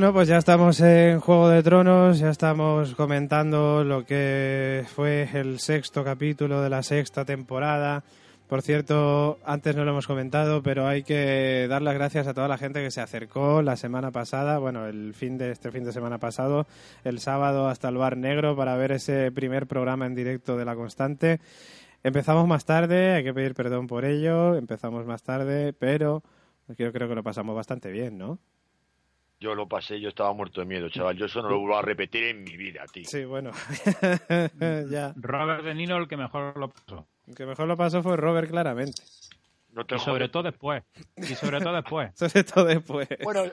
Bueno, pues ya estamos en Juego de Tronos, ya estamos comentando lo que fue el sexto capítulo de la sexta temporada. Por cierto, antes no lo hemos comentado, pero hay que dar las gracias a toda la gente que se acercó la semana pasada, bueno, el fin de este fin de semana pasado, el sábado hasta el Bar Negro para ver ese primer programa en directo de La Constante. Empezamos más tarde, hay que pedir perdón por ello, empezamos más tarde, pero yo creo que lo pasamos bastante bien, ¿no? Yo lo pasé, yo estaba muerto de miedo, chaval. Yo eso no lo vuelvo a repetir en mi vida, tío. Sí, bueno. ya. Robert De Niro el que mejor lo pasó. El que mejor lo pasó fue Robert, claramente. No Y sobre todo después. Y sobre todo después. Sobre todo después. Bueno,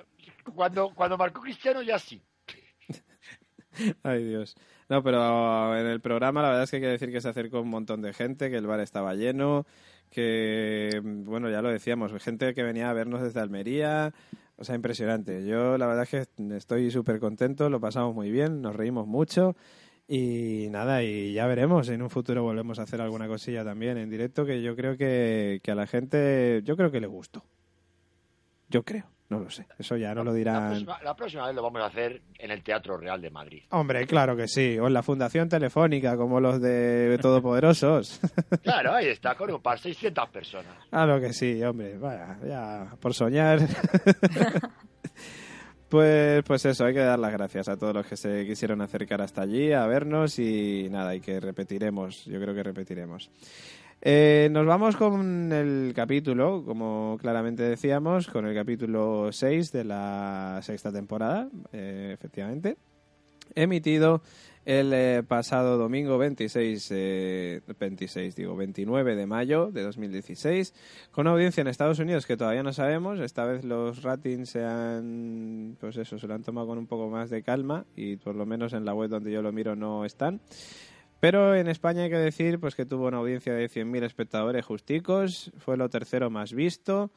cuando, cuando marcó Cristiano ya sí. Ay, Dios. No, pero en el programa la verdad es que hay que decir que se acercó un montón de gente, que el bar estaba lleno, que, bueno, ya lo decíamos, gente que venía a vernos desde Almería. O sea, impresionante. Yo la verdad es que estoy súper contento, lo pasamos muy bien, nos reímos mucho. Y nada, y ya veremos. En un futuro volvemos a hacer alguna cosilla también en directo que yo creo que, que a la gente, yo creo que le gustó. Yo creo, no lo sé. Eso ya no lo La dirán. próxima, la próxima vez lo vamos a hacer en el Teatro Real de Madrid. Hombre, claro que sí. O en la Fundación Telefónica, como los de Todopoderosos. Claro, ahí está, con un par, 600 personas. claro que sí, hombre. Vaya, ya, por soñar. pues, pues eso, hay que dar las gracias a todos los que se quisieron acercar hasta allí a vernos y nada, y que repetiremos. Yo creo que repetiremos. Eh, nos vamos con el capítulo, como claramente decíamos, con el capítulo 6 de la sexta temporada, eh, efectivamente, emitido el eh, pasado domingo 26, eh, 26, digo, 29 de mayo de 2016, con una audiencia en Estados Unidos que todavía no sabemos. Esta vez los ratings se han, pues eso, se lo han tomado con un poco más de calma y por lo menos en la web donde yo lo miro no están. Pero en España hay que decir pues que tuvo una audiencia de 100.000 espectadores justicos, fue lo tercero más visto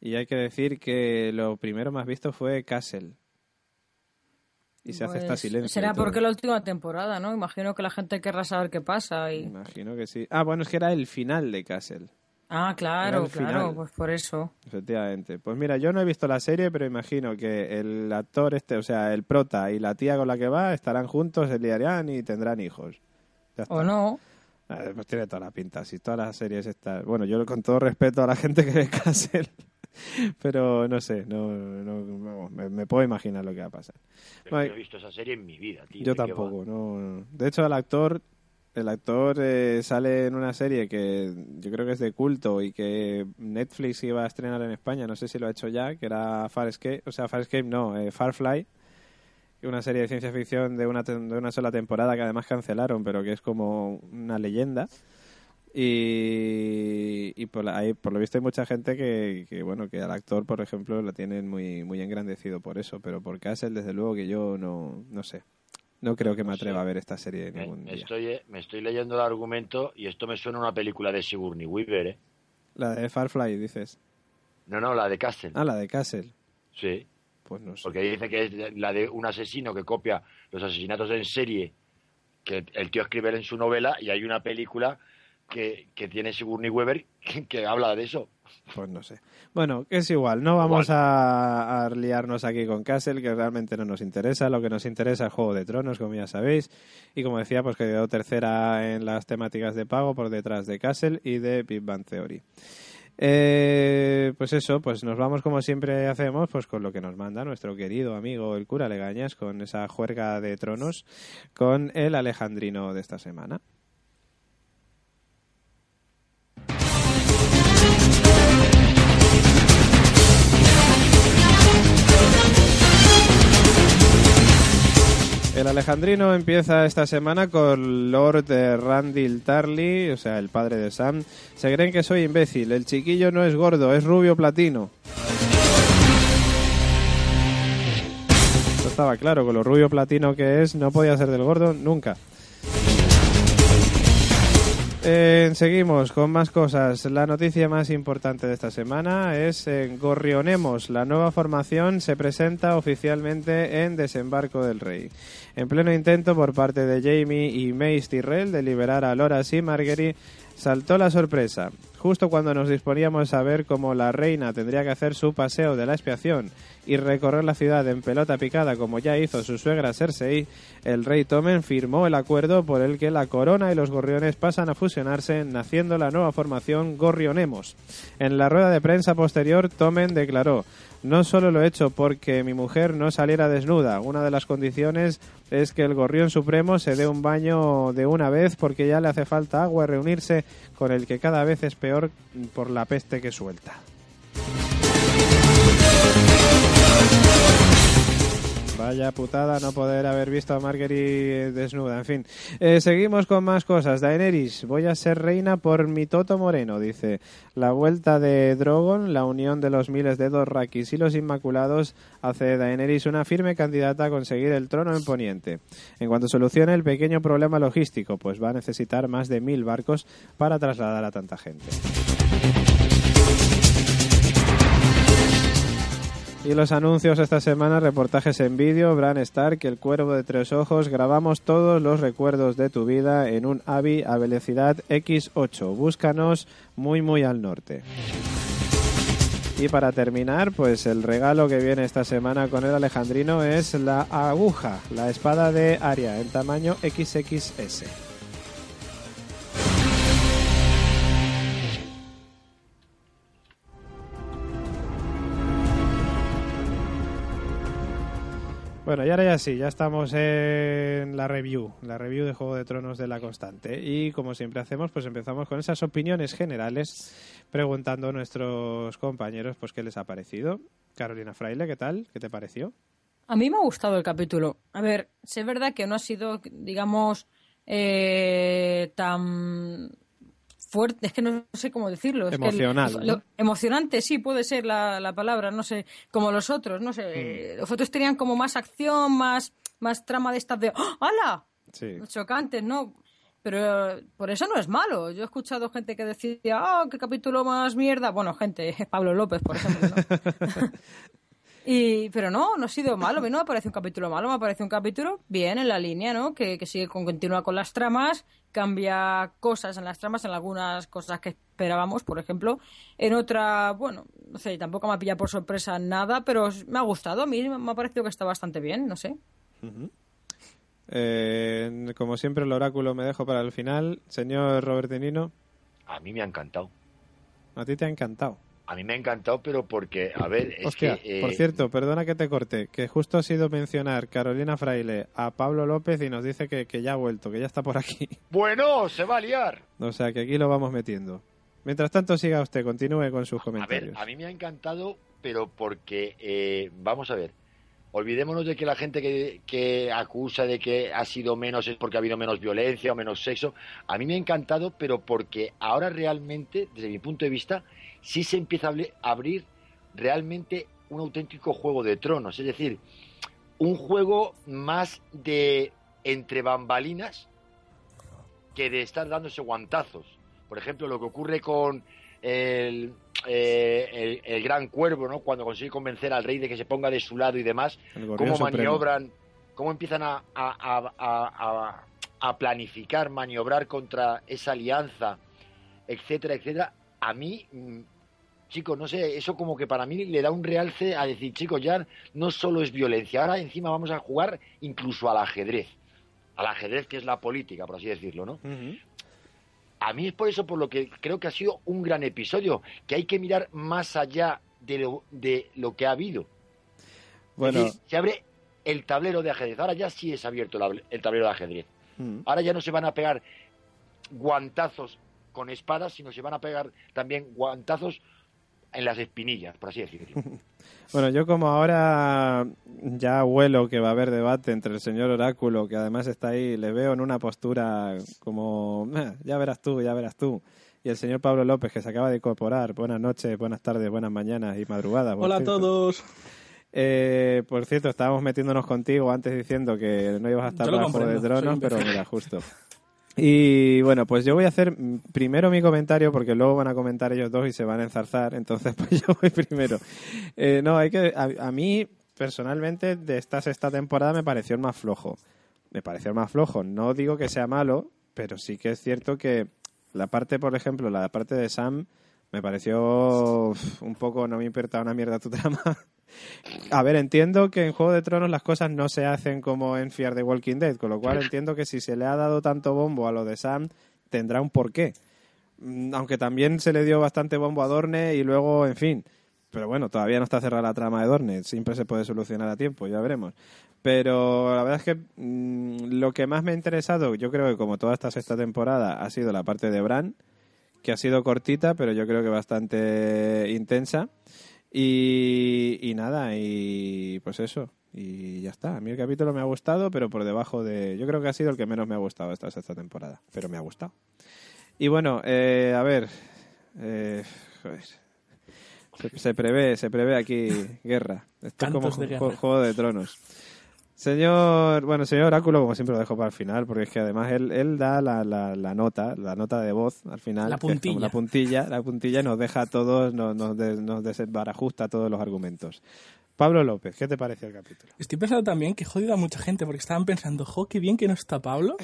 y hay que decir que lo primero más visto fue Castle. Y se hace esta Pues, silencio. Será porque la última temporada, ¿no? Imagino que la gente querrá saber qué pasa. Y... Imagino que sí. Ah, bueno, es que era el final de Castle. Ah, claro, claro, final. pues por eso. Efectivamente. Pues mira, yo no he visto la serie, pero imagino que el actor este, o sea, el prota y la tía con la que va estarán juntos, se liarán y tendrán hijos. Ya está. O no. Ah, Pues tiene toda la pinta. Si todas las series están... Bueno, yo con todo respeto a la gente que ve Castle, pero no sé, no, no- no, me, me puedo imaginar lo que va a pasar. Pero no he visto esa serie en mi vida, tío. Yo tampoco, no, no. De hecho, el actor, el actor eh, sale en una serie que yo creo que es de culto y que Netflix iba a estrenar en España, no sé si lo ha hecho ya, que era Farscape, o sea, Farscape no, eh, Farfly, una serie de ciencia ficción de una, de una sola temporada que además cancelaron, pero que es como una leyenda. Y, y por, la- hay- por lo visto hay mucha gente que, que, bueno, que al actor, por ejemplo, lo tienen muy, muy engrandecido por eso, pero por Castle, desde luego que yo no, no sé. No creo que me atreva a ver esta serie Me, ningún me día. estoy, eh, me estoy leyendo el argumento y esto me suena a una película de Sigourney Weaver, ¿eh? La de Farfly, dices. No, no, la de Castle. Ah, la de Castle. Sí, Pues no sé. porque dice que es la de un asesino que copia los asesinatos en serie que el tío escribe en su novela y hay una película que, que tiene Sigourney Weaver que, que habla de eso. Pues no sé. Bueno, que es igual. No vamos Igual. a, a liarnos aquí con Castle, que realmente no nos interesa. Lo que nos interesa es Juego de Tronos, como ya sabéis. Y como decía, pues que quedó tercera en las temáticas de pago por detrás de Castle y de Big Bang Theory. Eh, pues eso, pues nos vamos como siempre hacemos, pues con lo que nos manda nuestro querido amigo el cura Legañas, con esa juerga de tronos, con el alejandrino de esta semana. El Alejandrino empieza esta semana con Lord eh, Randall Tarly, o sea, el padre de Sam. Se creen que soy imbécil. El chiquillo no es gordo, es rubio platino. Esto estaba claro, con lo rubio platino que es, no podía ser del gordo nunca. Eh, seguimos con más cosas. La noticia más importante de esta semana es en Gorrionemos. La nueva formación se presenta oficialmente en Desembarco del Rey. En pleno intento por parte de Jamie y Mace Tyrrell de liberar a Loras y Marguerite, saltó la sorpresa. Justo cuando nos disponíamos a ver cómo la reina tendría que hacer su paseo de la expiación y recorrer la ciudad en pelota picada como ya hizo su suegra Cersei, el rey Tomen firmó el acuerdo por el que la corona y los gorriones pasan a fusionarse, naciendo la nueva formación Gorrionemos. En la rueda de prensa posterior, Tomen declaró no solo lo he hecho porque mi mujer no saliera desnuda. Una de las condiciones es que el gorrión supremo se dé un baño de una vez porque ya le hace falta agua y reunirse con el que cada vez es peor por la peste que suelta. Vaya putada no poder haber visto a Marguerite desnuda. En fin, Eh, seguimos con más cosas. Daenerys, voy a ser reina por mi Toto Moreno, dice. La vuelta de Drogon, la unión de los miles de Dorrakis y los Inmaculados, hace Daenerys una firme candidata a conseguir el trono en Poniente. En cuanto solucione el pequeño problema logístico, pues va a necesitar más de mil barcos para trasladar a tanta gente. Y los anuncios esta semana, reportajes en vídeo, Bran Stark, El Cuervo de Tres Ojos, grabamos todos los recuerdos de tu vida en un AVI a velocidad X8. Búscanos muy muy al norte. Y para terminar, pues el regalo que viene esta semana con el Alejandrino es la aguja, la espada de Aria en tamaño XXS. Bueno, y ahora ya sí, ya estamos en la review, la review de Juego de Tronos de la Constante. Y como siempre hacemos, pues empezamos con esas opiniones generales, preguntando a nuestros compañeros pues qué les ha parecido. Carolina Fraile, ¿qué tal? ¿Qué te pareció? A mí me ha gustado el capítulo. A ver, es verdad que no ha sido, digamos, eh, tan fuerte, es que no sé cómo decirlo. Es que el- Emocional, lo- ¿no? emocionante, sí, puede ser la, la palabra, no sé, como los otros, no sé. Los otros tenían como más acción, más, más trama de estas de ¡Oh, ¡Hala! Sí. chocantes, ¿no? Pero eh, por eso no es malo. Yo he escuchado gente que decía, ¡ah, qué capítulo más mierda! Bueno, gente, Pablo López, por ejemplo, ¿no? y, pero no, no ha sido malo. A mí no me parece un capítulo malo, me parece un capítulo bien en la línea, ¿no? Que, que sigue con, continúa con las tramas, cambia cosas en las tramas, en algunas cosas que esperábamos, por ejemplo. En otra, bueno, no sé, tampoco me ha pillado por sorpresa nada, pero me ha gustado. A mí me ha parecido que está bastante bien, no sé. Eh, como siempre, el oráculo me dejo para el final. Señor Robertinino, A mí me ha encantado. a ti te ha encantado. A mí me ha encantado, pero porque, a ver, es Hostia, que... eh, por cierto, perdona que te corte, que justo ha sido mencionar Carolina Fraile a Pablo López y nos dice que, que ya ha vuelto, que ya está por aquí. Bueno, se va a liar. O sea, que aquí lo vamos metiendo. Mientras tanto, siga usted, continúe con sus A ver, comentarios. a mí me ha encantado, pero porque, eh, vamos a ver, olvidémonos de que la gente que, que acusa de que ha sido menos es porque ha habido menos violencia o menos sexo. A mí me ha encantado, pero porque ahora realmente, desde mi punto de vista, sí se empieza a abri- a abrir realmente un auténtico juego de tronos. Es decir, un juego más de entre bambalinas que de estar dándose guantazos. Por ejemplo, lo que ocurre con el, eh, el, el gran cuervo, ¿no? Cuando consigue convencer al rey de que se ponga de su lado y demás, cómo supremo. maniobran, cómo empiezan a- a- a- a planificar, maniobrar contra esa alianza, etcétera, etcétera. A mí, mm, chicos, no sé, eso como que para mí le da un realce a decir, chicos, ya no solo es violencia, ahora encima vamos a jugar incluso al ajedrez. Al ajedrez que es la política, por así decirlo, ¿no? A mí es por eso por lo que creo que ha sido un gran episodio, que hay que mirar más allá de lo, de lo que ha habido. Es Bueno, decir, se abre el tablero de ajedrez. Ahora ya sí es abierto el tablero de ajedrez. Ahora ya no se van a pegar guantazos con espadas, sino se van a pegar también guantazos en las espinillas, por así decirlo. Bueno, yo como ahora ya huelo que va a haber debate entre el señor Oráculo, que además está ahí, le veo en una postura como, "Eh, ya verás tú, ya verás tú. Y el señor Pablo López, que se acaba de incorporar. Buenas noches, buenas tardes, buenas mañanas y madrugadas. Hola a todos. Eh, por cierto, estábamos metiéndonos contigo antes diciendo que no ibas a estar Juego de Tronos, pero mira, justo. Y bueno, pues yo voy a hacer primero mi comentario porque luego van a comentar ellos dos y se van a enzarzar, entonces pues yo voy primero. Eh, no, hay que a, mí personalmente de esta sexta temporada me pareció el más flojo. Me pareció el más flojo. No digo que sea malo, pero sí que es cierto que la parte, por ejemplo, la parte de Sam me pareció un poco no me importa una mierda tu trama. A ver, entiendo que en Juego de Tronos las cosas no se hacen como en Fear the Walking Dead, con lo cual entiendo que si se le ha dado tanto bombo a lo de Sam, tendrá un porqué. Mm, Aunque también se le dio bastante bombo a Dorne y luego, en fin. Pero bueno, todavía no está cerrada la trama de Dorne, siempre se puede solucionar a tiempo, ya veremos. Pero la verdad es que mm, lo que más me ha interesado, yo creo que como toda esta sexta temporada, ha sido la parte de Bran, que ha sido cortita, pero yo creo que bastante intensa. Y, y nada, y pues eso. Y ya está. A mí el capítulo me ha gustado, pero por debajo de... Yo creo que ha sido el que menos me ha gustado esta sexta temporada, pero me ha gustado. Y bueno, eh, a ver... eh, joder. Se, se prevé, se prevé aquí guerra. Esto es como de guerra. Juego de Tronos. Señor, bueno, señor Oráculo, como siempre lo dejo para el final, porque es que además él, él da la, la, la nota, la nota de voz al final. La puntilla. La puntilla, la puntilla nos deja a todos, nos, nos, nos desbarajusta todos los argumentos. Pablo López, ¿qué te pareció el capítulo? Estoy pensando también que he jodido a mucha gente porque estaban pensando, jo, qué bien que no está Pablo.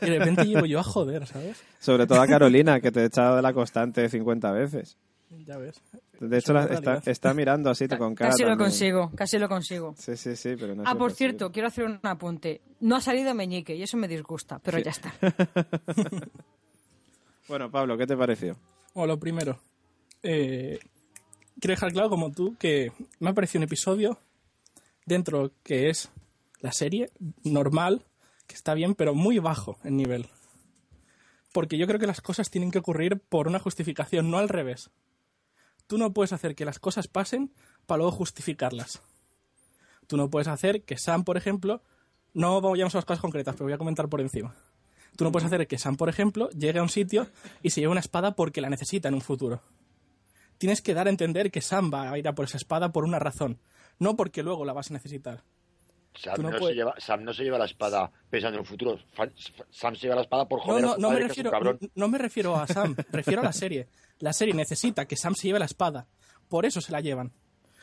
Y de repente llego yo a joder, ¿sabes? Sobre todo a Carolina, que te he echado de la constante 50 veces. Ya ves. De hecho, la- está, mirando así con cara. Casi lo también. consigo, casi lo consigo. Sí, sí, sí, pero no Ah, por cierto, quiero hacer un apunte. No ha salido Meñique y eso me disgusta, pero Sí. ya está. Bueno, Pablo, ¿qué te pareció? Bueno, lo primero. eh, quiero dejar claro, como tú, que me ha parecido un episodio dentro que es la serie normal, que está bien, pero muy bajo en nivel. Porque yo creo que las cosas tienen que ocurrir por una justificación, no al revés. Tú no puedes hacer que las cosas pasen para luego justificarlas. Tú no puedes hacer que Sam, por ejemplo, no vayamos a las cosas concretas, pero voy a comentar por encima. Tú no puedes hacer que Sam, por ejemplo, llegue a un sitio y se lleve una espada porque la necesita en un futuro. Tienes que dar a entender que Sam va a ir a por esa espada por una razón, no porque luego la vas a necesitar. Sam no no, se lleva, Sam no se lleva la espada pensando en un futuro. Sam se lleva la espada por No, joder a no, su no me padre, que es un refiero, cabrón. no me refiero a Sam, refiero a la serie. La serie necesita que Sam se lleve la espada, por eso se la llevan.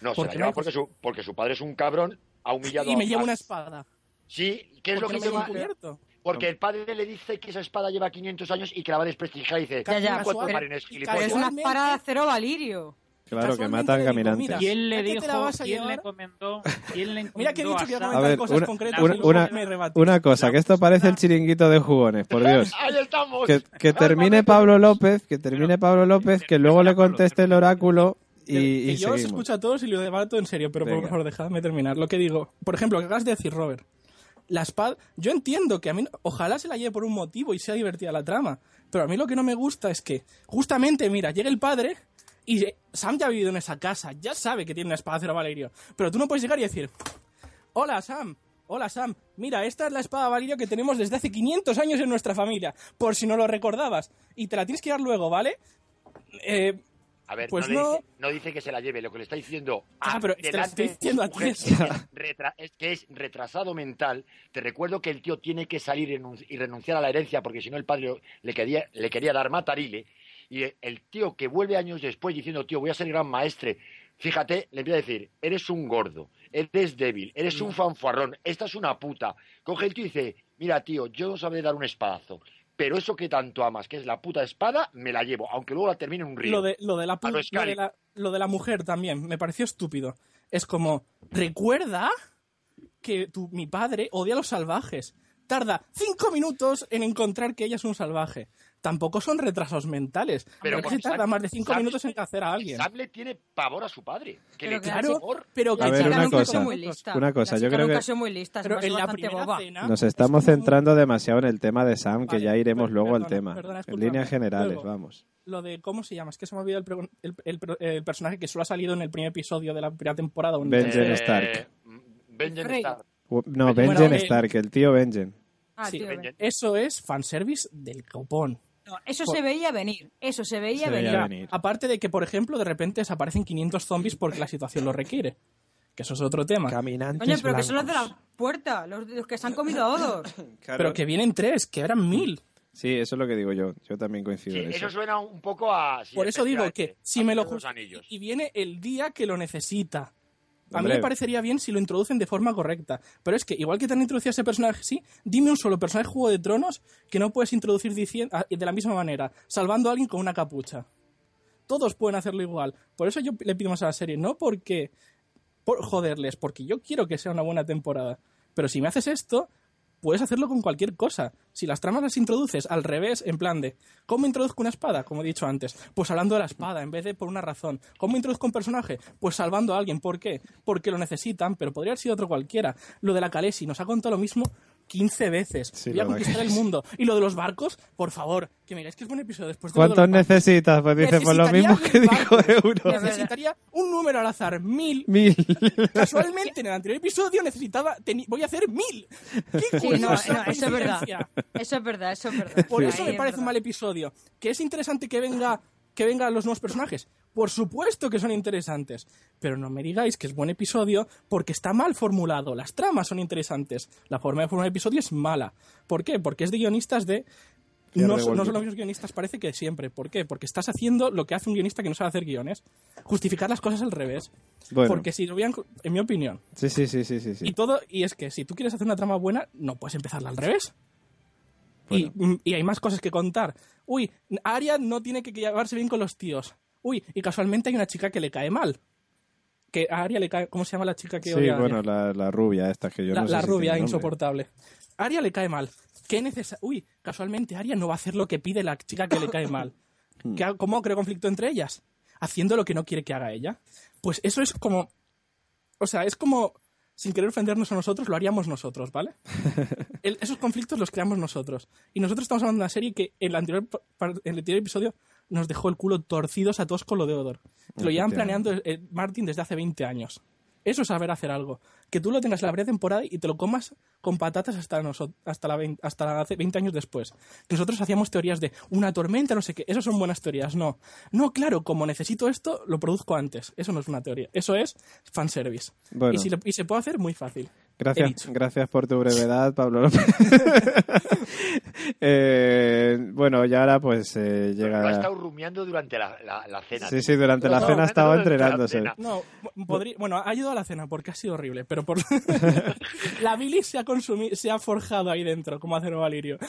No, se porque la no lleva hay porque su, porque su padre es un cabrón, ha humillado Y me a lleva a- una espada. Sí, ¿qué es lo porque que no me lleva? lo. Porque el padre le dice que esa espada lleva 500 años y que la va a desprestigiar y dice, Ya, ya, es una espada de acero valirio. Claro, que matan caminantes. mira, ¿Quién le ¿a dijo? a ¿Quién llevar? le comentó? ¿Quién le Mira que he dicho que iba a ver, cosas una- concretas una- y luego una- me. Una cosa, que esto parece el chiringuito de jugones, por Dios. ¡Ahí estamos! Que, que termine Pablo López, que termine Pablo López, que luego le conteste el oráculo y, y yo os seguimos. escucho a todos y lo debato en serio, pero por favor, dejadme terminar. Lo que digo, por ejemplo, lo que acabas de decir, Robert. La espada, yo entiendo que a mí, ojalá se la lleve por un motivo y sea divertida la trama, pero a mí lo que no me gusta es que, justamente, mira, llega el padre y Sam ya ha vivido en esa casa, ya sabe que tiene una espada de acero Valerio, pero tú no puedes llegar y decir, hola Sam, hola Sam, mira, esta es la espada Valerio que tenemos desde hace 500 años en nuestra familia, por si no lo recordabas, y te la tienes que dar luego, ¿vale? Eh, A ver, Pues no, no. dice, no dice que se la lleve, lo que le está diciendo Ah, a- pero te delante estoy diciendo a ti. es, retra- es que es retrasado mental. Te recuerdo que el tío tiene que salir y renunciar a la herencia porque si no el padre le quería, le quería dar matarile. Y el tío que vuelve años después diciendo, tío, voy a ser gran maestre. Fíjate, le empieza a decir, eres un gordo, eres débil, eres un fanfarrón, esta es una puta. Coge el tío y dice, mira, tío, yo no sabré dar un espadazo, pero eso que tanto amas, que es la puta espada, me la llevo, aunque luego la termine en un río. Lo de, lo, la, de la, lo de la mujer también me pareció estúpido. Es como, recuerda que tu, mi padre odia a los salvajes. Tarda cinco minutos en encontrar que ella es un salvaje. Tampoco son retrasos mentales. Pero porque se tarda Sam- más de cinco minutos en hacer a alguien. Sam le tiene pavor a su padre. Que Pero le claro, pavor. pero que A ver, una cosa. muy lista. Una cosa, La yo creo nunca que- muy lista, Pero es en la boba. cena Nos es estamos centrando demasiado en el tema de Sam, que Vale, ya iremos luego al perdona, tema. perdona, en líneas generales, Luego, vamos. Lo de, ¿cómo se llama? Es que se me ha olvidado el, pre- el, el- el personaje que solo ha salido en el primer episodio de la primera temporada. Benjen. Stark. Benjen. Stark. No, Benjen Stark, el tío Benjen. Ah, Sí, tío, Benjen. ven. Eso es fanservice del copón. No, eso Por- se veía venir. Eso se veía Se venir. veía Ya, venir. aparte de que, por ejemplo, de repente desaparecen 500 zombies porque la situación lo requiere. Que eso es otro tema. Caminantes Coño, pero que son los de la puerta, los, los que se han comido a Odor. Claro. Pero que vienen tres, que eran mil. Sí, eso es lo que digo yo. Yo también coincido Sí, en eso. eso suena un poco a. Por eso digo que si me lo anillos. y viene el día que lo necesita. A mí me parecería bien si lo introducen de forma correcta. Pero es que, igual que te han introducido a ese personaje, sí, dime un solo personaje de Juego de Tronos que no puedes introducir dici- a- de la misma manera, salvando a alguien con una capucha. Todos pueden hacerlo igual. Por eso yo le pido más a la serie, no porque por joderles, porque yo quiero que sea una buena temporada. Pero si me haces esto, puedes hacerlo con cualquier cosa. Si las tramas las introduces al revés, en plan de, ¿cómo introduzco una espada? Como he dicho antes, pues hablando de la espada en vez de por una razón. ¿Cómo introduzco un personaje? Pues salvando a alguien. ¿Por qué? Porque lo necesitan, pero podría haber sido otro cualquiera. Lo de la Kalesi nos ha contado lo mismo 15 veces. Sí, Voy a conquistar el mundo. Y lo de los barcos, por favor, que me digáis que es buen episodio después de ¿Cuántos necesitas? Pues dice, pues lo mismo que dijo. Euro. Necesitaría un número al azar, mil. Mil. Casualmente, en el anterior episodio necesitaba. voy a hacer mil. ¡Qué Sí, no, no, eso es verdad. Eso es verdad, eso es verdad. Por Ahí eso me es parece un mal episodio. ¿Que es interesante que venga que vengan los nuevos personajes? Por supuesto que son interesantes. Pero no me digáis que es buen episodio porque está mal formulado. Las tramas son interesantes. La forma de formular el episodio es mala. ¿Por qué? Porque es de guionistas de. No, son- no Revolver. son los mismos guionistas, parece que siempre. ¿Por qué? Porque estás haciendo lo que hace un guionista que no sabe hacer guiones. Justificar las cosas al revés. Bueno, Porque si lo vean, en mi opinión, sí, sí, sí, sí, sí. y todo, y es que si tú quieres hacer una trama buena, no puedes empezarla al revés. Y, y hay más cosas que contar. Uy, Arya no tiene que llevarse bien con los tíos. Uy, y casualmente hay una chica que le cae mal. Que a Arya le cae. ¿Cómo se llama la chica que Sí, odia bueno, la, la rubia esta que yo la, no sé la si rubia insoportable. Arya le cae mal. ¿Qué necesa Uy, casualmente Arya no va a hacer lo que pide la chica que le cae mal. Hmm. ¿Qué ha- ¿Cómo creo conflicto entre ellas? Haciendo lo que no quiere que haga ella. Pues eso es como. O sea, es como. Sin querer ofendernos a nosotros, lo haríamos nosotros, ¿vale? El- esos conflictos los creamos nosotros. Y nosotros estamos hablando de una serie que en el anterior, en el anterior episodio nos dejó el culo torcidos a todos con lo de Odor. Lo llevan planeando eh, Martin desde hace 20 años. Eso es saber hacer algo. Que tú lo tengas en la primera temporada y te lo comas con patatas hasta, hasta, la 20, hasta hace 20 años después. Que nosotros hacíamos teorías de una tormenta, no sé qué. Eso son buenas teorías. No. No, claro, como necesito esto, lo produzco antes. Eso no es una teoría. Eso es fanservice. Bueno. Y, si lo- y se puede hacer muy fácil. Gracias, gracias por tu brevedad, Pablo López. Eh, bueno, y ahora pues eh, Lo ha llega... estado rumiando durante la, la, la cena. Sí, tío. sí, durante la No, cena estaba durante la entrenándose. cena. No, podría, bueno, ha ayudado a la cena porque ha sido horrible, pero por la bilis se ha consumido, se ha forjado ahí dentro, como hace Valirio.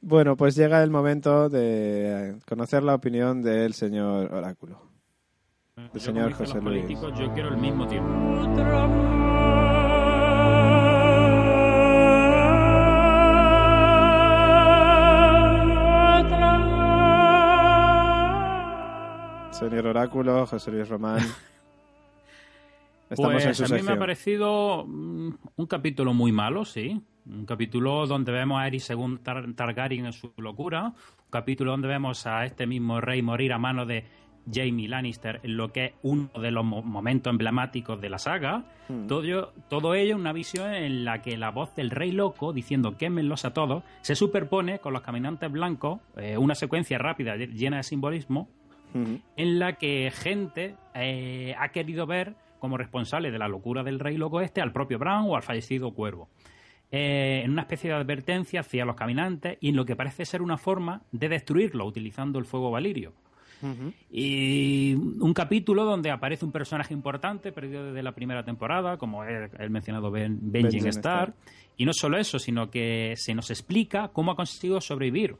Bueno, pues llega el momento de conocer la opinión del señor Oráculo. El Yo, señor José Luis. políticos, yo quiero el mismo tiempo. Señor Oráculo, José Luis Román. Estamos pues en su a mí me ha parecido mm, un capítulo muy malo, sí. Un capítulo donde vemos a Aerys según Tar- Targaryen en su locura. Un capítulo donde vemos a este mismo rey morir a mano de Jamie Lannister en lo que es uno de los mo- momentos emblemáticos de la saga. Todo, ello- todo ello en una visión en la que la voz del rey loco diciendo quémenlos a todos se superpone con los caminantes blancos, eh, una secuencia rápida llena de simbolismo En la que gente eh, ha querido ver como responsable de la locura del rey loco este al propio Bran o al fallecido cuervo. Eh, en una especie de advertencia hacia los caminantes y en lo que parece ser una forma de destruirlo utilizando el fuego valirio. Y un capítulo donde aparece un personaje importante perdido desde la primera temporada, como el, el mencionado ben, Starr. Starr. Y no solo eso, sino que se nos explica cómo ha conseguido sobrevivir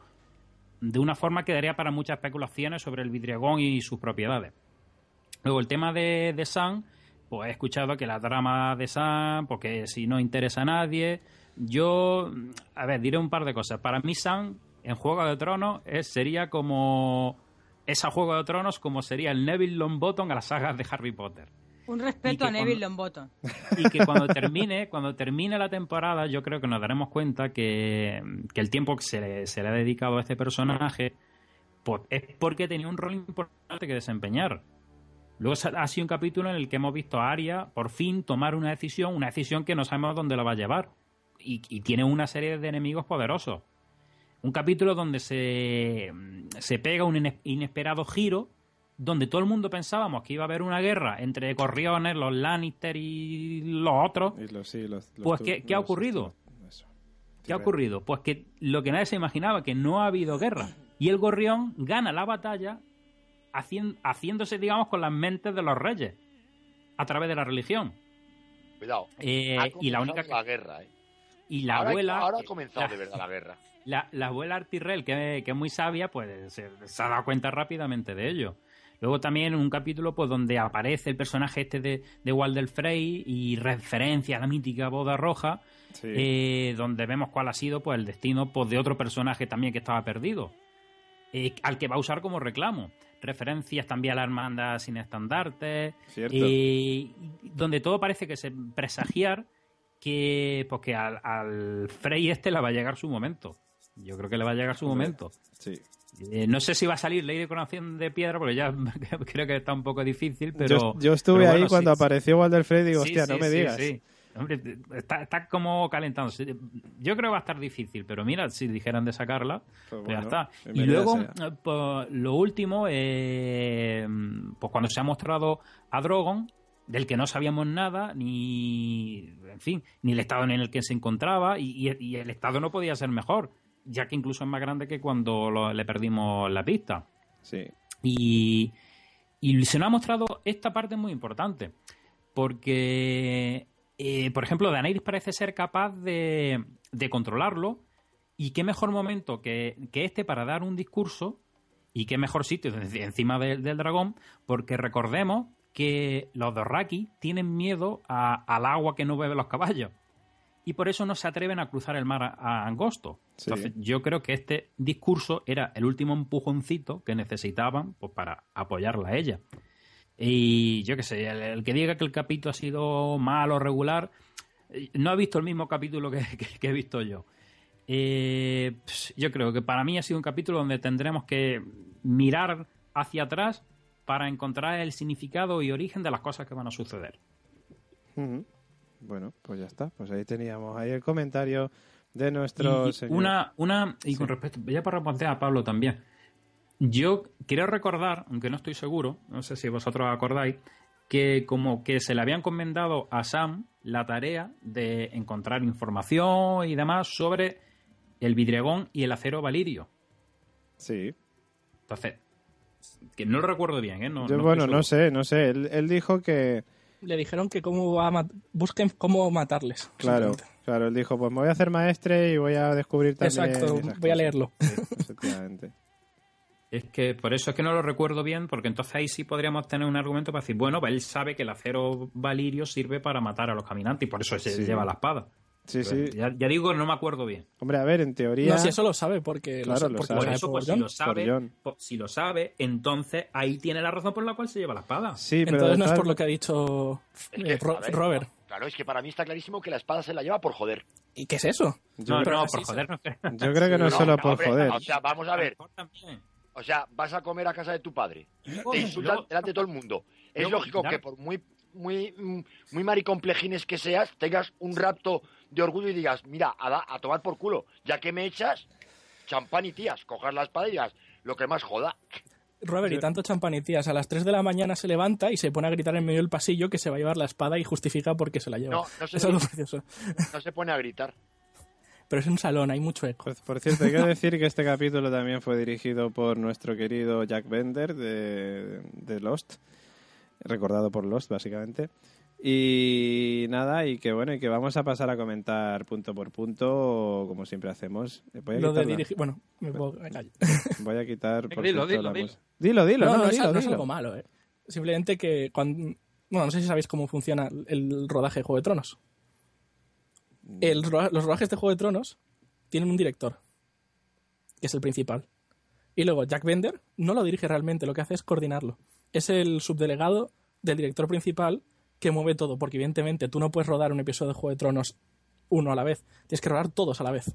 de una forma que daría para muchas especulaciones sobre el vidriagón y sus propiedades. Luego, el tema de, de Sam, pues he escuchado que la trama de Sam, porque si no interesa a nadie, yo, a ver, diré un par de cosas. Para mí Sam en Juego de Tronos es, sería como esa Juego de Tronos como sería el Neville Longbottom a las sagas de Harry Potter. Un respeto a Neville Longbottom. Y que cuando termine, cuando termine la temporada, yo creo que nos daremos cuenta que, que el tiempo que se le, se le ha dedicado a este personaje pues, es porque tenía un rol importante que desempeñar. Luego ha sido un capítulo en el que hemos visto a Arya por fin tomar una decisión, una decisión que no sabemos dónde la va a llevar. Y, y tiene una serie de enemigos poderosos. Un capítulo donde se, se pega un ine- inesperado giro, donde todo el mundo pensábamos que iba a haber una guerra entre Corriones, los Lannister y los otros. Y los- sí, los- los Pues, ¿qué- qué ha ocurrido? eso. ¿Qué ha ocurrido? Pues que lo que nadie se imaginaba, que no ha habido guerra. Y el gorrión gana la batalla haciéndose, digamos, con las mentes de los reyes, a través de la religión. Cuidado. Eh, Ha y la única que- la guerra, ¿eh? y la ahora, abuela ahora ha comenzado la- de verdad la guerra. la, la abuela Artirrel, que, que es muy sabia, pues se, se ha dado cuenta rápidamente de ello. Luego también un capítulo pues donde aparece el personaje este de, de Walder Frey y referencia a la mítica boda roja, Sí. eh, donde vemos cuál ha sido pues el destino pues, de otro personaje también que estaba perdido, eh, al que va a usar como reclamo. Referencias también a la hermandad sin estandarte, Cierto. eh, donde todo parece que se presagiar que, pues, que al, al Frey este le va a llegar su momento. Yo creo que le va a llegar su momento. Sí. Eh, no sé si va a salir Ley de Coronación de Piedra, porque ya creo que está un poco difícil, pero... yo, yo estuve pero ahí cuando sí, apareció Walder Frey y digo, hostia, no me digas. Hombre, está, está como calentándose. Yo creo que va a estar difícil, pero mira, si dijeran de sacarla, Pues pues ya está. Y luego, eh, pues, lo último, eh, pues cuando se ha mostrado a Drogon, del que no sabíamos nada, ni, en fin, ni el estado en el que se encontraba, y el estado no podía ser mejor, ya que incluso es más grande que cuando lo- le perdimos la pista. Sí. Y, y se nos ha mostrado esta parte muy importante. Porque, eh, por ejemplo, Daenerys parece ser capaz de, de controlarlo. Y qué mejor momento que, que este para dar un discurso. Y qué mejor sitio encima de- del dragón. Porque recordemos que los Dorraki tienen miedo a- al agua que no beben los caballos. Y por eso no se atreven a cruzar el mar a, a angosto. Sí. Entonces, yo creo que este discurso era el último empujoncito que necesitaban pues, para apoyarla a ella. Y yo qué sé, el, el que diga que el capítulo ha sido malo o regular, eh, no ha visto el mismo capítulo que, que- que he visto yo. Eh, pues, yo creo que para mí ha sido un capítulo donde tendremos que mirar hacia atrás para encontrar el significado y origen de las cosas que van a suceder. Ujú. Bueno, pues ya está. Pues ahí teníamos ahí el comentario de nuestro Y señor. una, una, y con respecto, ya para responder a Pablo también. Yo quiero recordar, aunque no estoy seguro, no sé si vosotros acordáis, que como que se le habían encomendado a Sam la tarea de encontrar información y demás sobre el vidriagón y el acero valirio. Sí. Entonces, que no lo recuerdo bien, ¿eh? No, Yo, no bueno, no sé, no sé. Él, él dijo que, Le dijeron que cómo va a mat- busquen cómo matarles. claro, claro, él dijo, pues me voy a hacer maestre y voy a descubrir también Exacto, voy a leerlo. Sí. Es que por eso es que no lo recuerdo bien, porque entonces ahí sí podríamos tener un argumento para decir, bueno, pues él sabe que el acero valirio sirve para matar a los caminantes y por eso se Sí. lleva la espada. Sí, sí. Ya, ya digo, no me acuerdo bien. Hombre, a ver, en teoría... No, si eso lo sabe, porque Claro, lo, lo porque sabe. Por eso, por pues si lo sabe, Por si lo sabe, entonces ahí tiene la razón por la cual se lleva la espada. Sí, pero Entonces no es por lo que ha dicho Es eh, que, Ro- a ver, Robert. Claro, es que para mí está clarísimo que la espada se la lleva por joder. ¿Y qué es eso? Yo, no, creo, no, por joder. No, yo creo que no es solo no, por hombre, joder. O sea, vamos a ver. O sea, vas a comer a casa de tu padre. Te insultan delante de todo el mundo. Es lógico que por muy muy mm, muy maricomplejines que seas, tengas un rapto de orgullo y digas, mira, a, da- a tomar por culo, ya que me echas champán y tías, cojas la espada y digas, lo que más joda. Robert, y tanto champán y tías, a las 3 de la mañana se levanta y se pone a gritar en medio del pasillo que se va a llevar la espada y justifica por qué se la lleva. No, no se, es algo precioso. no se pone a gritar. Pero es un salón, hay mucho eco. Pues, por cierto, hay que decir que este capítulo también fue dirigido por nuestro querido Jack Bender de, de Lost, recordado por Lost, básicamente. Y nada, y que bueno, y que vamos a pasar a comentar punto por punto, como siempre hacemos. Voy a Lo de dirigir. Bueno, me, puedo- voy a quitar por Dilo, dilo, la dilo. Dilo, dilo, no, no, no, es, dilo, no es dilo. algo malo, ¿eh? Simplemente que cuando. Bueno, no sé si sabéis cómo funciona el rodaje de Juego de Tronos. El ro- los rodajes de Juego de Tronos tienen un director. que es el principal. Y luego Jack Bender no lo dirige realmente, lo que hace es coordinarlo. Es el subdelegado del director principal que mueve todo, porque evidentemente tú no puedes rodar un episodio de Juego de Tronos uno a la vez, tienes que rodar todos a la vez,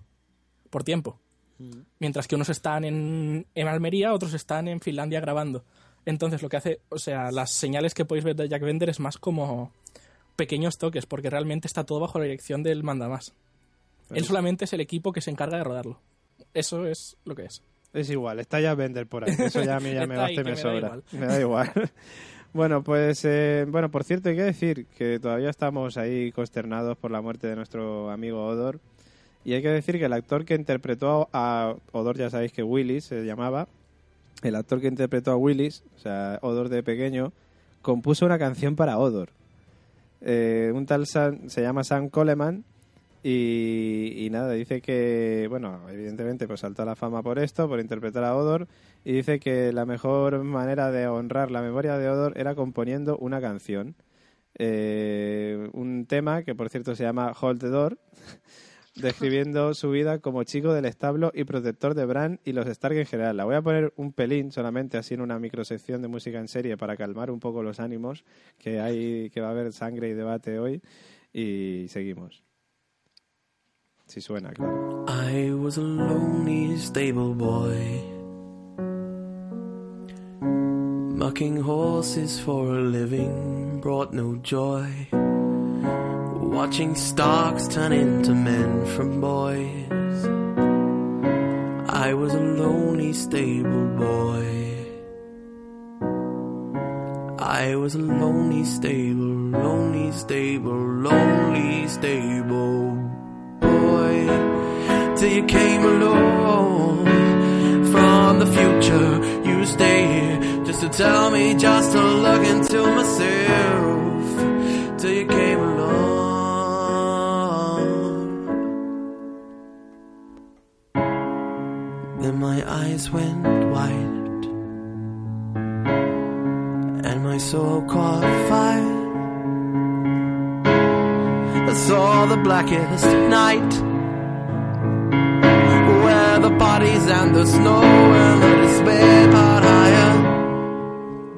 por tiempo. Mientras que unos están en, en Almería, otros están en Finlandia grabando. Entonces lo que hace, o sea, las señales que podéis ver de Jack Bender es más como pequeños toques, porque realmente está todo bajo la dirección del mandamás. Él solamente es el equipo que se encarga de rodarlo. Eso es lo que es. Es igual, está ya Bender por ahí. Eso ya a mí ya me basta y me sobra. Me da igual. Bueno, pues, eh, bueno, por cierto, hay que decir que todavía estamos ahí consternados por la muerte de nuestro amigo Odor. Y hay que decir que el actor que interpretó a Odor, ya sabéis que Willis se llamaba, el actor que interpretó a Willis, o sea, Odor de pequeño, compuso una canción para Odor. Eh, un tal Sam- se llama Sam Coleman y, nada, dice que, bueno, evidentemente pues saltó a la fama por esto, por interpretar a Odor, y dice que la mejor manera de honrar la memoria de Odor era componiendo una canción. Eh, un tema que por cierto se llama Hold the Door, describiendo su vida como chico del establo y protector de Bran y los Stark en general. La voy a poner un pelín solamente así en una microsección de música en serie para calmar un poco los ánimos, que hay que va a haber sangre y debate hoy y seguimos. Si suena, claro. I was a lonely stable boy, mucking horses for a living brought no joy. Watching stocks turn into men from boys. I was a lonely stable boy. I was a lonely stable, lonely stable, lonely stable boy till you came along from the future. You stay here just to tell me, just to look into myself till you came along. Then my eyes went wide and my soul caught fire. Saw the blackest night. Where the bodies and the snow and the despair piled higher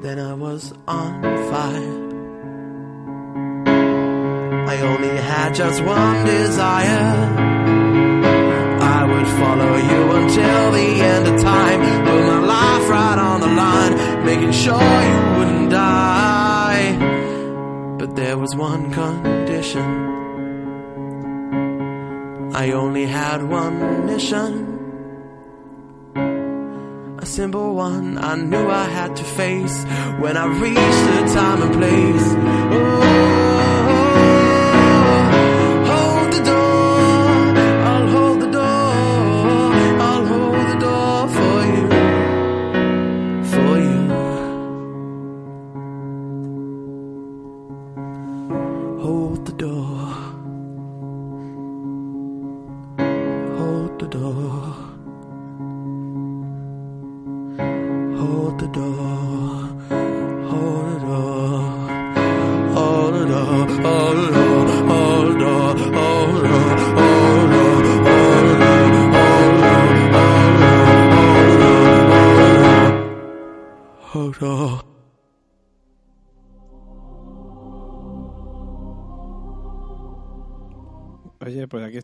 Then I was on fire. I only had just one desire. I would follow you until the end of time. Put my life right on the line Making sure you wouldn't die. But there was one condition I only had one mission. A simple one I knew I had to face when I reached the time and place. Oh,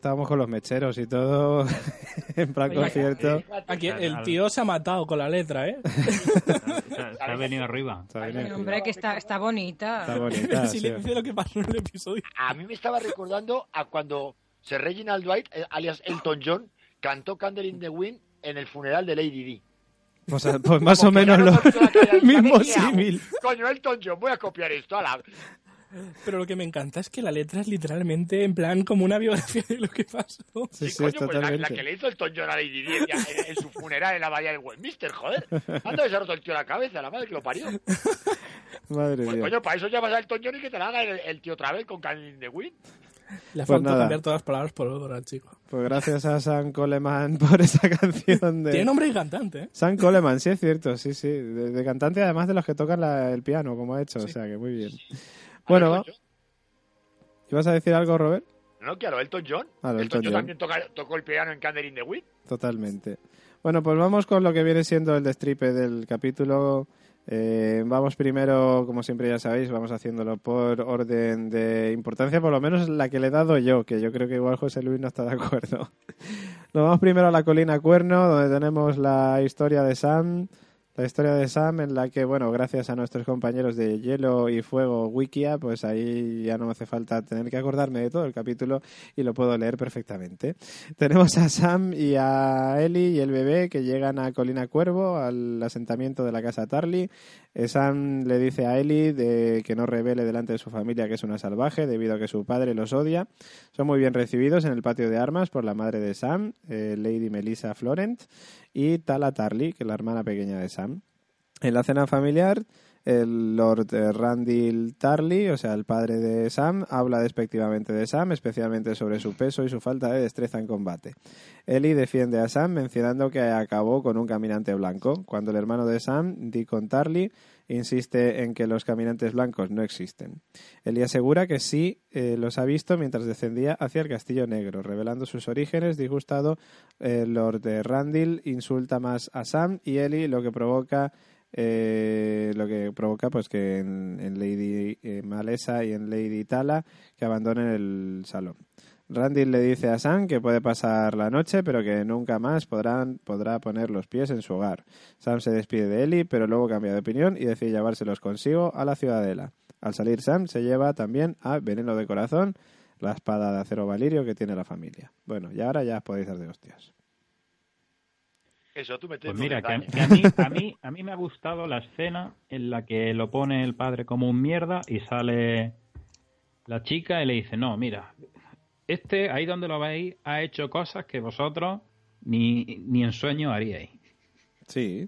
estábamos con los mecheros y todo en plan Oye, concierto. Aquí el tío se ha matado con la letra, ¿eh? Se, ha venido arriba. Hombre, que está, está bonita. está bonita. Si sí. le dice lo que pasó en el episodio. A mí me estaba recordando a cuando Sir Reginald Dwight, eh, alias Elton John, cantó Candle in the Wind en el funeral de Lady Di. Pues, a- pues más o Como que menos lo la mismo símil. Coño, Elton John, voy a copiar esto. ala. Pero lo que me encanta es que la letra es literalmente en plan como una biografía de lo que pasó. Sí, Sí, sí, coño, pues la, la que le hizo Elton John a Lady Di en, en- su funeral en la bahía del Westminster, joder. Anda se ha roto el tío la cabeza, la madre que lo parió. Madre Pues mía. coño, para eso llamas a Elton John y que te la haga el, el tío otra vez con Candle in the Wind. Le Pues faltó nada. cambiar todas las palabras por olor al chico. Pues gracias a Sam Coleman por esa canción de... Tiene nombre y cantante, ¿eh? Sam Coleman, sí es cierto, sí, sí. De, de cantante además de los que tocan la- el piano, como ha hecho, o sea que muy bien. Bueno. ¿ibas a decir algo, Robert? No, claro, Elton John. Ah, Elton, Elton John John. también toca- tocó el piano en Candle in the Wind. Totalmente. Bueno, pues vamos con lo que viene siendo el destripe del capítulo. Eh, vamos primero, como siempre ya sabéis, vamos haciéndolo por orden de importancia, por lo menos la que le he dado yo, que yo creo que igual José Luis no está de acuerdo. Nos vamos primero a la colina Cuerno, donde tenemos la historia de Sam, la historia de Sam en la que, bueno, gracias a nuestros compañeros de Hielo y Fuego Wikia, pues ahí ya no me hace falta tener que acordarme de todo el capítulo y lo puedo leer perfectamente. Tenemos a Sam y a Ellie y el bebé que llegan a Colina Cuervo, al asentamiento de la casa Tarly. Eh, Sam le dice a Ellie de que no revele delante de su familia que es una salvaje debido a que su padre los odia. Son muy bien recibidos en el patio de armas por la madre de Sam, eh, Lady Melissa Florent, y Tala Tarly, que es la hermana pequeña de Sam. En la cena familiar, el Lord eh, Randall Tarly, o sea, el padre de Sam, habla despectivamente de Sam, especialmente sobre su peso y su falta de destreza en combate. Ellie defiende a Sam mencionando que acabó con un caminante blanco, cuando el hermano de Sam, Deacon Tarly, insiste en que los caminantes blancos no existen. Ellie asegura que sí eh, los ha visto mientras descendía hacia el Castillo Negro, revelando sus orígenes. Disgustado, el Lord Randall insulta más a Sam y Ellie, lo que provoca eh, lo que provoca pues que en, Lady eh, Malesa y en Lady Tala que abandonen el salón. Randy le dice a Sam que puede pasar la noche, pero que nunca más podrán, podrá poner los pies en su hogar. Sam se despide de Ellie, pero luego cambia de opinión y decide llevárselos consigo a la ciudadela. Al salir Sam se lleva también a Veneno de Corazón, la espada de acero valirio que tiene la familia. Bueno, y ahora ya podéis dar de hostias. Eso, tú me Pues mira, que, a, que a mí, a, mí, a mí me ha gustado la escena en la que lo pone el padre como un mierda y sale la chica y le dice, no, mira, este, ahí donde lo veis, ha hecho cosas que vosotros ni, ni en sueño haríais. Sí,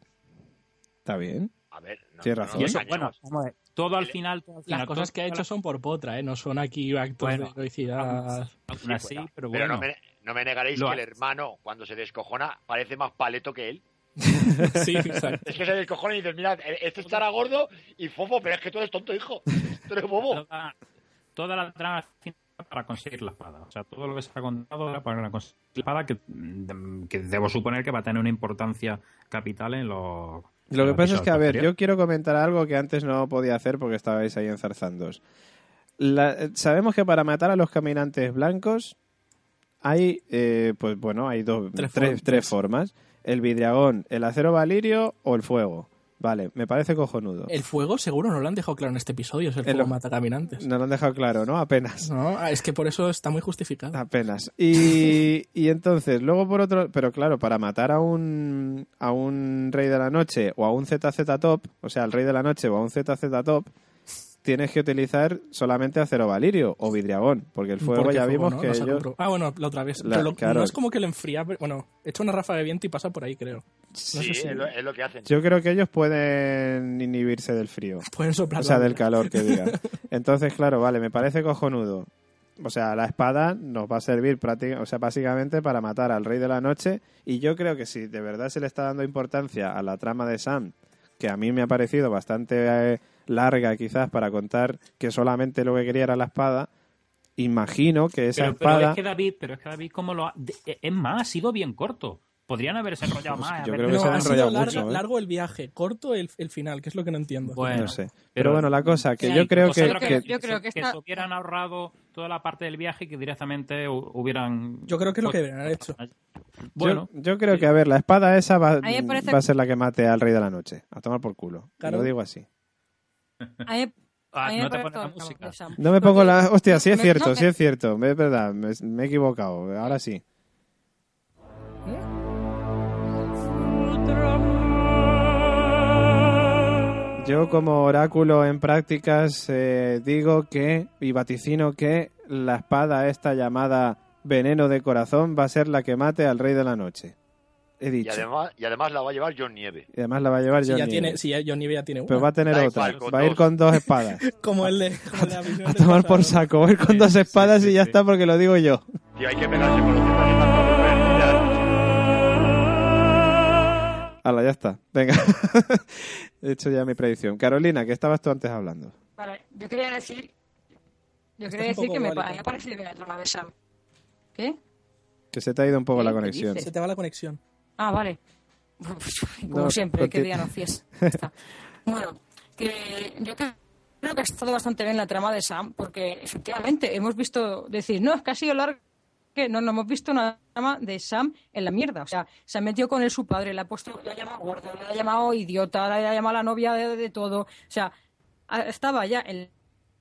está bien. A ver, no, razón. eso, bueno, vamos a ver, todo al final... todo al Las cosas que ha hecho son por potra, ¿eh? No son aquí actos Bueno, de heroicidad. aún así, pero Pero bueno. no no me negaréis Lo que ha- el hermano, cuando se descojona, parece más paleto que él. sí, exacto. Es que se descojona y dices, mira, este estará gordo y fofo, pero es que tú eres tonto, hijo. Tú eres bobo. toda, toda la trama final para conseguir la espada. O sea, todo lo que se ha contado era para conseguir la espada que, mm, que debo suponer que va a tener una importancia capital en los... Lo que los pasa es que, a ver, yo quiero comentar algo que antes no podía hacer porque estabais ahí enzarzándos. La- eh, sabemos que para matar a los caminantes blancos hay, eh, pues bueno, hay dos, Tres tres, formas. tres formas. El vidriagón, el acero valirio o el fuego. Vale, me parece cojonudo. El fuego seguro no lo han dejado claro en este episodio, es el En fuego lo- mata caminantes. Nos lo han dejado claro, ¿no? Apenas. No, ah, es que por eso está muy justificado. Apenas. Y, y entonces, luego por otro, pero claro, para matar a un a un rey de la noche o a un ZZ top, o sea, al rey de la noche o a un ZZ top, tienes que utilizar solamente acero valirio o vidriagón, porque el fuego Porque ya vimos ¿no? que ellos compro- Ah, bueno, la otra vez. La- Pero lo- claro. no es como que lo enfría, pero- bueno, echa una ráfaga de viento y pasa por ahí, creo. Sí, sé si- es, lo, es lo que hacen. yo creo que ellos pueden inhibirse del frío, Pueden soplar. o sea, del calor que diga. Entonces, claro, vale, me parece cojonudo. O sea, la espada nos va a servir práctica- o sea, básicamente para matar al rey de la noche y yo creo que si de verdad se le está dando importancia a la trama de Sam, que a mí me ha parecido bastante eh, larga quizás para contar que solamente lo que quería era la espada, imagino que esa Pero, pero espada... es que David, pero es que David, como lo ha- de- es más, ha sido bien corto. Podrían haberse enrollado Pues más. yo creo que No, se han ha sido enrollado larga- mucho, ¿eh? largo el viaje, corto el, el final, que es lo que no entiendo. Bueno, no sé. Pero, pero- bueno, la cosa que Sí, yo creo que, yo creo que se- esta- se hubieran ahorrado toda la parte del viaje y que directamente hu- hubieran... Yo creo que es lo que pues- deberían haber hecho. Bueno, yo, yo creo que, a ver, la espada esa va, parece- va a ser la que mate al rey de la noche. A tomar por culo. Claro. Lo digo así. A mí- ah, a mí me no te parece pones la todo el música. de Sam. No me pongo Porque- la... Hostia, sí es cierto, no, sí es cierto. Es verdad, me, me he equivocado. Ahora sí. Yo como oráculo en prácticas eh, digo que y vaticino que la espada esta llamada veneno de corazón va a ser la que mate al rey de la noche. He Y dicho. además, y además la va a llevar John Nieve. Y además la va a llevar Si Johnny. ya tiene, si ya Johnny ya tiene una. Pero va a tener Da otra. igual, Va a ir con dos espadas. Como el de, como de A del tomar por saco. Va a ir con dos espadas y ya está porque lo digo yo. Tío, hay que pegarse con los que están en Hala, ya está. Venga. He hecho ya mi predicción. Carolina, ¿qué estabas tú antes hablando? Vale, yo quería decir. Yo quería decir que me eólica. pa- me ha parecido bien la de Sam. ¿Qué? Que se te ha ido un poco la ¿Qué conexión. Se te va la conexión. Ah, vale. Como No, siempre, conti- que día no fiesta. bueno, que yo creo que ha estado bastante bien la trama de Sam, porque efectivamente hemos visto decir, no, es que ha sido largo. Que no, no hemos visto una trama de Sam en la mierda. O sea, se ha metido con él su padre, le ha puesto, le ha llamado gordo, le ha llamado idiota, le ha llamado a la novia de, de todo. O sea, estaba ya en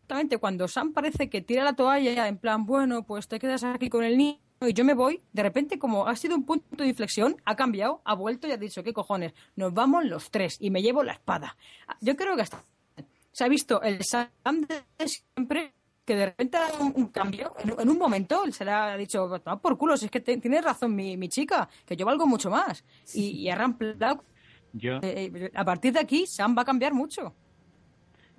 exactamente cuando Sam parece que tira la toalla en plan, bueno, pues te quedas aquí con el niño y yo me voy, de repente como ha sido un punto de inflexión, ha cambiado, ha vuelto y ha dicho, ¿qué cojones? Nos vamos los tres y me llevo la espada. Yo creo que hasta se ha visto el Sam de siempre que de repente ha dado un, un cambio, en, en un momento se le ha dicho, "Toma por culo, si es que te- tienes razón mi, mi chica, que yo valgo mucho más. Y, y ha reemplazado, Yo, eh, a partir de aquí Sam va a cambiar mucho.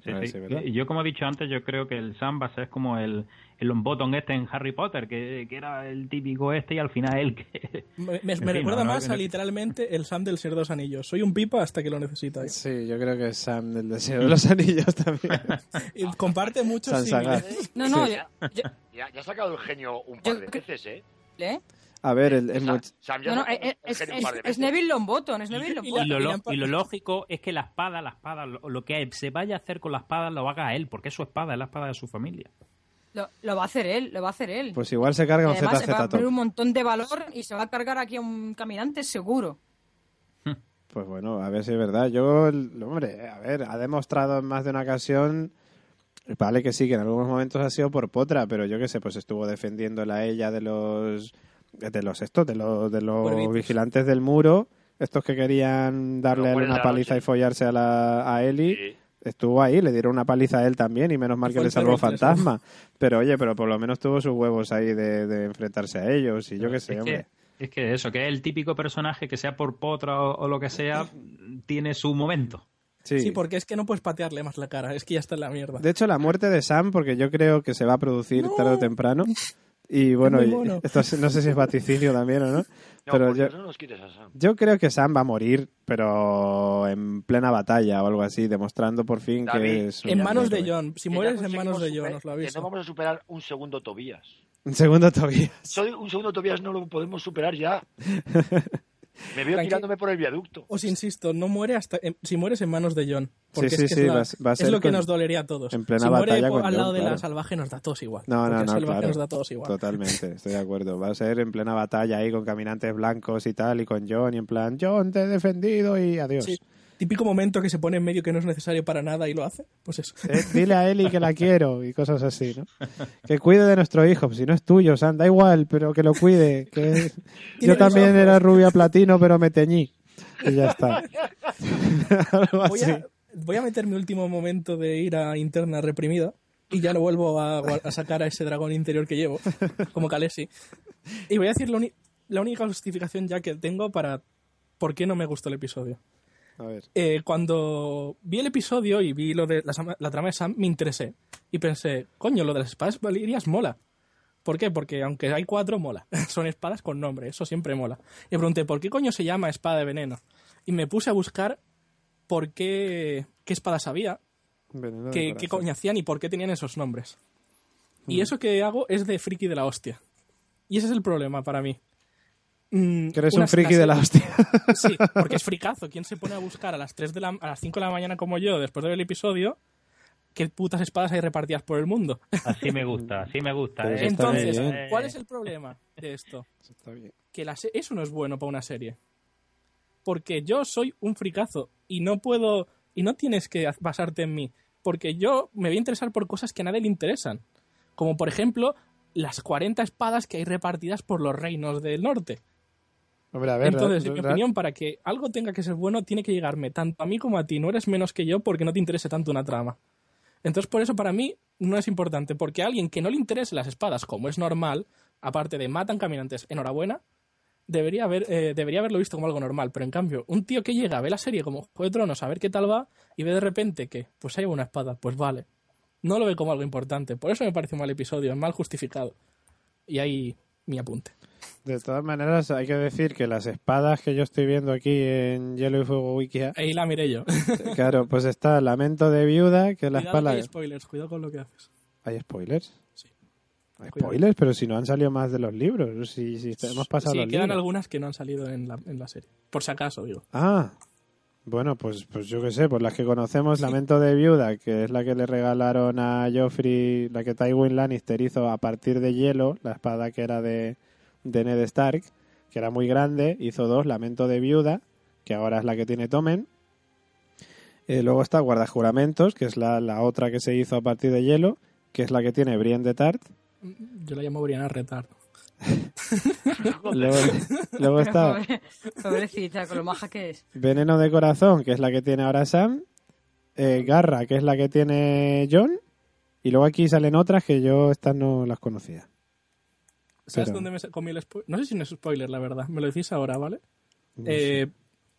Sí, A ver sí. si es verdad. Y Yo, como he dicho antes, yo creo que el Sam va a ser como el, el Longbottom este en Harry Potter, que, que era el típico este y al final él que... Me, me- me fin, recuerda no, más no- a literalmente el Sam del Señor de los Anillos. Soy un pipa hasta que lo necesitáis. Sí, yo creo que es Sam del Deseo de los Anillos también. Y comparte símiles. No, no, Sí. yo- Ya, ya ha sacado el genio un par Yo de veces, ¿eh? ¿eh? A ver, el, el Sam, ya No, no, es, es, es- es. Neville Longbottom, es Neville Y Longbottom. Y lo, y lo- la- y lo lógico es que la espada, la espada, lo, lo que se vaya a hacer con la espada lo haga él, porque es su espada, es la espada de su familia. Lo, lo va a hacer él, lo va a hacer él. pues igual se carga un se va a ZZ poner un montón de valor y se va a cargar aquí a un caminante seguro. Pues bueno, a ver si es verdad. Yo, el- hombre, a ver, ha demostrado en más de una ocasión, vale que sí, que en algunos momentos ha sido por potra, pero yo qué sé, pues estuvo defendiéndola a ella de los, de los estos, de los, de los vigilantes del muro, estos que querían darle Los una paliza noche. y follarse a, la, a Eli. Sí. Estuvo ahí, le dieron una paliza a él también y menos mal que le salvó fantasma. Pero oye, pero por lo menos tuvo sus huevos ahí de, de enfrentarse a ellos y yo qué sé, es, hombre. que, es que eso, que es el típico personaje que sea por potra o, o lo que sea, tiene su momento. Sí. Sí, porque es que no puedes patearle más la cara, es que ya está en la mierda. De hecho, la muerte de Sam, porque yo creo que se va a producir tarde o temprano. Y bueno, y- esto es- no sé si es vaticinio también o no. No, pero yo, no nos quites a Sam. yo creo que Sam va a morir, pero en plena batalla o algo así, demostrando por fin David, que es un En manos de John, si Que mueres en manos de John, os lo Que aviso. no vamos a superar un segundo Tobías. Un segundo todavía. Soy un segundo Tobías no lo podemos superar ya. Me veo Tranqui- tirándome por el viaducto. Os insisto, no muere hasta en- si mueres en manos de John. Porque Sí, es, sí, que sí, es, la- va a- va a es ser lo que con- nos dolería a todos. en plena si muere batalla por- al lado de la salvaje nos da a todos igual. No, no, no, salvaje claro. nos da a todos igual. Totalmente, estoy de acuerdo. Va a ser en plena batalla ahí con caminantes blancos y tal, y con John, y en plan, John, te he defendido y adiós. Sí. Típico momento que se pone en medio que no es necesario para nada y lo hace. Pues eso. Eh, dile a Eli que la quiero y cosas así, ¿no? Que cuide de nuestro hijo, si no es tuyo, Sam, da igual, pero que lo cuide. Que... Yo también era rubia platino, pero me teñí. Y ya está. Algo Voy así. a, voy a meter mi último momento de ira interna reprimida y ya lo vuelvo a, a sacar a ese dragón interior que llevo, como Kalesi. Y voy a decir la, la única justificación ya que tengo para por qué no me gustó el episodio. A ver. Eh, cuando vi el episodio y vi lo de la, trama de Sam, me interesé. Y pensé, coño, lo de las espadas valirias mola. ¿Por qué? Porque aunque hay cuatro, mola. Son espadas con nombre, eso siempre mola. Y pregunté, ¿por qué coño se llama espada de veneno? Y me puse a buscar por qué, qué espadas había, Veneno qué, qué coño hacían y por qué tenían esos nombres. Y eso que hago es de friki de la hostia. Y ese es el problema para mí. Mm, Que eres un friki de la hostia. Sí, porque es fricazo. ¿Quién se pone a buscar a las 3 de la, a las 5 de la mañana como yo, después de ver el episodio, qué putas espadas hay repartidas por el mundo? Así me gusta, así me gusta. Eh. Entonces, ¿cuál es el problema de esto? Está bien. Que la se- eso no es bueno para una serie. Porque yo soy un fricazo y no puedo y no tienes que basarte en mí, porque yo me voy a interesar por cosas que a nadie le interesan, como por ejemplo las 40 espadas que hay repartidas por los reinos del norte. Hombre, a ver. Entonces, en mi opinión, para que algo tenga que ser bueno, tiene que llegarme tanto a mí como a ti. No eres menos que yo porque no te interese tanto una trama. Entonces, por eso para mí no es importante, porque a alguien que no le interese las espadas, como es normal, aparte de matan caminantes, enhorabuena, debería, haber, eh, debería haberlo visto como algo normal. Pero en cambio, un tío que llega, ve la serie como Juego de Tronos, a ver qué tal va, y ve de repente que, pues hay una espada, pues vale. No lo ve como algo importante. Por eso me parece un mal episodio, es mal justificado. Y ahí mi apunte. De todas maneras, hay que decir que las espadas que yo estoy viendo aquí en Hielo y Fuego Wikia, Ahí la miré yo. claro, pues está Lamento de Viuda, que es la Cuidado que espada. hay spoilers, cuidado con lo que haces. ¿Hay spoilers? Sí. Spoilers, pero si no han salido más de los libros, si, si hemos pasado Sí, los quedan libros. algunas que no han salido en la, en la serie. Por si acaso, digo. Ah, bueno, pues, pues yo qué sé, pues las que conocemos, Lamento de Viuda, que es la que le regalaron a Joffrey, la que Tywin Lannister hizo a partir de hielo, la espada que era de, de Ned Stark, que era muy grande, hizo dos, Lamento de Viuda, que ahora es la que tiene Tomen. Eh, luego está Guardajuramentos, que es la, la otra que se hizo a partir de hielo, que es la que tiene Brienne de Tart. Yo la llamo Brianna Retar. Luego, luego está Pobre- pobrecita, con lo maja que es. Veneno de Corazón, que es la que tiene ahora Sam. eh, Garra, que es la que tiene John. Y luego aquí salen otras que yo estas no las conocía. ¿Sabes Pero- dónde me comí el spoiler? No sé si no es spoiler, la verdad. Me lo decís ahora, ¿vale? No Eh,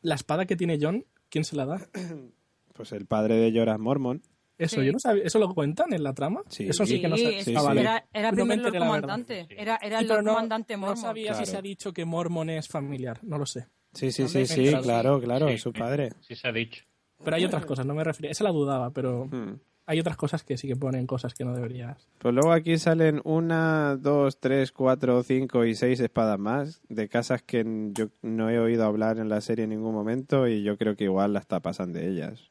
la espada que tiene John, ¿quién se la da? Pues el padre de Jorah Mormon. Eso, Sí. yo no sabía. ¿Eso lo cuentan en la trama? Sí. Eso sí, que no Sí, sé. es- sí, Ah, sí. vale. Era, era No me primer Lord enteré, la verdad. comandante. Era, era Sí, el no, comandante no Mormon. sabía si Claro. se ha dicho que Mormon es familiar, no lo sé. Sí, sí, No sí, sí, claro, claro, Sí, es su sí. padre. Sí se ha dicho. Pero hay otras cosas, no me refería. Esa la dudaba, pero Hmm. Hay otras cosas que sí que ponen cosas que no deberías. Pues luego aquí salen una, dos, tres, cuatro, cinco y seis espadas más de casas que yo no he oído hablar en la serie en ningún momento y yo creo que igual hasta pasan de ellas.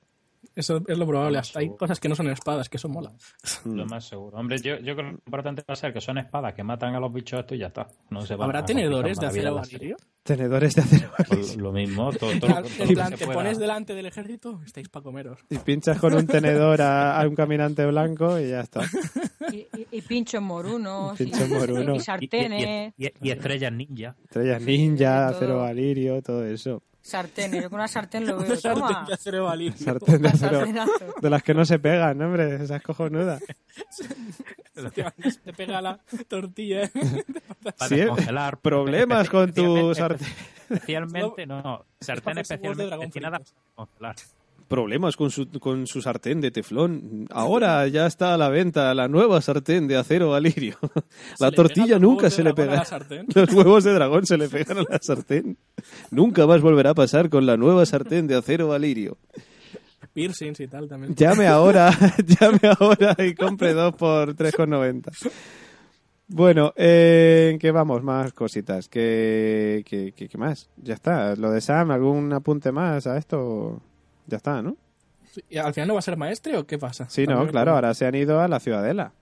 Eso es lo probable. Hasta hay cosas que no son espadas, que eso mola. Hmm. Lo más seguro. Hombre, yo, yo creo que lo importante va a ser que son espadas que matan a los bichos estos y ya está. No se van ¿Habrá a tenedores de acero valirio? Tenedores de acero. Pues lo mismo, todo, todo, En todo en que plan, te pueda. pones delante del ejército, estáis para comeros. Y pinchas con un tenedor a, a un caminante blanco y ya está. Y, y, y pinchos morunos. Pinchos y, morunos. y Y- y- sartenes. Y, y- y estrellas ninja. Estrellas ninja, acero valirio, todo eso. Sartenes. Yo con una sartén lo veo. Toma. Sartén de acero valirio. Sartén de acero. Sartenazo. De las que no se pegan, ¿no, hombre, esa es cojonuda. Te pega la tortilla. Para Sí, ¿eh? descongelar. Problemas con tu Especialmente- sartén. Especialmente, no, sartén Para hacer juegos de especialmente dragón a congelar. Problemas con su, con su sartén de teflón. Ahora ya está a la venta la nueva sartén de acero valirio. La tortilla nunca se le pega. Los huevos de dragón se le pegan a la sartén. Nunca más volverá a pasar con la nueva sartén de acero valirio. Piercings y tal también. Llame ahora, llame ahora y compre dos por 3,90. Bueno, eh, ¿en qué vamos? Más cositas. ¿Qué, qué, qué- qué más? Ya está. Lo de Sam, ¿algún apunte más a esto? Ya está, ¿no? ¿Y ¿Al final no va a ser maestre o qué pasa? Sí, no, claro, ahora se han ido a la Ciudadela.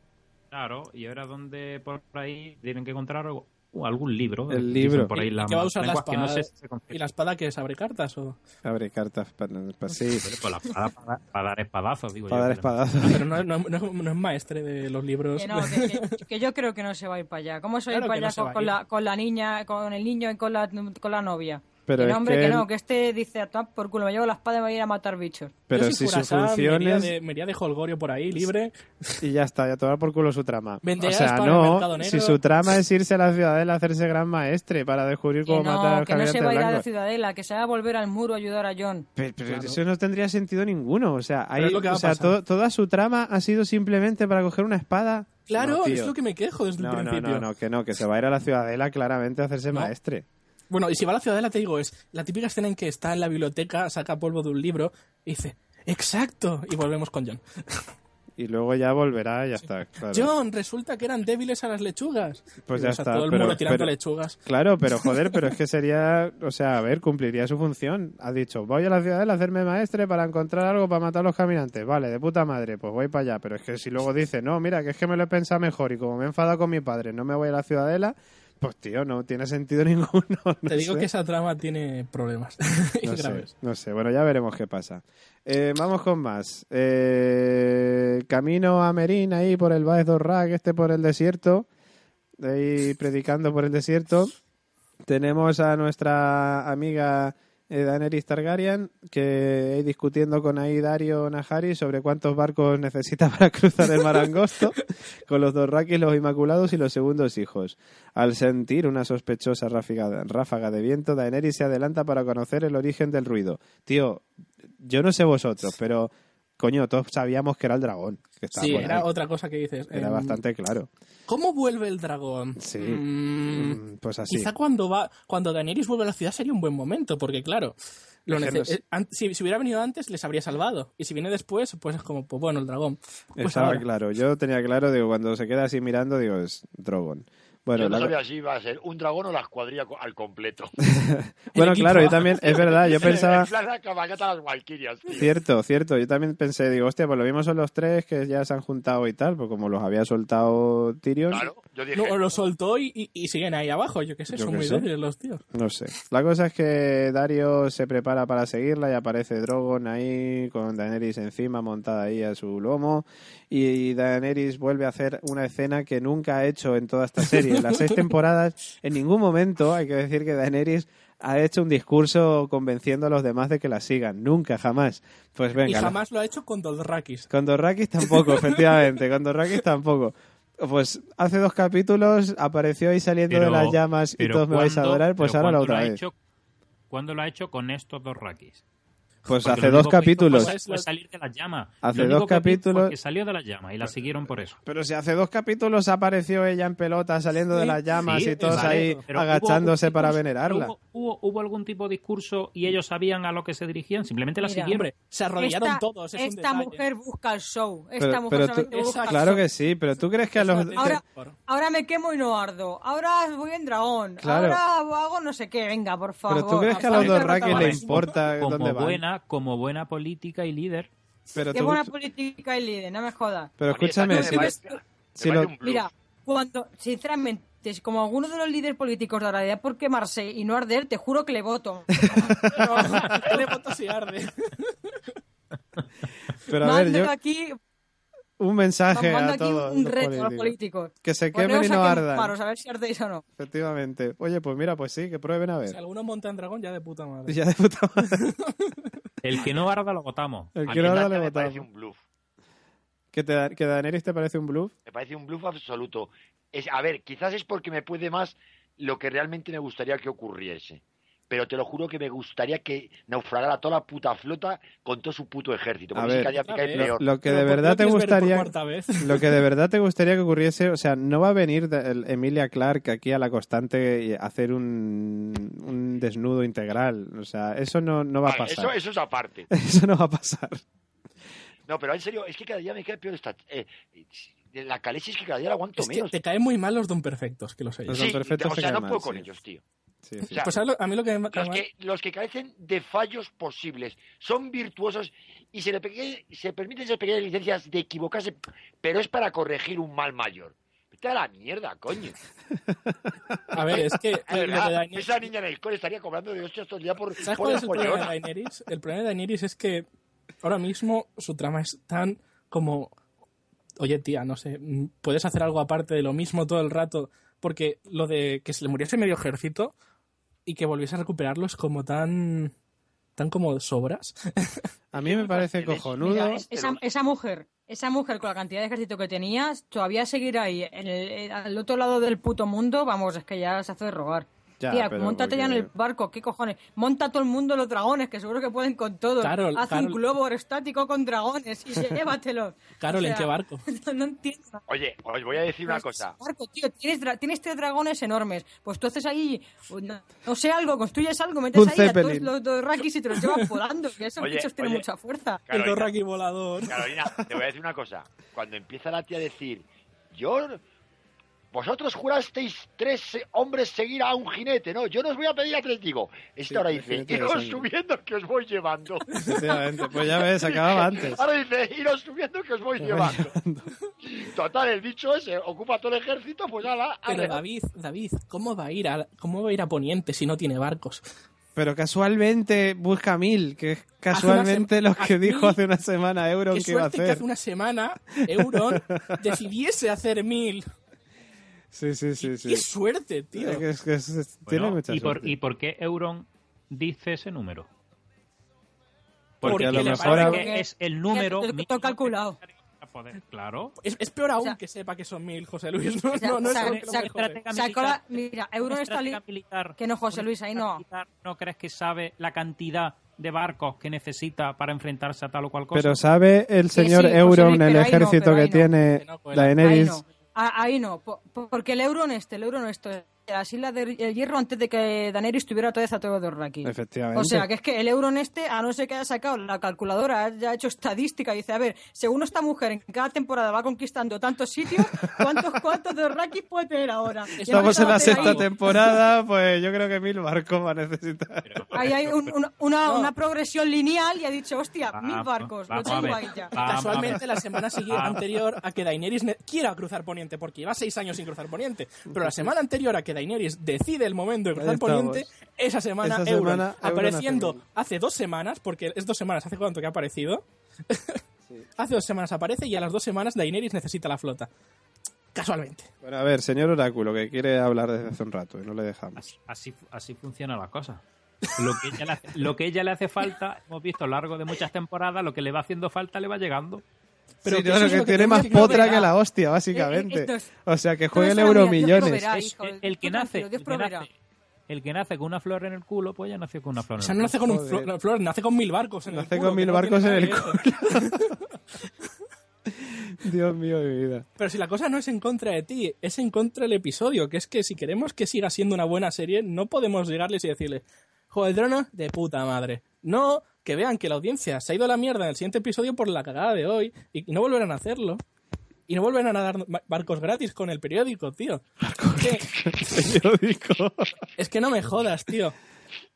Claro, y ahora donde por ahí tienen que encontrar algo- uh, algún libro. El Dicen libro. Por ahí ¿Y las qué va a usar la no espada? sé si se ¿Y la espada que es abre cartas o...? Abre cartas para, para, sí, Pues la espada para, para dar espadazos, digo para yo. dar espadazos. Ah, pero no, no- no- no es maestre de los libros. Que no, que, que- que yo creo que no se va a ir para allá. ¿Cómo se va a ir Claro para no allá con, con la, con la niña, con el niño y con la, con la novia? Pero que no, hombre, que que, él- no, que este dice a tomar por culo, me llevo la espada y me voy a ir a matar bichos. Pero si su Curaçao, función me iría es... de, me iría de Holgorio por ahí, libre. Y ya está, ya tomar por culo su trama. O sea, no, si su trama es irse a la ciudadela a hacerse gran maestre para descubrir cómo matar a no, los que no se va a ir a la ciudadela, que se va a volver al muro a ayudar a John. Pero, pero Claro. eso no tendría sentido ninguno. O sea, hay, o sea to- toda su trama ha sido simplemente para coger una espada. Claro, No, es lo que me quejo desde No, el no, principio. no, no, que no, que se va a ir a la ciudadela claramente a hacerse No. maestre. Bueno, y si va a la ciudadela, te digo, es la típica escena en que está en la biblioteca, saca polvo de un libro y dice, ¡exacto! Y volvemos con John. Y luego ya volverá y ya está. Claro. John, resulta que eran débiles a las lechugas. Pues Y ya está, Todo el pero- mundo tirando pero- lechugas. Claro, pero joder, pero es que sería, o sea, a ver, cumpliría su función. Ha dicho, voy a la ciudadela a hacerme maestre para encontrar algo para matar a los caminantes. Vale, de puta madre, pues voy para allá. Pero es que si luego dice, no, mira, que es que me lo he pensado mejor y como me he enfadado con mi padre, no me voy a la ciudadela, pues tío, no tiene sentido ninguno. no Te digo sé. que esa trama tiene problemas no sé, graves. no sé, bueno, ya veremos qué pasa. Eh, vamos con más. Eh, camino a Merín, ahí por el Baez Dorrak, este por el desierto, ahí predicando por el desierto. Tenemos a nuestra amiga eh, Daenerys Targaryen, que ahí discutiendo con ahí Dario Nahari sobre cuántos barcos necesita para cruzar el mar angosto, con los Dorrakis, los Inmaculados y los segundos hijos. Al sentir una sospechosa ráfaga, ráfaga de viento, Daenerys se adelanta para conocer el origen del ruido. Tío, yo no sé vosotros, pero coño, todos sabíamos que era el dragón. Que Sí, era ahí. otra cosa que dices. Era em, bastante claro. ¿Cómo vuelve el dragón? Sí. Mm, Pues así. Quizá cuando va, cuando Daenerys vuelve a la ciudad sería un buen momento, porque claro, Lo eh, si, si hubiera venido antes, les habría salvado. Y si viene después, pues es como, pues bueno, el dragón. Pues Estaba ahora. claro. Yo tenía claro, digo, cuando se queda así mirando, digo, es Drogon. Bueno, Yo no la- sabía si iba a ser un dragón o la escuadrilla al completo. bueno claro, yo también, es verdad, yo pensaba... Las Valkyrias. Cierto, cierto. Yo también pensé, digo, hostia, pues lo mismo son los tres que ya se han juntado y tal, pues como los había soltado Tyrion, Claro, yo dije, No, lo soltó y, y- y siguen ahí abajo. Yo qué sé, Yo son muy sé. dóciles los tíos. no sé. La cosa es que Dario se prepara para seguirla y aparece Drogon ahí con Daenerys encima, montada ahí a su lomo. Y Daenerys vuelve a hacer una escena que nunca ha hecho en toda esta serie. En las seis temporadas, en ningún momento hay que decir que Daenerys ha hecho un discurso convenciendo a los demás de que la sigan. Nunca, jamás. Pues venga. y la- jamás lo ha hecho con Dothraki. Con Dorrakis tampoco, efectivamente. Con Dorrakis tampoco. Pues hace dos capítulos apareció ahí saliendo de las llamas y todos me vais a ¿cuándo- adorar, pues ahora la ¿cuándo otra lo ha vez. hecho- ¿Cuándo lo ha hecho con estos dos rakis? Pues Porque hace dos capítulos. Fue, salir de las llamas. Hace dos capítulos- que salió de las llamas y la siguieron por eso. Pero si hace dos capítulos apareció ella en pelota saliendo de Sí, las llamas sí, y todos vale, ahí agachándose para discurso- venerarla. ¿hubo, hubo, hubo algún tipo de discurso y ellos sabían a lo que se dirigían? Simplemente la Mira, siguieron. Hombre, se arrodillaron esta, todos. Es esta mujer busca el show. Esta Pero, mujer pero tú- busca el claro show. que sí, pero tú crees que a los... Ahora-. Ahora me quemo y no ardo. Ahora voy en dragón. Claro. Ahora hago no sé qué. Venga, por favor. Pero tú crees que a los Dorrakis le importa como dónde van. Como buena política y líder. Pero, Qué tú- buena política y líder, no me jodas. pero escúchame, me si, me si lo-. Mira, cuando, sinceramente, como alguno de los líderes políticos de ahora por quemarse y no arder, te juro que le voto. Pero, le voto si arde. pero a ver, yo aquí, un mensaje mando a aquí todos un los reto a los políticos. Que se quemen y no ardan. quemaros, a ver si ardéis o no. Efectivamente. Oye, pues mira, pues sí, que prueben a Si ver. alguno monta en dragón, ya de puta madre. Ya de puta madre. El que no arda lo votamos. El A que mí no arda Nacha le me parece votamos. un bluff. ¿Que, te, da- ¿Que Daenerys te parece un bluff? Me parece un bluff absoluto. Es, a ver, quizás es porque me puede más lo que realmente me gustaría que ocurriese. Pero te lo juro que me gustaría que naufragara toda la puta flota con todo su puto ejército. A ver, Lo- que Pero de ¿por qué verdad te gustaría... Lo que de verdad te gustaría que ocurriese, o sea, no va a venir de- el Emilia Clark aquí a la constante y hacer un, un desnudo integral. O sea, eso no, no va a Vale, eso, pasar. eso es aparte. Eso no va a pasar. No, pero en serio, es que cada día me cae peor esta... eh, la calesis es que cada día la aguanto Es que menos. te caen muy mal los don perfectos, que lo sé. Los Sí, don perfectos o se sea, caen no mal, puedo con sí. ellos, tío. Sí, sí. O sea, Pues a, lo- a mí lo que me los que, los que carecen de fallos posibles son virtuosos y se, le se permiten esas pequeñas licencias de equivocarse, pero es para corregir un mal mayor. Vete a la mierda, coño. A ver, es que verdad, Daenerys- esa niña en el cole estaría cobrando de hostias todo el día por, ¿Sabes por cuál es el problema de. Daenerys? El problema de Daenerys es que ahora mismo su trama es tan como... Oye, tía, no sé, puedes hacer algo aparte de lo mismo todo el rato, porque lo de que se le muriese medio ejército y que volviese a recuperarlo es como tan... tan como sobras. A mí me parece cojonudo. Mira, es- esa, esa mujer, esa mujer con la cantidad de ejército que tenías, todavía seguir ahí, en el, en- al otro lado del puto mundo, vamos, es que ya se hace de rogar. Ya, Tía, montate ya en porque- el barco, ¿qué cojones? Monta todo el mundo los dragones, que seguro que pueden con todo. Carol, Haz Carol. un globo aerostático con dragones y llévatelo. Carol, O ¿en qué barco? No, entiendo. Oye, os voy a decir una cosa. Barco, tío, tienes, dra- tienes tres dragones enormes. Pues tú haces ahí, no, no sé, algo, construyes algo, metes Un ahí a todos Zeppelin. los Dorrakis y te los llevas volando, que esos Oye, bichos tienen oye. mucha fuerza. El Carolina, Dorraki volador. Carolina, te voy a decir una cosa. Cuando empieza la tía a decir, yo, vosotros jurasteis tres hombres seguir a un jinete, no, yo no os voy a pedir a tres, digo. Esta ahora dice, iros subiendo que os voy llevando. Efectivamente. Pues ya ves, acababa antes. Ahora dice, iros subiendo que os voy llevando. Total, el bicho ese ocupa todo el ejército, pues ala, Pero. David, David, ¿cómo va a ir a, cómo va a ir a Poniente si no tiene barcos? Pero casualmente busca mil, que es casualmente lo que dijo hace una semana Euron Qué que iba a suerte que hacer. hace una semana Euron decidiese hacer mil. Sí, sí, sí, sí. ¡Qué suerte, tío! Es que- es que es- tiene Bueno, mucha ¿y, por, suerte. ¿Y por qué Euron dice ese número? Porque a lo mejor a- que es el número Todo mínimo calculado. poder- Claro. Es, es peor aún O sea- que sepa que son mil, José Luis. No, O sea, no, no es o sea, que Sacó la- militar- mira, Euron una está militar- Que no, José Luis, ahí no. militar, ¿No crees que sabe la cantidad de barcos que necesita para enfrentarse a tal o cual cosa? Pero ¿sabe el señor sí, José Euron Luis, el no, ejército que no. tiene Que no, pues, Daenerys? Ahí no. Porque el Euron este, el Euron esto las Islas del Hierro antes de que Daenerys tuviera otra vez a todo Dothraki. Efectivamente. O sea, que es que el Euron este, a no ser que haya sacado la calculadora, haya hecho estadística y dice, a ver, según esta mujer en cada temporada va conquistando tantos sitios, ¿cuántos, cuántos Dothraki puede tener ahora? Estamos en la sexta ahí- temporada, pues yo creo que mil barcos va a necesitar. Ahí hay un- una, una, una progresión lineal y ha dicho, hostia, mil Vamos, barcos, lo vamos a tengo ahí ya. Casualmente la semana siguiente, anterior a que Daenerys ne- quiera cruzar Poniente, porque lleva seis años sin cruzar Poniente, pero la semana anterior a que Daenerys decide el momento de cruzar. Poniente, esa semana, Esa Euron, semana, Euron apareciendo hace- hace dos semanas, porque es dos semanas, ¿hace cuánto que ha aparecido? hace dos semanas aparece y a las dos semanas Daenerys necesita la flota. Casualmente. Bueno, a ver, señor Oráculo, que quiere hablar desde hace un rato y no le dejamos. Así, así funciona la cosa. Lo que, ella le hace, lo que ella le hace falta, hemos visto a lo largo de muchas temporadas, lo que le va haciendo falta le va llegando. Pero sí, que no, eso lo es que, lo que tiene más potra que la hostia, Eh, básicamente. es- O sea, que juegue el eso, mira, euro Dios millones. proveerá, Es- hijo, el, el que nace, el, que nace, el que nace con una flor en el culo, pues ya nació con una flor O en sea, el no culo. nace con un Joder. flo- flor, nace con mil barcos en el Nace culo, con que mil barcos en el ver. Dios mío de mi vida. Pero si la cosa no es en contra de ti, es en contra del episodio, que es que si queremos que siga siendo una buena serie, no podemos llegarles y decirles, Juego del Trono, de puta madre. No, que vean que la audiencia se ha ido a la mierda en el siguiente episodio por la cagada de hoy y no volverán a hacerlo. Y no volverán a dar ba- barcos gratis con el periódico, tío. Es que, Periódico. es que no me jodas, tío.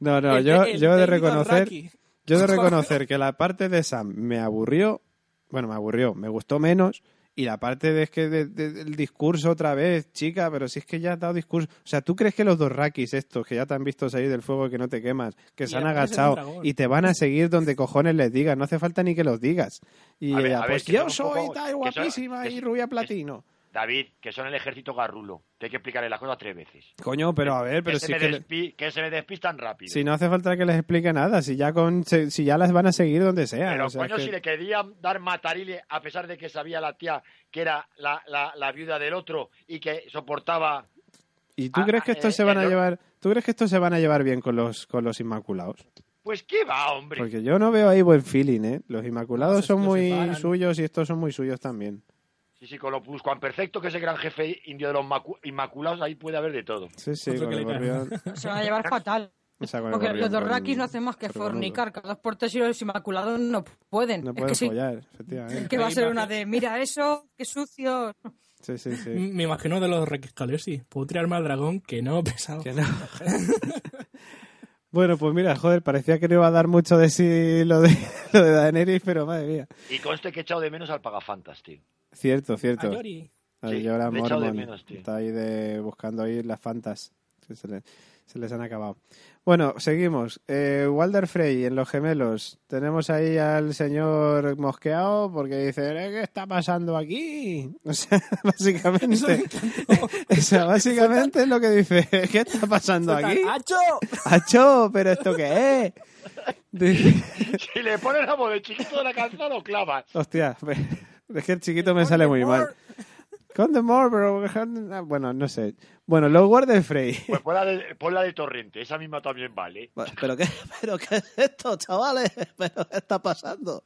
No, no, El- yo, el yo de reconocer, yo he de reconocer que la parte de Sam me aburrió, bueno, me aburrió, me gustó menos, y la parte de es que de- de- del discurso otra vez, chica, pero si es que ya has dado discurso, o sea, ¿tú crees que los dos rakis estos que ya te han visto salir del fuego que no te quemas, que Y se han agachado y te van a seguir donde cojones les digas, no hace falta ni que los digas. Y A ver, ella, a ver, pues yo soy poco- tal guapísima y rubia platino. David, que son el ejército garrulo. Que hay que explicarle las cosas tres veces. Coño, pero a ver, pero que, si se que le- que se me despistan rápido. Si no hace falta que les explique nada, si ya con si ya las van a seguir donde sea. Pero o sea, coño, que- si le querían dar matarile, a pesar de que sabía la tía que era la, la, la viuda del otro y que soportaba. ¿Y tú Ah, crees que estos eh, se van a llevar, tú crees que estos se van a llevar bien con los con los inmaculados? Pues qué va, hombre. Porque yo no veo ahí buen feeling, ¿eh? Los inmaculados No, son muy suyos y estos son muy suyos también. Sí, sí, con lo perfecto que es el gran jefe indio de los macu- inmaculados, ahí puede haber de todo. Sí, sí, con que el le gorrión. Se van a llevar fatal. O sea, Porque gorrión, los con Dorrakis el no hacen más que fornicar. Cada dos por tres y los inmaculados no pueden. No es pueden que sí. follar, efectivamente. Que va a ser va. una de, mira eso, qué sucio. Sí, sí, sí. Me imagino de los Requiscalesi. Puedo tirarme al dragón, que no, pesado. Que no. bueno, pues mira, joder, parecía que no iba a dar mucho de sí lo de, lo de Daenerys, pero madre mía. Y conste que he echado de menos al Pagafantas, tío. Cierto, cierto. A Yori. Ahí Sí, Mormon. menos, tío. Está ahí de, buscando ahí las fantas. que se, le- se les han acabado. Bueno, seguimos. Eh, Walder Frey en Los Gemelos. Tenemos ahí al señor mosqueado porque dice, "Eh, ¿qué está pasando aquí? O sea, básicamente... o sea, básicamente es lo que dice, ¿qué está pasando aquí? ¡Acho! ¡Acho! ¿Pero esto qué es? Dice, Si le pones la voz de chiquito de la canción, lo clavas. Hostia, es que el chiquito me sale muy mal. Condemore, pero... Bueno, no sé. Bueno, los Walder Frey. Pues pon la, de, pon la de Torrente, esa misma también vale. ¿Pero qué, ¿Pero qué es esto, chavales? ¿Pero qué está pasando?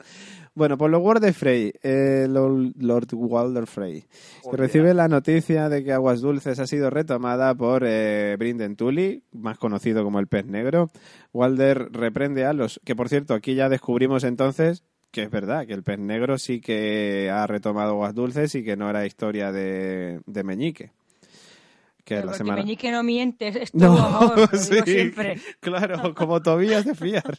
Bueno, pues los Walder Frey, eh, Lord, Walder Frey, que recibe la noticia de que Aguas Dulces ha sido retomada por eh, Brinden Tully, más conocido como el pez negro. Walder reprende a los... Que por cierto, aquí ya descubrimos entonces que es verdad, que el pez negro sí que ha retomado Aguas Dulces y que no era historia de, de Meñique. Que Pero la semana... Meñique no miente, es todo No, amor, lo digo sí, siempre. claro, como Tobías de fiar.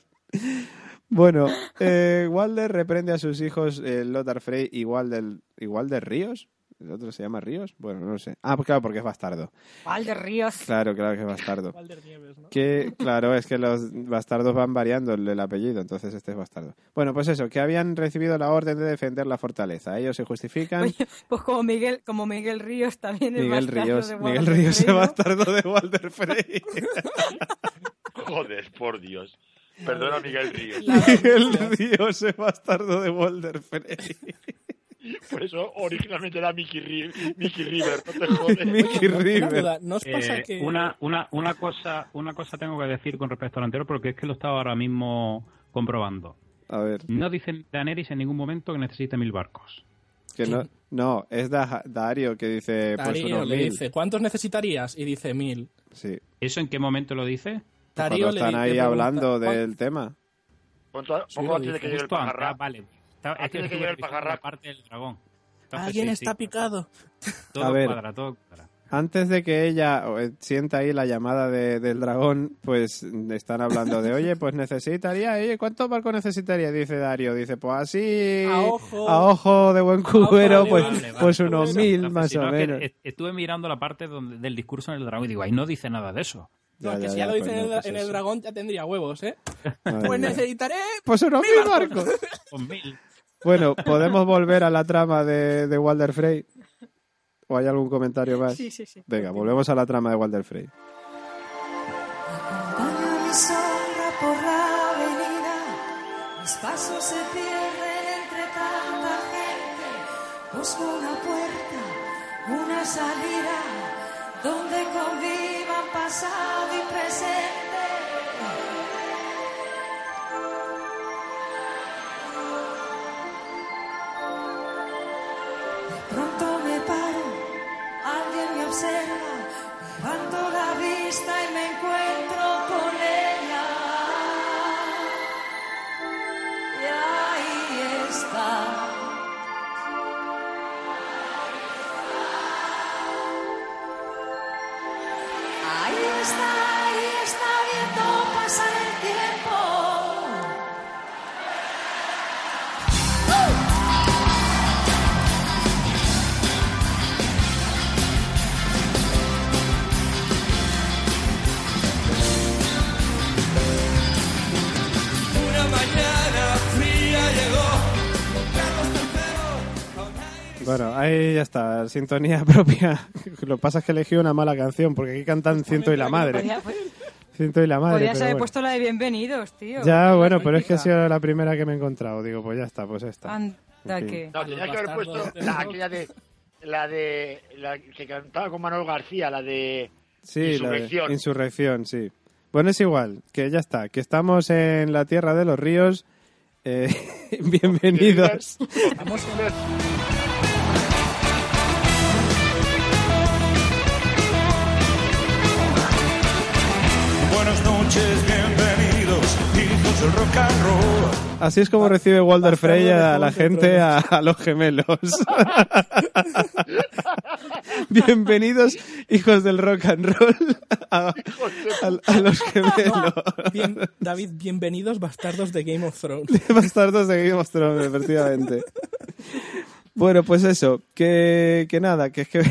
Bueno, eh, Walder reprende a sus hijos eh, Lothar Frey del igual de Ríos. ¿El otro se llama Ríos? Bueno, no sé. Ah, pues claro, porque es bastardo. Valde Ríos. Claro, claro que es bastardo. Walder Nieves, ¿no? Que, claro, es que los bastardos van variando el, el apellido, entonces este es bastardo. Bueno, pues eso, que habían recibido la orden de defender la fortaleza. Ellos se justifican. Oye, pues como Miguel, como Miguel Ríos también es Miguel bastardo Ríos, de Miguel Walter Ríos es bastardo de Walder Frey. Joder, por Dios. Perdona, Miguel Ríos. Miguel Ríos es bastardo de Walder Frey. Por eso originalmente era Mickey, Ri- Mickey River, no te jodes. Mickey River. duda, ¿no os pasa Eh, que... una, una, una, cosa, una cosa tengo que decir con respecto al anterior, porque es que lo estaba ahora mismo comprobando. A ver, No dicen Daenerys en ningún momento que necesite mil barcos. que no. No, es Da- Dario que dice, pues Darío unos le mil. dice, ¿cuántos necesitarías? Y dice mil. Sí. ¿Eso en qué momento lo dice? Darío Cuando le están ahí le pregunta, hablando "¿Cuán- del tema. Poco, Sí, antes de que llegue el pajarra. ah, vale. Estaba- es Antes que de que llegue el revisando pajarra. la parte del dragón. Entonces, Alguien sí, está sí, picado. Todo A ver. cuadra, todo cuadra. Antes de que ella eh, sienta ahí la llamada de- del dragón, pues están hablando de, oye, pues necesitaría, oye, ¿cuántos barcos necesitaría? Dice Dario, dice, pues así, A ojo. a ojo de buen ojo cubero, pues, buen- Vale, vale. pues unos mil más si o no, menos. est- Estuve mirando la parte donde, del discurso en el dragón y digo, ahí no dice nada de eso. No, Ya, que ya, si ya, ya lo pues dicen en, no, el- pues en el dragón ya tendría huevos, ¿eh? Madre Pues necesitaré... Pues unos mil barcos. Con mil. Bueno, ¿podemos volver a la trama de, de Walder Frey? ¿O hay algún comentario más? Sí, sí, sí. Venga, volvemos a la trama de Walder Frey. Acompaña mi sombra por la avenida, mis pasos se pierden entre tanta gente. Busco una puerta, una salida, donde convivan pasado y presente. Ahí está, ahí está viendo pasar Bueno, ahí ya está, sintonía propia. Lo que pasa es que elegí una mala canción, porque aquí cantan Ciento y la Madre. Ciento y la Madre. Podías pero haber bueno. puesto la de bienvenidos, tío. Ya, bueno, pero es que ha sido la primera que me he encontrado. Digo, pues ya está, pues esta. Anda En fin. que... No, tenía que haber bastardos puesto de la, aquella de. La de. La que cantaba con Manuel García, la de. Sí, la de- Insurrección. insurrección, sí. Bueno, es igual, que ya está, que estamos en la tierra de los ríos. Eh, bienvenidos. Noches, bienvenidos, hijos del rock and roll. Así es como recibe Walter Frey a la gente, a, a los gemelos. Bienvenidos, hijos del rock and roll, a, a- a los gemelos. Bien- David, bienvenidos bastardos de Game of Thrones. Bastardos de Game of Thrones, efectivamente. Bueno, pues eso, que, que nada, que es que,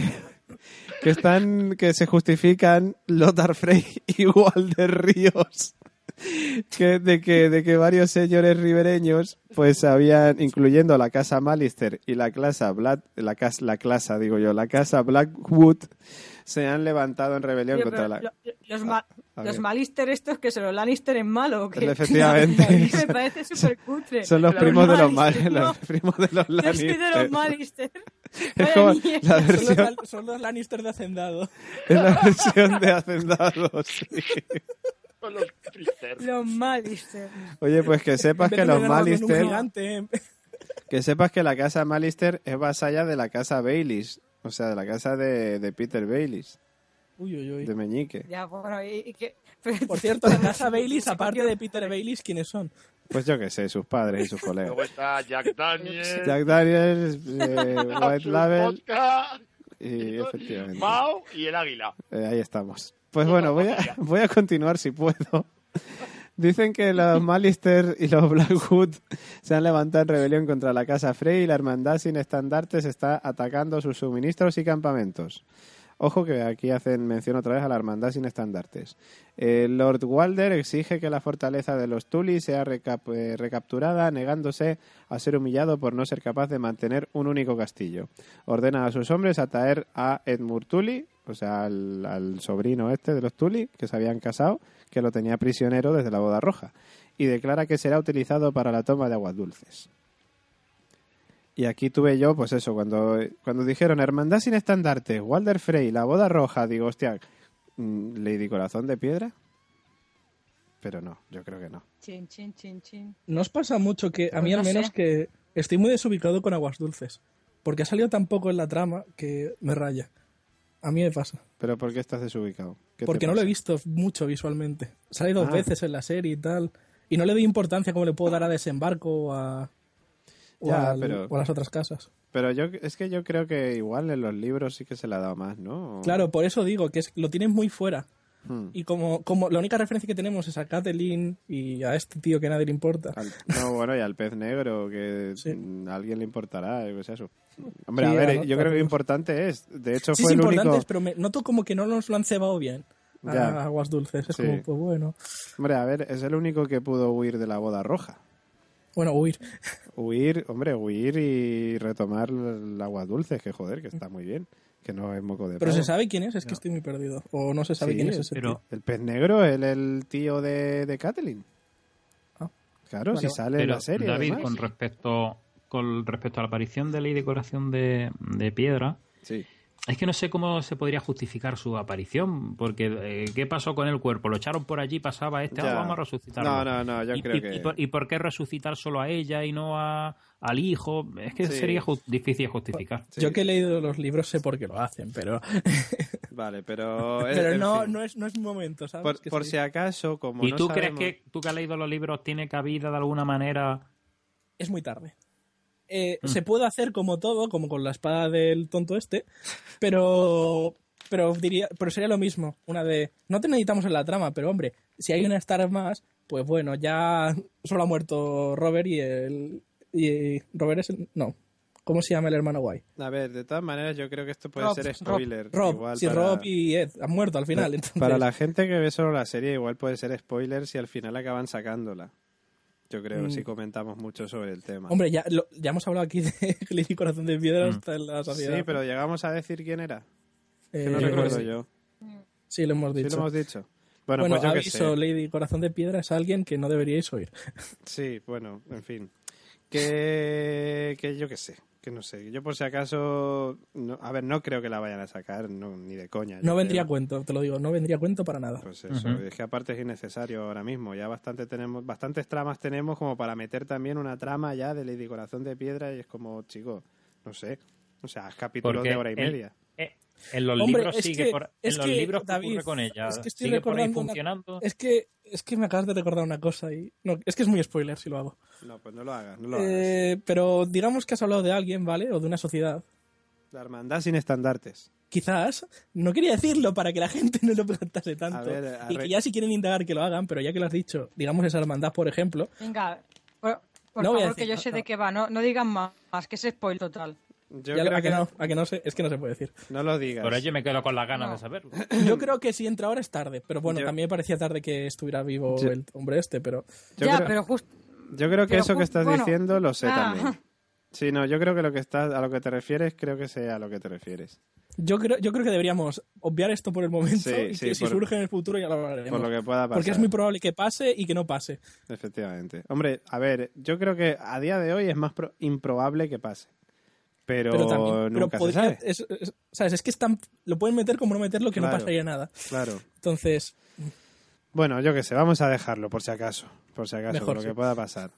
que están, que se justifican Lothar Frey y Walder Ríos. Que, de, que, de que varios señores ribereños, pues habían, incluyendo la casa Malister y la casa Black, la casa, la clasa, digo yo, la casa Blackwood, se han levantado en rebelión contra la. lo- los, ma- A los. Malister estos que se los Lannister en malo. ¿o qué? Efectivamente. Me parece súper cutre. Son los primos de los Mal- Malister, los primos de los no. Yo soy de Lannister. los Malister. Es como la Son los, versión, son los Lannister de Hacendado. es la versión de Hacendados. sí. Los. Los Malister. Oye, pues que sepas que los Malister, gigante, que sepas que la casa Malister es vasalla de la casa Baileys, o sea, de la casa de, de Peter Baileys, Uy, uy, uy. de Meñique. Ya, bueno, y, y que... Por cierto, la casa Baileys, aparte de Peter Baileys, ¿quiénes son? Pues yo qué sé, sus padres y sus colegas. Luego está Jack Daniels. Jack Daniels, eh, White Label y efectivamente. Mao y el águila. Eh, ahí estamos. Pues bueno, voy a, voy a continuar si puedo. Dicen que los Malister y los Blackwood se han levantado en rebelión contra la Casa Frey y la Hermandad sin estandartes está atacando sus suministros y campamentos. Ojo que aquí hacen mención otra vez a la Hermandad sin estandartes. Eh, Lord Walder exige que la fortaleza de los Tully sea recap- eh, recapturada, negándose a ser humillado por no ser capaz de mantener un único castillo. Ordena a sus hombres atraer a Edmure Tully, o sea, al, al sobrino este de los Tully, que se habían casado, que lo tenía prisionero desde la boda roja, y declara que será utilizado para la toma de aguas dulces. Y aquí tuve yo, pues eso, cuando, cuando dijeron Hermandad sin estandarte, Walder Frey, la boda roja, digo, hostia, mm, Lady Corazón de Piedra. Pero no, yo creo que no. Chin, chin, chin, chin. ¿No os pasa mucho que, a mí al no menos, sé. que estoy muy desubicado con aguas dulces? porque ha salido tan poco en la trama que me raya. A mí me pasa. ¿Pero por qué estás desubicado? ¿Qué te Porque no lo he visto mucho visualmente. Sale dos Ah. veces en la serie y tal. Y no le doy importancia como le puedo dar a Desembarco o a, o Ya, al- pero- o a las otras casas. Pero yo, es que yo creo que igual en los libros sí que se le ha dado más, ¿no? Claro, por eso digo que es, lo tienes muy fuera. Hmm. Y como, como la única referencia que tenemos es a Catelyn y a este tío que a nadie le importa. Al- no, bueno, y al pez negro, que Sí. a alguien le importará, eso. Hombre, Sí, a ver, yo creo que todos. importante es. De hecho, Sí, fue es el importante, único. pero me noto como que no nos lo han cebado bien a. Aguas Dulces. Es como, pues bueno. Hombre, a ver, es el único que pudo huir de la boda roja. Bueno, huir. Huir, hombre, huir y retomar el agua dulce, que joder, que está muy bien. Que no es moco de Pero pavo. se sabe quién es, es que estoy muy perdido. O no se sabe Sí, quién es ese pero- tío. El pez negro, el, el tío de, de Catelyn. Ah. Claro, Vale, si sale en Pero, la serie. David, además. con respecto con respecto a la aparición de Ley de Corazón de, de Piedra, Sí. Es que no sé cómo se podría justificar su aparición, porque eh, ¿qué pasó con el cuerpo? ¿Lo echaron por allí, pasaba este? Ah, vamos a resucitarlo. No, no, no, yo ¿Y, creo y- que... y por, y por qué resucitar solo a ella y no a, al hijo? Es que Sí. sería ju- difícil justificar. Sí. Yo que he leído los libros sé por qué lo hacen, pero, Vale, pero... pero no, no, es, no es momento, ¿sabes? Por, Que por sí. si acaso, como ¿Y no tú sabemos- crees que tú que has leído los libros tiene cabida de alguna manera? Es muy tarde. Eh, Mm. Se puede hacer como todo, como con la espada del tonto este, pero pero diría, pero sería lo mismo, una de no te necesitamos en la trama, pero hombre, si hay una Star más, pues bueno, ya solo ha muerto Robert y el y Robert es el, no, ¿cómo se llama el hermano guay? A ver, de todas maneras, yo creo que esto puede Rob, ser Rob, spoiler. Rob, igual si para- Rob y Ed han muerto al final, entonces Para la gente que ve solo la serie, igual puede ser spoiler si al final acaban sacándola. Yo creo, Mm. si comentamos mucho sobre el tema. Hombre, ya, lo- ya hemos hablado aquí de Glenn y Corazón de Piedra Mm. hasta en la sociedad. sí, pero llegamos a decir quién era. Eh, Que no creo recuerdo sí. yo. Sí, lo hemos ¿Sí dicho. lo hemos dicho? Bueno, Bueno, pues yo aviso, sé. Lady Corazón de Piedra es alguien que no deberíais oír. Sí, bueno, en fin. Que, que yo qué sé, que no sé. Yo por si acaso, no- a ver, no creo que la vayan a sacar, no, ni de coña. No vendría creo. cuento, te lo digo, no vendría cuento para nada. Pues eso, es que aparte es innecesario ahora mismo. Ya bastante tenemos, bastantes tramas tenemos como para meter también una trama ya de Lady Corazón de Piedra y es como, chico, no sé. O sea, es capítulos Porque de hora y el- media. En los Hombre, libros es sigue que- por, en es los que, libros ¿qué David, ocurre con ella. es que estoy sigue por ahí recordando una- funcionando. Es que es que me acabas de recordar una cosa y no, es que es muy spoiler si lo hago. No, pues no lo hagas, no lo hagas. Eh, pero digamos que has hablado de alguien, ¿vale? O de una sociedad. La hermandad sin estandartes. Quizás, no quería decirlo para que la gente no lo plantase tanto. A ver, a y que ya si quieren indagar que lo hagan, pero ya que lo has dicho, digamos esa hermandad, por ejemplo, Venga, por, por No favor, decir- que yo sé no, de qué va. No, no digan más, más, que es spoil total. Yo ya, creo a que que no, a que no sé, es que no se puede decir. no lo digas. Por ello me quedo con las ganas No. de saberlo. Yo creo que si entra ahora es tarde, pero bueno, Yo- también me parecía tarde que estuviera vivo Yo- el hombre este, pero Yo ya, creo- pero justo. Yo creo que Pero eso que estás bueno, diciendo lo sé ah. también. Sí, no, yo creo que lo que estás, a lo que te refieres, creo que sea a lo que te refieres. yo creo, yo creo que deberíamos obviar esto por el momento Sí, y sí, que si por- surge en el futuro ya lo hablaremos. Por lo que pueda pasar. Porque es muy probable que pase y que no pase. Efectivamente. Hombre, a ver, yo creo que a día de hoy es más pro- improbable que pase. Pero, Pero también, pero nunca se podría- sabe. es, es- ¿sabes? Es que están, lo pueden meter como no meterlo que no pasaría nada. Claro. Entonces, Bueno, yo qué sé, vamos a dejarlo por si acaso. Por si acaso, Mejor, por lo sí. que pueda pasar.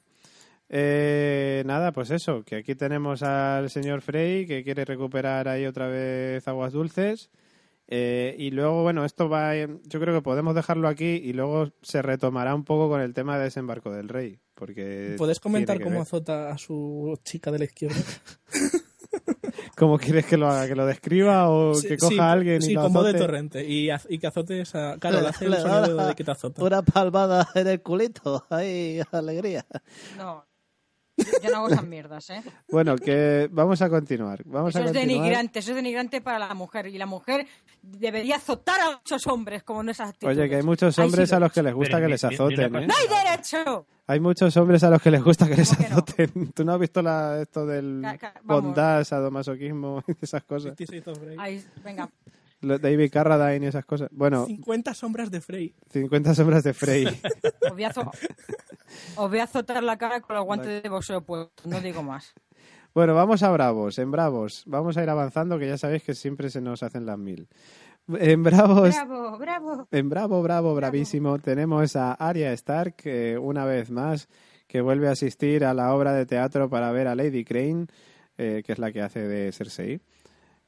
Eh, nada, pues eso, que aquí tenemos al señor Frey que quiere recuperar ahí otra vez aguas dulces. Eh, y luego, bueno, esto va, yo creo que podemos dejarlo aquí y luego se retomará un poco con el tema de desembarco del rey. Porque ¿puedes comentar cómo ver. azota a su chica de la izquierda? ¿Cómo quieres que lo haga? ¿Que lo describa o Sí, que coja sí, a alguien y sí, lo con voz de torrente. Y, az- y que azotes a... Claro, le hace el sonido de que te azota. Una palmada en el culito. ¡Ay, alegría! No. Yo, no hago esas mierdas, ¿eh? Bueno, que vamos a continuar. Vamos Eso a es continuar. denigrante, eso es denigrante para la mujer. Y la mujer debería azotar a muchos hombres como en esas actitudes. Oye, que hay muchos hombres sí a lo- los que les gusta Pero que les azoten, ¿eh? ¡No hay derecho! Hay muchos hombres a los que les gusta que les ¿Cómo que no? azoten. ¿Tú no has visto la, esto del bondad, sadomasoquismo y esas cosas? Ahí, venga. David Carradine y esas cosas. Bueno, 50 sombras de Frey. 50 sombras de Frey. Os voy a, azo- os voy a azotar la cara con los guantes de boxeo puestos, no digo más. bueno, vamos a Bravos. En Bravos. Vamos a ir avanzando, que ya sabéis que siempre se nos hacen las mil. En Bravos... Bravo, bravo. En Bravo, Bravo, Bravísimo, tenemos a Arya Stark, una vez más, que vuelve a asistir a la obra de teatro para ver a Lady Crane. eh, que es la que hace de Cersei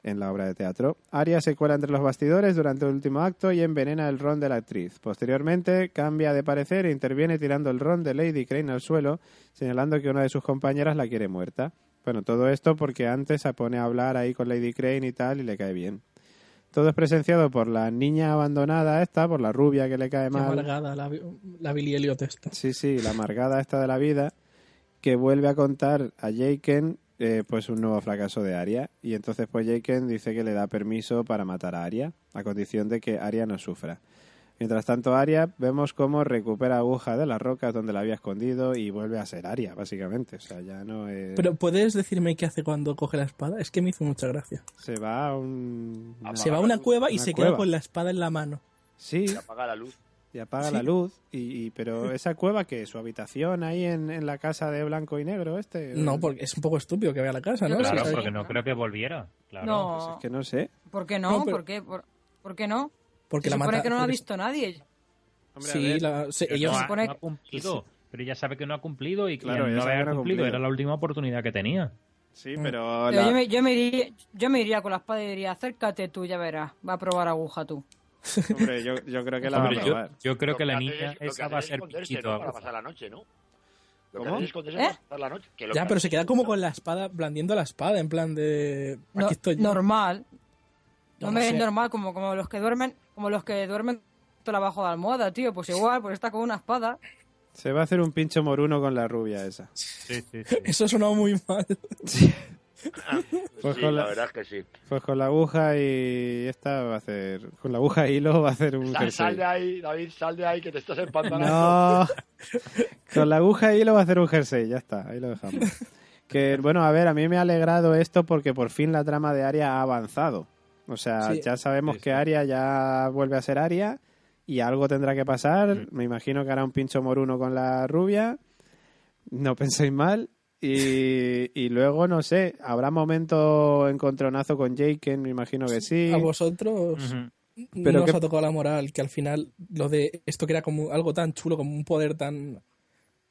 en la obra de teatro. Arya se cuela entre los bastidores durante el último acto y envenena el ron de la actriz. Posteriormente cambia de parecer e interviene tirando el ron de Lady Crane al suelo, señalando que una de sus compañeras la quiere muerta. Bueno, todo esto porque antes se pone a hablar ahí con Lady Crane y tal y le cae bien. Todo es presenciado por la niña abandonada esta, por la rubia que le cae mal. amargada la, la Billy Elliot esta. Sí, sí, la amargada esta de la vida, que vuelve a contar a Jaken eh, pues un nuevo fracaso de Arya. Y entonces pues Jaken dice que le da permiso para matar a Arya, a condición de que Arya no sufra. Mientras tanto, Arya vemos cómo recupera aguja de las rocas donde la había escondido y vuelve a ser Arya, básicamente. O sea, ya no es... Pero ¿puedes decirme qué hace cuando coge la espada? Es que me hizo mucha gracia. Se va a un... Se va a una cueva y Una se cueva. queda con la espada en la mano. Sí, Se apaga la luz. Y apaga Sí. la luz. Y, y- pero esa cueva que su habitación ahí en, en la casa de blanco y negro este. No, porque es un poco estúpido que vaya a la casa, ¿no? Claro, Sí, sí. porque no creo que volviera. Claro. No, Pues es que no sé. ¿por qué no? No, pero- ¿Por qué? ¿Por, por qué no? Porque Se la supone mata. que no lo ha visto nadie. Hombre, Sí, ver. la- se- Pero ellos. no, se ha, supone- no ha cumplido. Pero ya sabe que no ha cumplido y que Claro, no sabe que haber no ha cumplido cumplido. era la última oportunidad que tenía. Sí, pero. Pero la- yo, me, yo, me iría, yo me iría con la espada y diría, acércate tú, ya verás. Va a probar aguja tú. Hombre, yo, yo creo que la va a Hombre, yo, yo creo Lo que la hace niña es- esa va a ser esconderse, pichito. ¿no? Para pasar la noche, ¿no? Lo que ¿Cómo? hace es esconderse ¿Eh? para pasar la noche. que lo Ya, que pero se queda como con la espada, blandiendo la espada, en plan de. No- Aquí estoy. yo. normal. No No me lo es normal, como, como los que duermen, como los que duermen todo abajo de la almohada, tío. Pues igual, pues está con una espada. Se va a hacer un pincho moruno con la rubia esa. Sí, sí, sí. Eso ha sonado muy mal. Pues sí, con la... la- verdad es que sí. Pues con la aguja y esta va a hacer. Con la aguja y hilo va a hacer un Sal, sal jersey. de ahí, David, sal de ahí, que te estás empantanando. No. Con la aguja y hilo va a hacer un jersey, ya está, ahí lo dejamos. Que bueno, a ver, a mí me ha alegrado esto porque por fin la trama de Aria ha avanzado. O sea, Sí. ya sabemos Sí, que. Aria ya vuelve a ser Aria y algo tendrá que pasar. Me imagino que hará un pincho moruno con la rubia. No penséis mal. Y, y luego, no sé, habrá momento encontronazo con Jaken, me imagino que sí. A vosotros. Pero no que- os ha tocado la moral que al final lo de esto que era como algo tan chulo, como un poder tan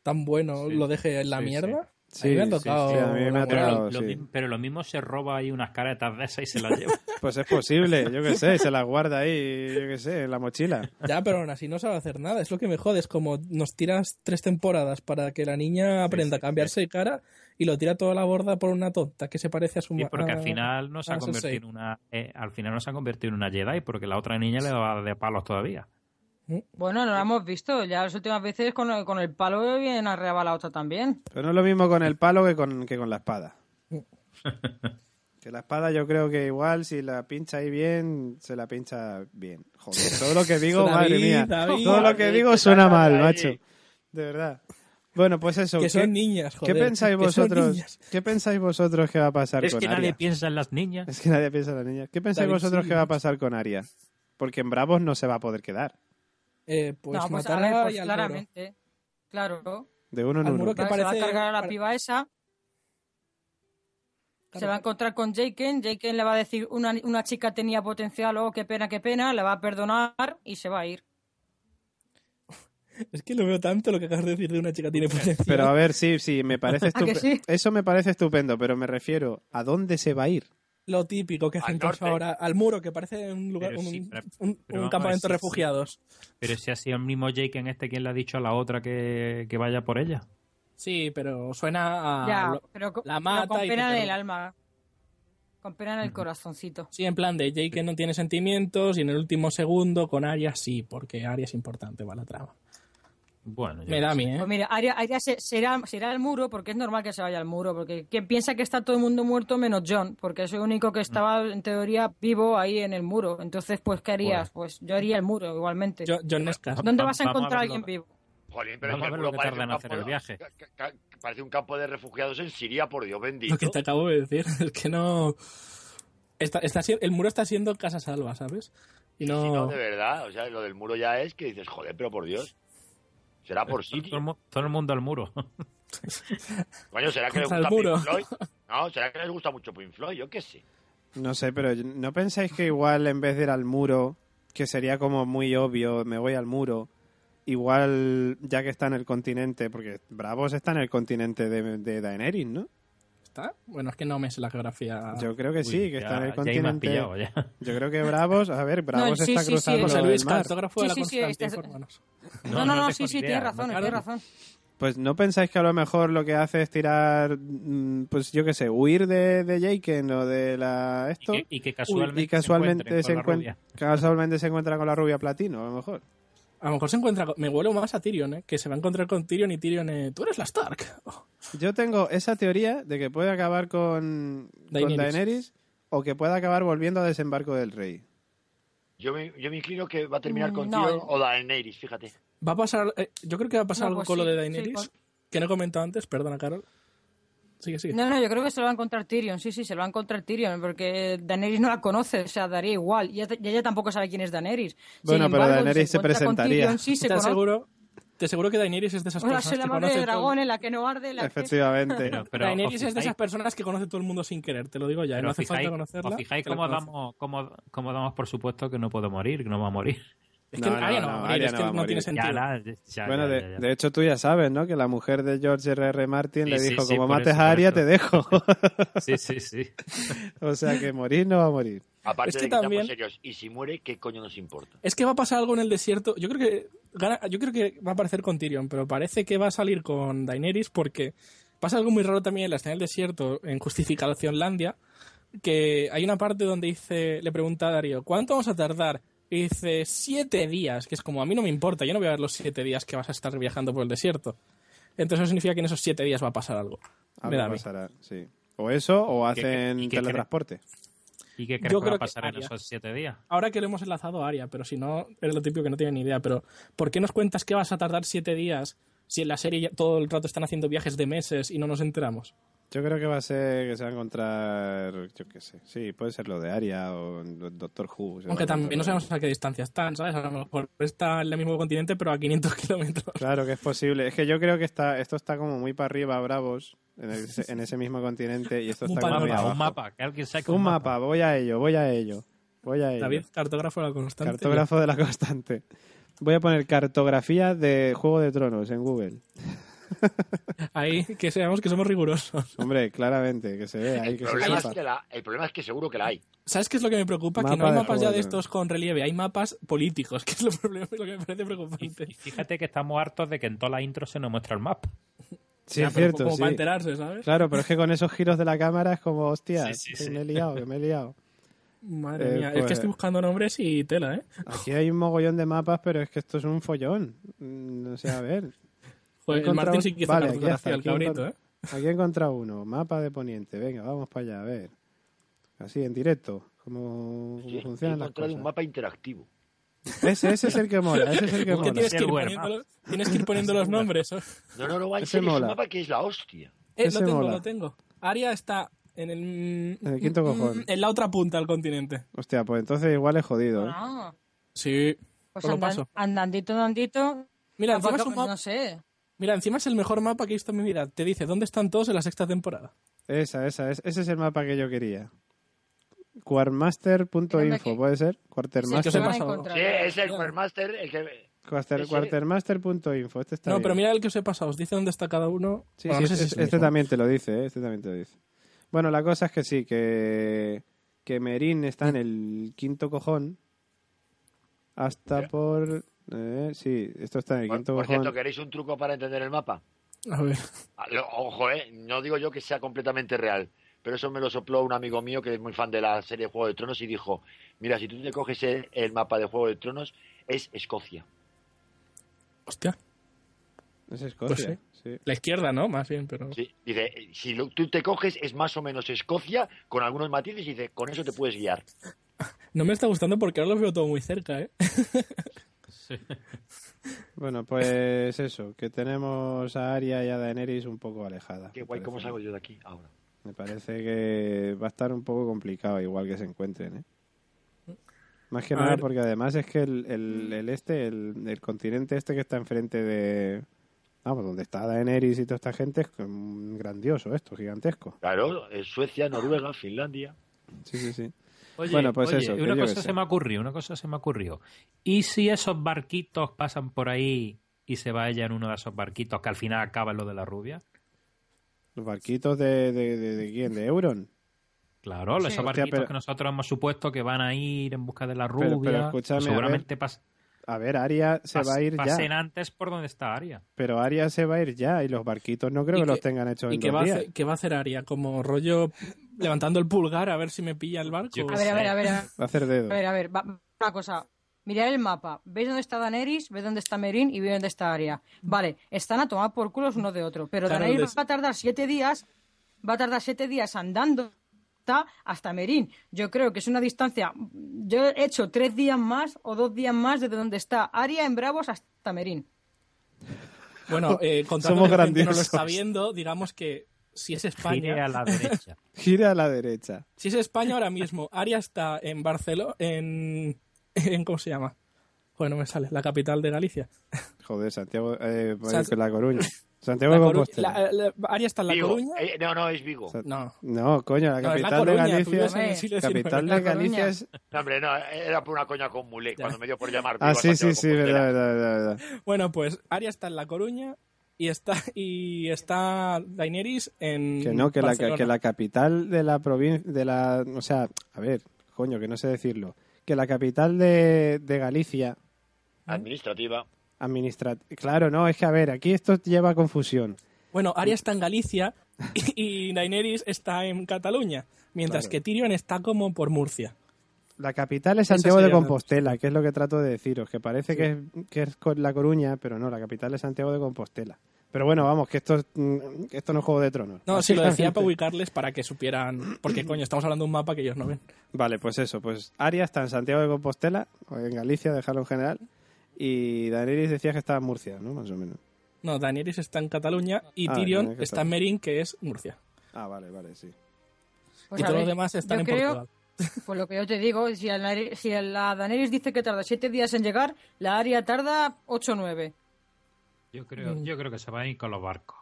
tan bueno, Sí. lo deje en la Sí, mierda. Sí, a mí me ha sí, tocado. sí, a mí me la ha moral. Pero, lo, lo sí. mismo, pero lo mismo se roba ahí unas caretas de esas y se las lleva. Pues es posible, yo qué sé, se las guarda ahí, yo qué sé, en la mochila. Ya, pero aún así no sabe hacer nada. Es lo que me jode. Es como nos tiras tres temporadas para que la niña aprenda sí, a cambiarse de cara y lo tira toda la borda por una tonta que se parece a su Sí, ma- porque a- al final no se ha convertido en una eh, al final no se ha convertido en una Jedi porque la otra niña le daba de palos todavía. Bueno, no lo hemos visto. Ya las últimas veces con el, con el palo viene arreaba la otra también. Pero no es lo mismo con el palo que con, que con la espada. Que la espada yo creo que igual si la pincha ahí bien, se la pincha bien. Joder, todo lo que digo, David, madre mía. David. todo lo que digo que suena mal, ahí. macho. De verdad. Bueno, pues eso. Que ¿qué, son niñas, joder. qué pensáis que vosotros? niñas. ¿Qué pensáis vosotros que va a pasar Es con que Arya? nadie piensa en las niñas. Es que nadie piensa en la niña. ¿Qué pensáis David, vosotros sí, que va a pasar con Aria? Porque en Bravos no se va a poder quedar. Eh, pues no, pues a matará ver, pues y al muro. claramente. Claro. De uno en Al uno. muro que Va- se va a parece- cargar a la piba esa. Se va a encontrar con Jaken. Jaken le va a decir una, una chica tenía potencial, oh, qué pena, qué pena. Le va a perdonar y se va a ir. Es que lo veo tanto lo que acabas de decir de una chica tiene potencial. Pero a ver, sí, sí, me parece ¿A estupendo. sí? Eso me parece estupendo, pero me refiero a dónde se va a ir. Lo típico que hacen norte. ahora, al muro, que parece un lugar, Pero un, sí, pero- un- pero un vamos a campamento de ver, sí, sí. refugiados. Pero si ha sido el mismo Jake en este quien le ha dicho a la otra que, que vaya por ella. Sí, pero suena a. ya, lo- pero, la pero mata con pena en el perdona. alma. Con pena en el corazoncito. Sí, en plan de Jake no tiene sentimientos y en el último segundo con Arya sí, porque Arya es importante para la trama. Bueno, yo Me da a mí, ¿eh? Pues mira, Arya se, se irá, se irá al muro porque es normal que se vaya al muro. Porque ¿quién piensa que está todo el mundo muerto menos John? Porque es el único que estaba en teoría vivo ahí en el muro. Entonces, pues, ¿qué harías? Pues yo haría el muro igualmente. Jo- John Nesca. ¿Dónde Va- vas a encontrar a alguien vivo? Jolín, pero Vamos es que a ver el lo muro que parece tardan un en hacer campo el de- viaje. Parece un campo de refugiados en Siria, por Dios bendito. Lo que te acabo de decir es que no. Está, está si- el muro está siendo casa salva, ¿sabes? Y Sí, no. no, de verdad. O sea, lo del muro ya es que dices, joder, pero por Dios. Será por Todo, el sitio. mu- todo el mundo al muro. Coño, ¿será que les gusta muro. Pink Floyd? No, ¿será que les gusta mucho Pink Floyd? Yo qué sé. No sé, pero ¿no pensáis que igual en vez de ir al muro, que sería como muy obvio, me voy al muro, igual ya que está en el continente, porque Bravos está en el continente de, de Daenerys, ¿no? Está? Bueno, es que no me sé la geografía. Yo creo que sí, Uy, que ya- está en el continente. pillado, ya. Yo creo que Bravos, a ver, Bravos sí, está sí, sí, cruzando José el Luis, cartógrafo de la Sí, sí, sí, este infórmanos. No, no, no, sí, sí, tienes razón, tienes razón. Pues no pensáis que a lo mejor lo que hace es tirar, mm, pues yo qué sé, huir de, de Jaken o de la esto Y que, y que casualmente, y casualmente se, encuentra con la rubia. casualmente se encuentra con la rubia platino, a lo mejor. A lo mejor se encuentra. con- Me huelo más a Tyrion, ¿eh? Que se va a encontrar con Tyrion y Tyrion. eh, Tú eres la Stark. Oh, Yo tengo esa teoría de que puede acabar con con Daenerys. O que puede acabar volviendo a desembarco del rey. Yo me, yo me inclino que va a terminar con Mm, no. Tyrion o Daenerys, fíjate. Va a pasar. eh, yo creo que va a pasar No, algo pues con lo de sí, Daenerys. con- Que no he comentado antes, perdona, Carol. Sigue, sigue. No, no, yo creo que se lo va a encontrar Tyrion, sí, sí, se lo va a encontrar Tyrion, porque Daenerys no la conoce, o sea, daría igual, y ella, tampoco sabe quién es Daenerys. Bueno, Sin pero embargo, Daenerys se con presentaría. Tyrion, sí, se te aseguro. Te aseguro que Daenerys es de esas Hola, personas la que madre de conoce todo- dragón, en la que no arde, la que... Efectivamente. Pero, pero Daenerys es de esas personas que conoce todo el mundo sin querer, te lo digo ya. pero no hace falta fijáis- conocerla. ¿Os fijáis que cómo damos, cómo, cómo damos por supuesto que no puede morir, que no va a morir? Es que No, no, Arya no, no, va a morir, Arya es no que no morir. tiene sentido. Ya, la- ya, bueno, ya, de, ya, ya. de hecho tú ya sabes, ¿no? Que la mujer de George R. R. Martin Sí, le dijo, sí, como mates eso, a Arya, te dejo. Sí, sí, sí. o sea que morir no va a morir. Aparte Es de que también- serios. Y si muere, ¿qué coño nos importa? Es que va a pasar algo en el desierto. Yo creo que yo creo que va a aparecer con Tyrion, pero parece que va a salir con Daenerys porque pasa algo muy raro también en la escena del desierto en Justificacionlandia, que hay una parte donde dice, le pregunta a Darío, ¿cuánto vamos a tardar? Y dice, siete días, que es como, a mí no me importa, yo no voy a ver los siete días que vas a estar viajando por el desierto. Entonces eso significa que en esos siete días va a pasar algo. Me Algo a mí. pasará, sí. O eso, o ¿Qué- qué- hacen y qué cre- teletransporte. ¿Y qué crees Yo que va a pasar en esos siete días? Ahora que lo hemos enlazado a Aria, pero si no, eres lo típico que no tiene ni idea. Pero, ¿por qué nos cuentas que vas a tardar siete días si en la serie ya todo el rato están haciendo viajes de meses y no nos enteramos? Yo creo que va a ser que se va a encontrar, yo qué sé, sí, puede ser lo de Aria o Doctor Who. Aunque también no sabemos a qué distancia están, ¿sabes? A lo mejor está en el mismo continente, pero a 500 kilómetros. Claro que es posible. Es que yo creo que está, esto está como muy para arriba, Bravos, en, ese, en ese mismo continente, y esto Un está como muy abajo. un mapa, que alguien saque Un mapa, voy a ello, voy a ello. Voy a ello. David, cartógrafo de la constante. Cartógrafo de la constante. Voy a poner cartografía de Juego de Tronos en Google. Ahí, que seamos que somos rigurosos. Hombre, claramente, que se ve ahí, El que se problema, es que la- el problema es que seguro que la hay. ¿Sabes qué es lo que me preocupa? que no hay de mapas ya de estos con relieve, hay mapas políticos, que es lo, problema, lo que me parece preocupante. y fíjate que estamos hartos de que en toda la intro se nos muestra el mapa. Sí, Ya, es cierto, Como sí. para enterarse, ¿sabes? Claro, pero es que con esos giros de la cámara es como, hostia, Sí, sí, que sí. me he liado, que me he liado. Madre Eh, mía, es pues- que estoy buscando nombres y tela, ¿eh? Aquí hay un mogollón de mapas, pero es que esto es un follón. Mm, No sé, a ver. He el Martín sí que Vale, aquí cartografía, está, el aquí cabrito, encont- ¿eh? Aquí he encontrado uno, mapa de Poniente. Venga, vamos para allá, a ver. Así, en directo, cómo, cómo Sí, funcionan las cosas. un mapa interactivo. Ese, ese es el que mola, ese es el que mola. tienes que, ir poniendo, tienes que ir poniendo los nombres. ¿eh? No, no, no, serio, es mola. un mapa que es la hostia. Eh, Ese lo tengo, mola. lo tengo. Aria está en el... En el quinto cojón. En la otra punta del continente. Hostia, pues entonces igual es jodido, ¿eh? Ah, Sí. pues lo andan- paso. andandito, andandito. Mira, encima es un mapa- No sé. Mira, encima es el mejor mapa que he visto en mi vida. Te dice dónde están todos en la sexta temporada. Esa, esa, es, ese es el mapa que yo quería. Que- ¿puede ser? Quartermaster. Sí, es el No. Quartermaster el que... Quarter- Quartermaster.info, este está No, bien. pero mira el que os he pasado. Os dice dónde está cada uno. Sí, Bueno, sí, no sé si este, es este mismo. también te lo dice, ¿eh? este también te lo dice. Bueno, la cosa es que sí, que, que Merín está en el quinto cojón hasta por... eh, sí, esto está en el Por, quinto por cierto, ¿queréis un truco para entender el mapa? A ver. Ah, Ojo, eh, no digo yo que sea completamente real, pero eso me lo sopló un amigo mío que es muy fan de la serie Juego de Tronos y dijo, mira, si tú te coges el, el mapa de Juego de Tronos, es Escocia. Hostia. Es Escocia, sí. La izquierda, ¿no? Más bien, pero... Sí, dice, si lo- tú te coges es más o menos Escocia con algunos matices y dice, con eso te puedes guiar. No me está gustando porque ahora lo veo todo muy cerca, ¿eh? Bueno, pues eso, que tenemos a Arya y a Daenerys un poco alejadas. Qué me guay, ¿cómo parece. salgo yo de aquí ahora? Me parece que va a estar un poco complicado igual que se encuentren, ¿eh? Más que A nada ver. porque además es que el, el, el este, el, el continente este que está enfrente de... Vamos, donde está Daenerys y toda esta gente es grandioso esto, gigantesco. Claro, es Suecia, Noruega, Finlandia. Sí, sí, sí. Oye, Bueno, pues oye, eso, una cosa qué sé. se me ocurrió, una cosa se me ocurrió. ¿Y si esos barquitos pasan por ahí y se va ella en uno de esos barquitos que al final acaba en lo de la rubia? Los barquitos de, de, de, de quién, de Euron. Claro, Sí. esos Hostia, barquitos pero- que nosotros hemos supuesto que van a ir en busca de la Pero- pero rubia. escúchame, pues a seguramente A ver, Aria se pas- va a ir pasen ya. antes por donde está Aria. Pero Aria se va a ir ya y los barquitos no creo ¿Y que los qué- tengan hechos ¿Y en qué dos va, a días. hacer, qué va a hacer Aria? ¿Como rollo levantando el pulgar a ver si me pilla el barco? A ver, a ver, a ver. A Va a hacer dedo. ver, a ver. va- una cosa. Mirad el mapa. ¿Veis dónde está Daenerys? ¿Veis dónde está Merin? Y veis dónde está Arya. Vale, están a tomar por culos uno de otro. Pero Claro, Daenerys les- va a tardar siete días. Va a tardar siete días andando hasta- Merin. Yo creo que es una distancia. Yo he hecho tres días más o dos días más desde donde está Arya en Bravos hasta Merin. Bueno, eh, contando Somos que no lo está viendo, digamos que si es Gire España, a la derecha. Gira a la derecha. si es España ahora mismo, Aria está en Barcelona, en, en ¿cómo se llama? Bueno, no me sale, la capital de Galicia. Joder, Santiago, eh, sea, La Coruña. Santiago La de Compostela. la- la- Aria está en La Vigo. Coruña. Eh, no, no, es Vigo. No, No, coño, la no, es La capital de Coruña, tú Galicia. XIX. Capital de. Galicia es. No, hombre, no, era por una coña con Mulek, cuando me dio por llamar. Ah, Vigo sí, sí, de sí, verdad, verdad, verdad. Bueno, pues Aria está en La Coruña y está y está Daenerys en Que no, que la, que la capital de la provincia, de la, o sea, a ver, coño, que no sé decirlo, que la capital de, de Galicia, Administrativa. administra, claro, no, es que a ver, aquí esto lleva a confusión. Bueno, Arya está en Galicia y, y Daenerys está en Cataluña, mientras Claro. que Tyrion está como por Murcia. La capital es Santiago de Compostela, que es lo que trato de deciros, que parece que, es, que es con La Coruña, pero no, la capital es Santiago de Compostela. Pero bueno, vamos, que esto, es- mm, que esto no es Juego de Tronos. No, sí, lo decía para ubicarles para que supieran, porque coño, estamos hablando de un mapa que ellos no ven. Vale, pues eso, pues Aria está en Santiago de Compostela, o en Galicia, dejarlo en general, y Daenerys decía que estaba en Murcia, ¿no? Más o menos. No, Daenerys está en Cataluña y Ah, Tyrion está en. Merín, que es Murcia. Ah, vale, vale, sí. Pues y todos los demás están yo en creo- Portugal. Pues lo que yo te digo, si, la, si la Daenerys dice que tarda siete días en llegar, la Arya tarda ocho o nueve. Yo creo, yo creo que se va a ir con los barcos.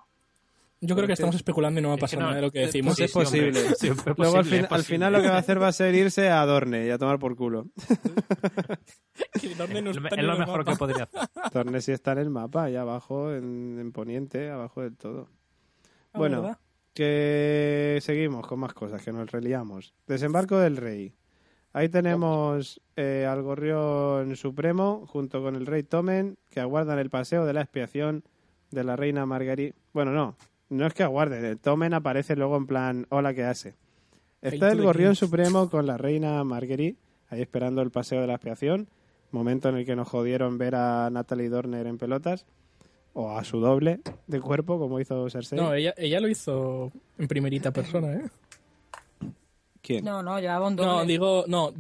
Yo creo que estamos especulando y no va a Es que pasar no, nada de lo que es- decimos. sí, es sí, hombre, posible. siempre es Luego al, posible, fin- es al posible. final lo que va a hacer va a ser irse a Dorne y a tomar por culo. Dorne no Es está es lo mejor mapa. que podría hacer. Dorne sí está en el mapa, ahí abajo, en, en Poniente, abajo del todo. Ah, bueno, ¿verdad? Que seguimos con más cosas, que nos reliamos. Desembarco del rey. Ahí tenemos eh, al gorrión supremo junto con el rey Tomen que aguardan el paseo de la expiación de la reina Marguerite. Bueno, no, no es que aguarden, el Tomen aparece luego en plan, hola, ¿qué hace? Está el gorrión supremo con la reina Marguerite, ahí esperando el paseo de la expiación, momento en el que nos jodieron ver a Natalie Dorner en pelotas, o a su doble de cuerpo, como hizo Cersei. No, ella, ella lo hizo en primerita persona, ¿eh? ¿Quién? No, no, llevaba un doble. No, digo, no,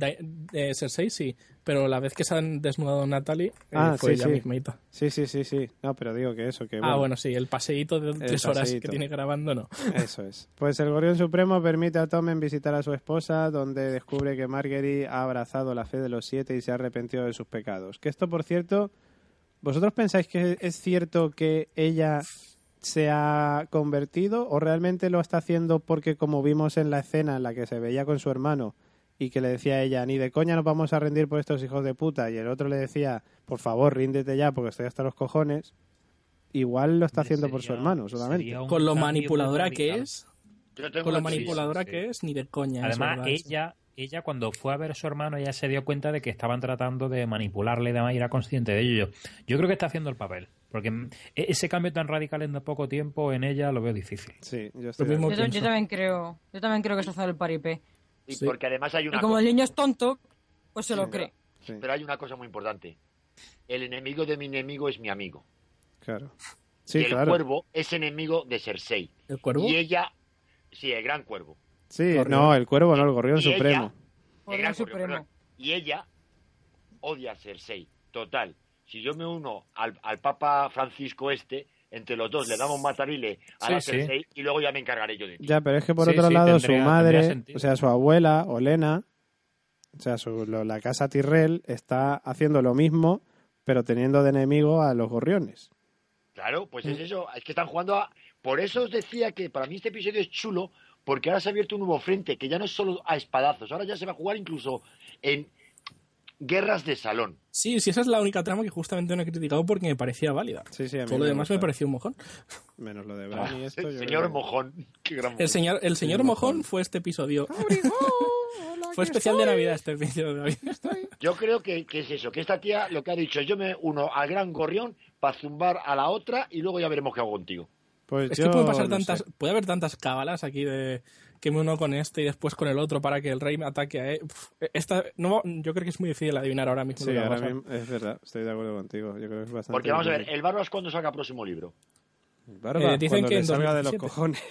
eh, Cersei sí, pero la vez que se han desnudado Natalie eh, Ah, fue sí, ella sí. mismita. Sí, sí, sí, sí. No, pero digo que eso, que Ah, bueno, sí, el paseíto de tres horas que tiene grabando, no. Eso es. Pues el Gorrión Supremo permite a Tommen visitar a su esposa, donde descubre que Marguerite ha abrazado la fe de los siete y se ha arrepentido de sus pecados. Que esto, por cierto, ¿vosotros pensáis que es cierto que ella se ha convertido o realmente lo está haciendo porque como vimos en la escena en la que se veía con su hermano y que le decía a ella, ni de coña nos vamos a rendir por estos hijos de puta, y el otro le decía, por favor, ríndete ya porque estoy hasta los cojones, igual lo está haciendo por su hermano solamente. Con lo manipuladora que es, Yo tengo con lo manipuladora sí. que es, ni de coña. es Además, ella, ella cuando fue a ver a su hermano, ella se dio cuenta de que estaban tratando de manipularle y demás, y era consciente de ello. Yo creo que está haciendo el papel, porque e- ese cambio tan radical en tan poco tiempo en ella lo veo difícil. Sí, yo estoy Lo de mismo acuerdo. Yo, yo pienso. también creo, yo también creo que está haciendo el paripé. Y Sí. porque además hay Y una como cosa, el niño es tonto, pues se lo cree. Sí, pero hay una cosa muy importante. El enemigo de mi enemigo es mi amigo. claro. y Sí, el claro. cuervo es enemigo de Cersei. ¿El cuervo? Y ella, sí, el gran cuervo. Sí, Gorrión. no, el cuervo no, el gorrión Y ella- supremo. El gran supremo. perdón. Y ella odia a Cersei. Total. Si yo me uno al, al Papa Francisco este, entre los dos le damos matarile a Sí, la sí. Cersei y luego ya me encargaré yo de ti. Ya, pero es que por Sí, otro sí, lado tendría- su madre, o sea, su abuela, Olena, o sea, su- lo- la casa Tyrell está haciendo lo mismo, pero teniendo de enemigo a los gorriones. Claro, pues es eso. Es que están jugando a... Por eso os decía que para mí este episodio es chulo, porque ahora se ha abierto un nuevo frente, que ya no es solo a espadazos, ahora ya se va a jugar incluso en guerras de salón. Sí, sí, esa es la única trama que justamente no he criticado porque me parecía válida. Sí, sí, a mí Todo lo me demás me pareció un mojón. Menos lo de Bran y esto. yo Ah, Señor creo que- Mojón. Qué gran El señor, el señor El mojón. mojón. fue este episodio. fue especial de Navidad este episodio de Navidad. Yo creo que, que es eso, que esta tía lo que ha dicho es yo me uno al gran gorrión para zumbar a la otra y luego ya veremos qué hago contigo. Pues Es yo que puede pasar no tantas, sé. puede haber tantas cábalas aquí de que me uno con este y después con el otro para que el rey me ataque a él. Uf, esta, no, yo creo que es muy difícil adivinar ahora mismo. Sí, lo que va a ahora pasar. mismo es verdad, estoy de acuerdo contigo. Yo creo que es bastante. Porque vamos a ver, el Barbas cuando saca próximo libro. Barba, Eh, dicen cuando que le en salga de los 2017. cojones.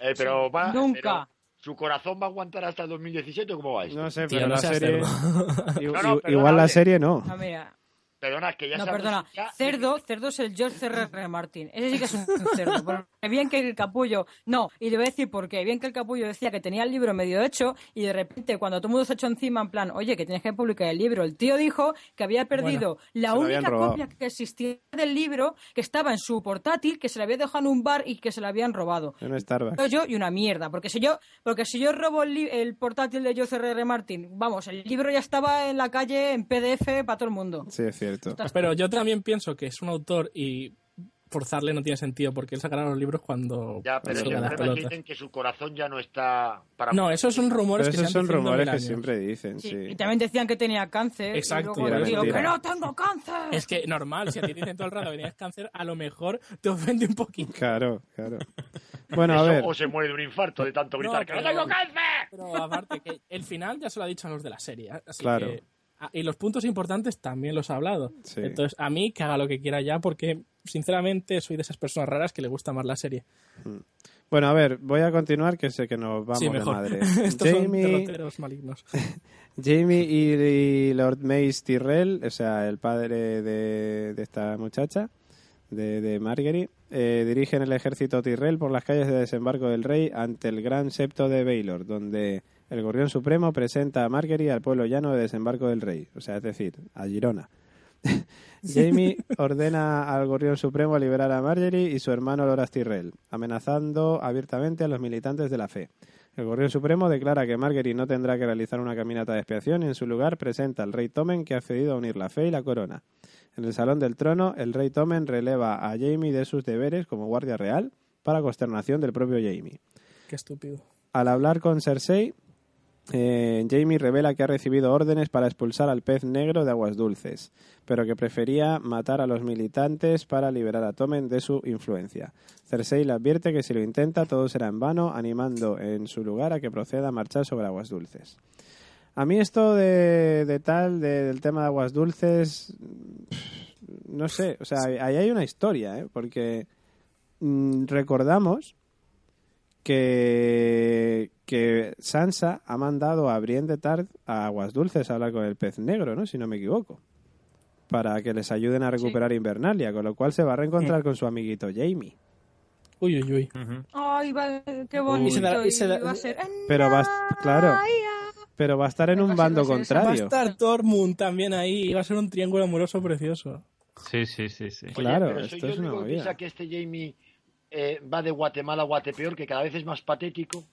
Eh, pero va, Nunca. pero ¿Su corazón va a aguantar hasta el 2017 o cómo va esto? No sé, Tío, pero no la serie. No, no, igual la serie no. No, mira. Perdona, que ya No, perdona. ya- Cerdo, cerdo es el George R. R. Martin. Ese sí que es un cerdo. Porque bien que el capullo. No, y le voy a decir por qué. Bien que el capullo decía que tenía el libro medio hecho y de repente, cuando todo el mundo se echó encima, en plan, oye, que tienes que publicar el libro, el tío dijo que había perdido la única copia que existía del libro, que estaba en su portátil, que se le había dejado en un bar y que se le habían robado. En Starbucks. yo y una mierda. Porque si yo, porque si yo robo el, li- el portátil de George R. R. Martin, vamos, el libro ya estaba en la calle en PDF para todo el mundo. Sí, es cierto. Pero yo también pienso que es un autor y forzarle no tiene sentido porque él sacará los libros cuando Ya, pero que pelotas. dicen que su corazón ya no está para... No, esos son rumores Pero que esos se han son rumores que siempre dicen, Sí, sí. Y también decían que tenía cáncer. Exacto, Y luego mentira. que no tengo cáncer. Es que normal, si a ti te dicen todo el rato que tienes cáncer, a lo mejor te ofende un poquito. Claro, claro. Bueno, a Eso, ver. o se muere de un infarto de tanto gritar No, ¡que no pero- tengo cáncer! Pero aparte, que el final ya se lo ha dicho a los de la serie. ¿eh? Así Claro. que- y los puntos importantes también los ha hablado. Sí. Entonces, a mí que haga lo que quiera ya, porque sinceramente soy de esas personas raras que le gusta más la serie. Bueno, a ver, voy a continuar, que sé que nos vamos sí, de madre. Estos son Jamie, derroteros malignos. Jamie y, Lord Mace Tyrrell, o sea, el padre de, de esta muchacha, de, de Margery, eh, dirigen el ejército Tyrrell por las calles de desembarco del rey ante el gran septo de Baylor, donde el Gorrión Supremo presenta a Margery al pueblo llano de desembarco del rey, o sea, es decir, a Girona. Jamie ordena al Gorrión Supremo a liberar a Margery y su hermano Loras Tyrrell, amenazando abiertamente a los militantes de la fe. El Gorrión Supremo declara que Margery no tendrá que realizar una caminata de expiación y en su lugar presenta al rey Tommen que ha accedido a unir la fe y la corona. En el Salón del Trono, el rey Tommen releva a Jamie de sus deberes como guardia real para consternación del propio Jamie. Qué estúpido. Al hablar con Cersei, eh, Jamie revela que ha recibido órdenes para expulsar al pez negro de aguas dulces, pero que prefería matar a los militantes para liberar a Tommen de su influencia. Cersei le advierte que si lo intenta todo será en vano, animando en su lugar a que proceda a marchar sobre aguas dulces. A mí esto de, de tal, de- del tema de aguas dulces, no sé, o sea, ahí hay una historia, ¿eh? porque mm, recordamos que, que Sansa ha mandado a Brienne de Tart a Aguas Dulces a hablar con el pez negro, ¿no? Si no me equivoco. Para que les ayuden a recuperar Invernalia, con lo cual se va a reencontrar con su amiguito Jamie. Uy, uy, uy. Ay, va, qué bonito. Y se da- y se da- va a ser... Pero va, a- claro, pero va a estar en un bando esa- Va a contrario. estar Tormund también ahí. y Va a ser un triángulo amoroso precioso. Sí, sí, sí, sí. Oye, Claro, pero esto yo es una que piensa que este Jamie eh, va de Guatemala a Guatepeor, que cada vez es más patético.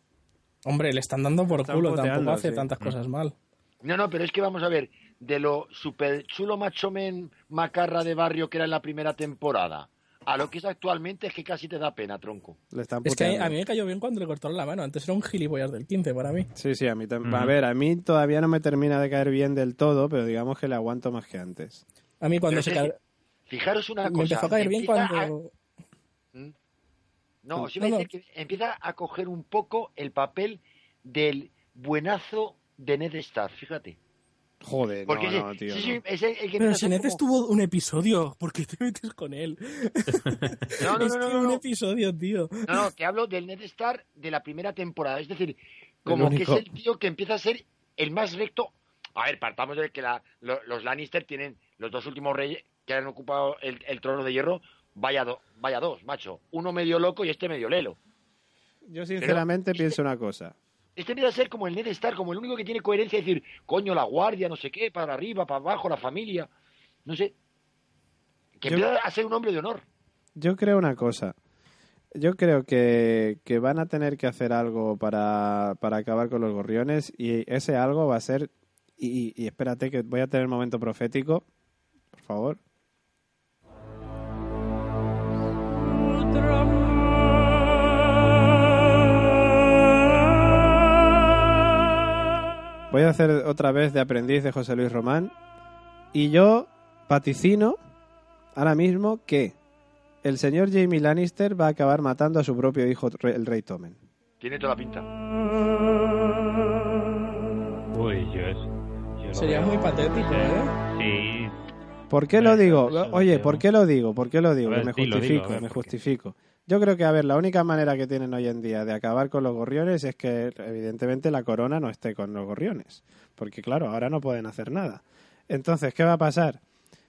Hombre, le están dando por Están culo. Tampoco hace sí. tantas cosas mal. No, no, pero es que vamos a ver, de lo super chulo macho men macarra de barrio que era en la primera temporada, a lo que es actualmente es que casi te da pena, tronco. Le están Es que a mí, me cayó bien cuando le cortaron la mano. Antes era un gilipollas del 15 para mí. Sí, sí, a mí también. A ver, a mí todavía no me termina de caer bien del todo, pero digamos que le aguanto más que antes. A mí cuando Pero se sí, ca- Fijaros una me cosa. empezó a caer bien empieza a- cuando... No, os iba a No, decir que empieza a coger un poco el papel del buenazo de Ned Stark, fíjate. Joder, Porque no, ese- no, tío. sí, no. sí, es el, el que Pero si Ned como- estuvo un episodio, ¿por qué te metes con él? No, no, no, no, no, un no. episodio, tío. No, no, te hablo del Ned Stark de la primera temporada. Es decir, como que es el tío que empieza a ser el más recto. A ver, partamos de que la- lo- los Lannister tienen los dos últimos reyes que han ocupado el, el trono de hierro. Vaya, do- vaya dos, macho. Uno medio loco y este medio lelo. Yo sinceramente Pero- pienso una cosa. Este empieza a ser como el Ned Stark, como el único que tiene coherencia, es decir, coño, la guardia, no sé qué, para arriba, para abajo, la familia. No sé. Que Yo- empieza a ser un hombre de honor. Yo creo una cosa. Yo creo que, que van a tener que hacer algo para, para acabar con los gorriones y ese algo va a ser Y, y espérate que voy a tener momento profético, por favor. Voy a hacer otra vez de aprendiz de José Luis Román. Y yo vaticino ahora mismo que el señor Jamie Lannister va a acabar matando a su propio hijo, el rey Tommen. Tiene toda la pinta. Uy, yo es. yo Sería veo. muy patético, ¿eh? ¿Por qué lo digo? Oye. ¿por qué lo digo? ¿Por qué lo digo? A ver, Que me dilo, justifico, ver, me justifico. Yo creo que, a ver, la única manera que tienen hoy en día de acabar con los gorriones es que, evidentemente, la corona no esté con los gorriones. Porque, claro, ahora no pueden hacer nada. Entonces, ¿qué va a pasar?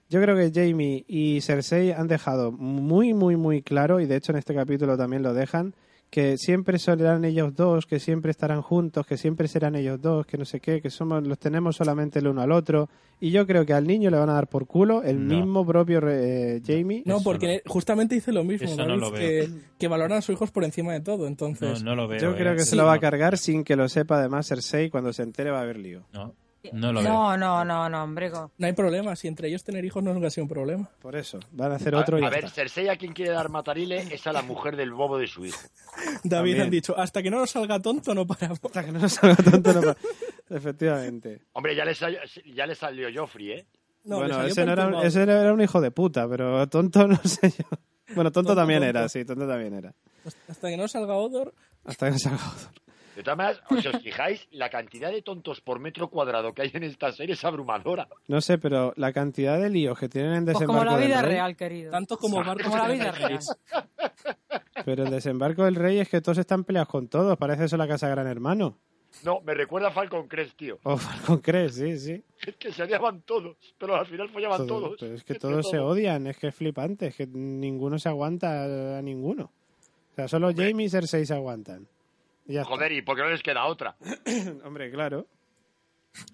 Yo creo que Jamie y Cersei han dejado muy, muy, muy claro, y de hecho en este capítulo también lo dejan, que siempre serán ellos dos, que siempre estarán juntos, que siempre serán ellos dos, que no sé qué, que somos los tenemos solamente el uno al otro. Y yo creo que al niño le van a dar por culo el No. mismo propio eh, Jamie. No, Eso porque justamente dice lo mismo, no lo que, que valoran a sus hijos por encima de todo. Entonces, no lo veo. Yo creo eh. que se lo va a cargar sin que lo sepa además Cersei. Cuando se entere va a haber lío. No, no lo veo. No, no, no, no, hombre. no hay problema. Si entre ellos tener hijos no nunca ha sido un problema. Por eso, van a hacer otro a, y a ver, está. Cersei a quien quiere dar matarile es a la mujer del bobo de su hijo. David También. han dicho, hasta que no nos salga tonto no paramos. Hasta que no nos salga tonto, no pa- Efectivamente. Hombre, ya le, salió, ya le salió Joffrey, ¿eh? No, bueno, ese, no era, ese era un hijo de puta, pero tonto no sé yo. Bueno, tonto, Tonto, también tonto. era, sí, tonto también era. Hasta que no salga Odor, Hasta que salga otro. De todas maneras, si os fijáis, la cantidad de tontos por metro cuadrado que hay en esta serie es abrumadora. No sé, pero la cantidad de líos que tienen en Pues desembarco como la del vida rey, real, querido. tanto como Como la vida extranjeros. pero el desembarco del rey es que todos están peleados con todos, parece eso la casa Gran Hermano. No, me recuerda a Falcon Crest, tío. O Falcon Crest, sí, sí. Es que se odiaban todos, pero al final follaban Todo- todos. pero es que todos se odian, es que es flipante, es que ninguno se aguanta a ninguno. O sea, solo Jamie y Cersei se aguantan. Está. Joder, ¿y por qué no les queda otra? Hombre, claro.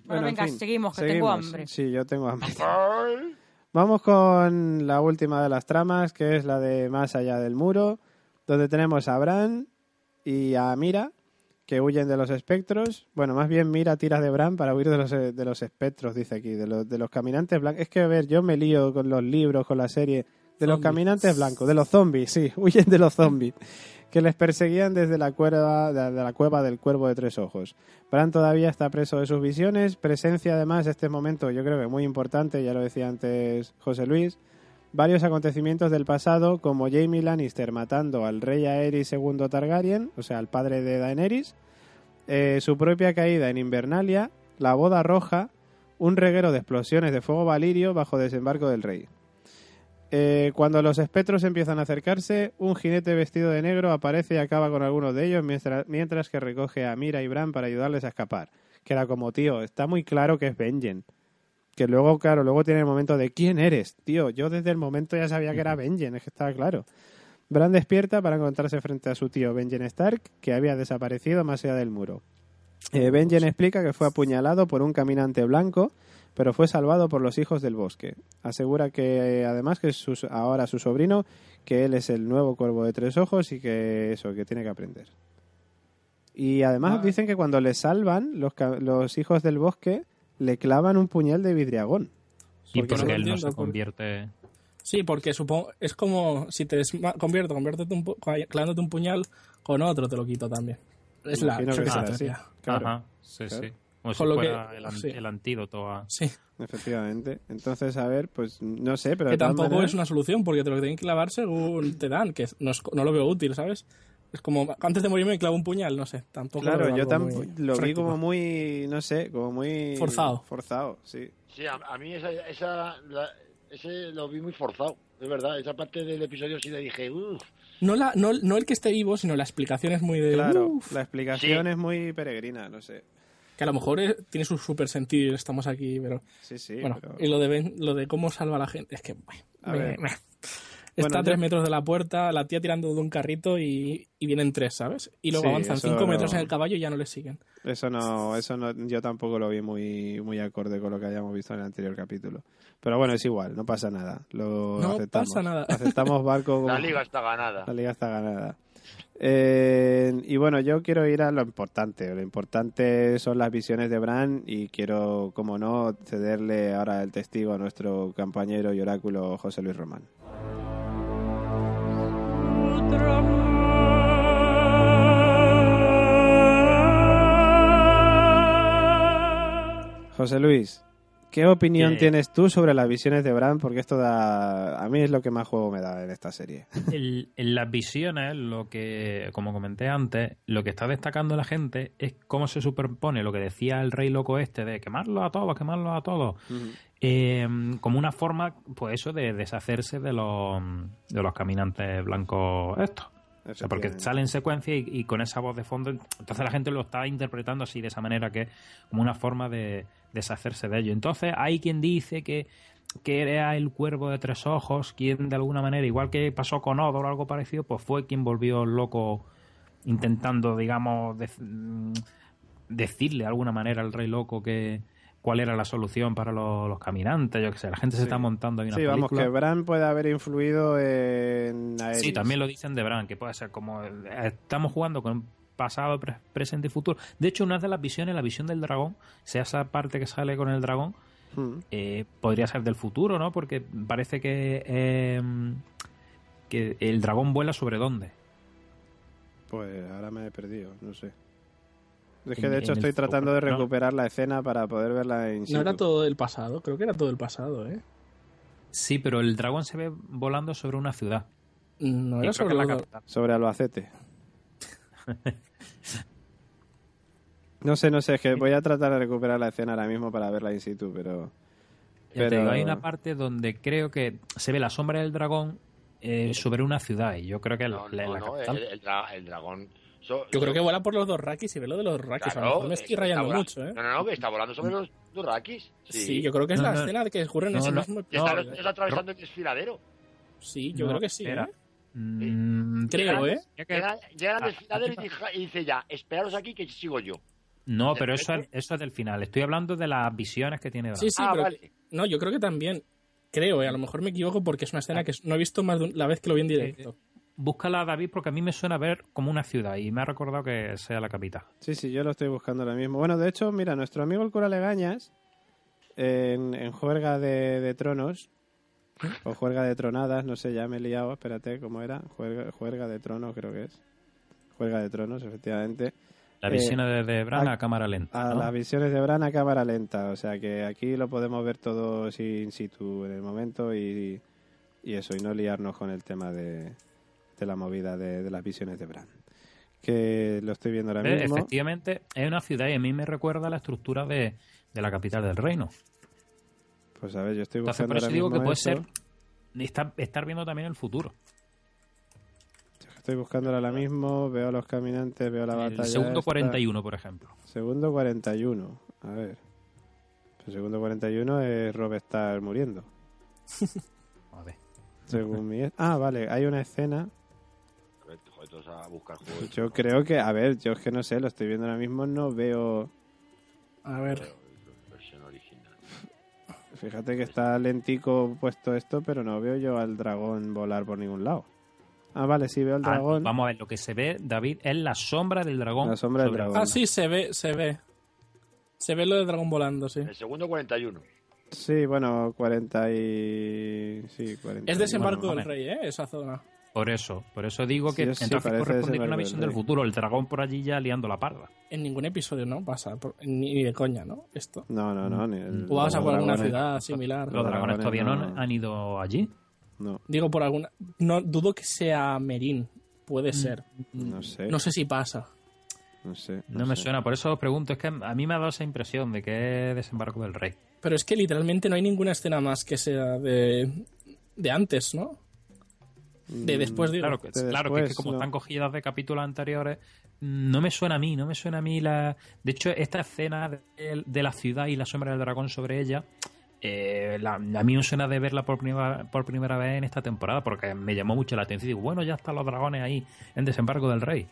Bueno, en venga, seguimos, que tengo hambre. Sí, yo tengo hambre. Vamos con la última de las tramas, que es la de Más allá del muro, donde tenemos a Bran y a Mira, que huyen de los espectros. Bueno, más bien Mira tira de Bran para huir de los, de los espectros, dice aquí, de los, de los caminantes blancos. Es que, a ver, yo me lío con los libros, con la serie. De los caminantes blancos, de los zombies, sí, huyen de los zombies, que les perseguían desde la cueva, de la cueva del cuervo de tres ojos. Bran todavía está preso de sus visiones, presencia además este momento yo creo que muy importante, ya lo decía antes José Luis, varios acontecimientos del pasado como Jaime Lannister matando al rey Aerys II Targaryen, o sea, al padre de Daenerys, eh, su propia caída en Invernalia, la boda roja, un reguero de explosiones de fuego valirio bajo desembarco del rey. Eh, cuando los espectros empiezan a acercarse, un jinete vestido de negro aparece y acaba con algunos de ellos mientras, mientras que recoge a Mira y Bran para ayudarles a escapar. Que era como, tío, está muy claro que es Benjen. Que luego, claro, luego tiene el momento de ¿quién eres? Tío, yo desde el momento ya sabía que era Benjen, es que estaba claro. Bran despierta para encontrarse frente a su tío Benjen Stark, que había desaparecido más allá del muro. Eh, Benjen explica que fue apuñalado por un caminante blanco, pero fue salvado por los hijos del bosque. Asegura que además que es su- ahora su sobrino, que él es el nuevo cuervo de tres ojos y que eso, que tiene que aprender. Y además Ah. dicen que cuando le salvan, los, los hijos del bosque le clavan un puñal de vidriagón. Y Porque porque él no se convierte. Sí, porque supongo es como si te desma- convierto, conviértete un pu- clavándote un puñal con otro te lo quito también. Es la, que será. Claro, Ajá, sí, claro. sí. Como si Con lo fuera que- el, an- sí. el antídoto a... Sí, Efectivamente. Entonces, a ver, pues no sé, pero que tampoco es una solución porque te lo tienen que clavar según te dan, que no, es- no lo veo útil, ¿sabes? Es como antes de morirme me clavo un puñal, no sé, tampoco Claro, yo muy lo vi como muy, no sé, como muy... Forzado. Forzado, sí. Sí, a, a mí esa, esa la- ese lo vi muy forzado, es verdad. Esa parte del episodio sí le dije, uff. No, la, no, no el que esté vivo, sino la explicación es muy de... Claro, "Uf", la explicación Sí. es muy peregrina, no sé. Que a lo mejor es- tiene su super sentido y estamos aquí, pero... Sí, sí, bueno, pero... y lo de, Ben- lo de cómo salva a la gente, es que... me- ver. me- Bueno, Está a yo- tres metros de la puerta, la tía tirando de un carrito y, y vienen tres, ¿sabes? Y luego Sí, avanzan cinco no- metros en el caballo y ya no les siguen. Eso no, eso no, yo tampoco lo vi muy, muy acorde con lo que hayamos visto en el anterior capítulo. Pero bueno, es igual, no pasa nada. Lo No aceptamos. pasa nada. Aceptamos barco. como- La liga está ganada. La liga está ganada. Eh, y bueno, yo quiero ir a lo importante. Lo importante son las visiones de Bran y quiero, como no, cederle ahora el testigo a nuestro compañero y oráculo José Luis Román. José Luis, ¿qué opinión Que- tienes tú sobre las visiones de Bran? Porque esto da, a mí es lo que más juego me da en esta serie. El- en las visiones, lo que, como comenté antes, lo que está destacando la gente es cómo se superpone lo que decía el rey loco este de quemarlo a todos, quemarlo a todos, eh, como una forma, pues eso, de deshacerse de los, de los caminantes blancos estos. O sea, porque sale en secuencia y, con esa voz de fondo, entonces la gente lo está interpretando así, de esa manera, que como una forma de deshacerse de ello. Entonces hay quien dice que, que era el cuervo de tres ojos, quien de alguna manera, igual que pasó con Odor o algo parecido, pues fue quien volvió loco intentando, digamos, mm, decirle de alguna manera al rey loco que cuál era la solución para los, los caminantes, yo que sé, la gente se Sí. está montando ahí una Sí, vamos, que Bran puede haber influido en. Sí, también lo dicen de Bran, que puede ser como estamos jugando con pasado, pre- presente y futuro. De hecho, una de las visiones, la visión del dragón, sea esa parte que sale con el dragón, Mm. eh, podría ser del futuro, ¿no? Porque parece que eh, que el dragón vuela sobre dónde. Pues ahora me he perdido, no sé. Es En- que de hecho estoy tratando de recuperar la escena para poder verla en No era todo el pasado, creo que era todo el pasado, ¿eh? Sí, pero el dragón se ve volando sobre una ciudad. No era sobre la capital. Sobre Albacete. No sé, no sé, es que voy a tratar de recuperar la escena ahora mismo para verla in situ, pero... Te Pero- digo, hay una parte donde creo que se ve la sombra del dragón eh, sobre una ciudad y yo creo que No, la, no, la no, capital. el, el dra- el dragón. Yo creo que vuela por los dos rakis y ve lo de los rakis. a lo Claro, mejor me estoy rayando vola- mucho, ¿eh? No, no, no, que está volando sobre los dos raquis. Sí. Sí, yo creo que es No, la no. escena de que ocurre en No, ese no. mismo Y están los niños atravesando el desfiladero. Sí, yo No, creo que sí, espera. ¿eh? Mm, Creo, ¿eh? ya que- Llega, llega al Ah, desfiladero y dice, y dice ya, esperaros aquí que sigo yo. No, ¿De pero eso eso es del final. Estoy hablando de las visiones que tiene. Sí, sí, ah, pero... vale. No, yo creo que también... Creo, ¿eh? A lo mejor me equivoco porque es una escena que no he visto más de la vez que lo vi en directo. Búscala, David, porque a mí me suena ver como una ciudad y me ha recordado que sea la capital. Sí, sí, yo lo estoy buscando ahora mismo. Bueno, de hecho, mira, nuestro amigo el cura Legañas, en, en Juerga de, de Tronos, o Juerga de Tronadas, no sé, ya me he liado, espérate, ¿cómo era? Juerga, Juerga de Tronos, creo que es. Juerga de Tronos, efectivamente. La Eh, visión de, de Bran a- a, cámara lenta. A ¿no? las visiones de Bran a cámara lenta, o sea que aquí lo podemos ver todo in situ en el momento y, y eso, y no liarnos con el tema de, de la movida de, de las visiones de Bran. Que lo estoy viendo ahora Eh, mismo. Efectivamente, es una ciudad y a mí me recuerda la estructura de, de la capital del reino. Pues a ver, yo estoy Entonces, buscando por eso ahora digo que puede ser estar, estar viendo también el futuro. Estoy buscando ahora mismo, veo a los caminantes, veo la batalla. el segundo esta. 41, por ejemplo. Segundo 41, a ver. El segundo 41 es Rob estar muriendo. A ver. Según mi... Ah, vale, hay una escena. A buscar juegos. Yo creo que, a ver, yo es que no sé, lo estoy viendo ahora mismo, no veo... A ver, Versión original. Fíjate que está lentico puesto esto, pero no veo yo al dragón volar por ningún lado. Ah, vale, sí veo al Ah, dragón. vamos a ver, lo que se ve, David, es la sombra del dragón. La sombra del dragón. Ah, sí, se ve, se ve. Se ve lo del dragón volando, sí. El segundo 41. Sí, bueno, 40 y... Sí, 40. Es desembarco Bueno, del rey, ¿eh? Esa zona. Por eso, por eso digo que Sí, sí, entonces parece corresponde una visión del futuro. El dragón por allí ya liando la parda. En ningún episodio, ¿no? Pasa, por- ni de coña, ¿no? Esto. No, no, no. Ni el- O vamos a por alguna ciudad similar. Los Los dragones dragones todavía no no- han ido allí. No, Digo por alguna. No dudo que sea Merín. Puede ser. no sé. No sé si pasa. No sé. No, me sé. suena, por eso os pregunto. Es que a mí me ha dado esa impresión de que es desembarco del rey. Pero es que literalmente no hay ninguna escena más que sea de. de antes, ¿no? De después, digo. Claro, que, de claro que, es que después, como no. están cogidas de capítulos anteriores, no me suena a mí, no me suena a mí la... De hecho, esta escena de, de la ciudad y la sombra del dragón sobre ella, eh, la- a mí me suena de verla por primera, por primera vez en esta temporada, porque me llamó mucho la atención. Digo, bueno, ya están los dragones ahí en desembarco del rey.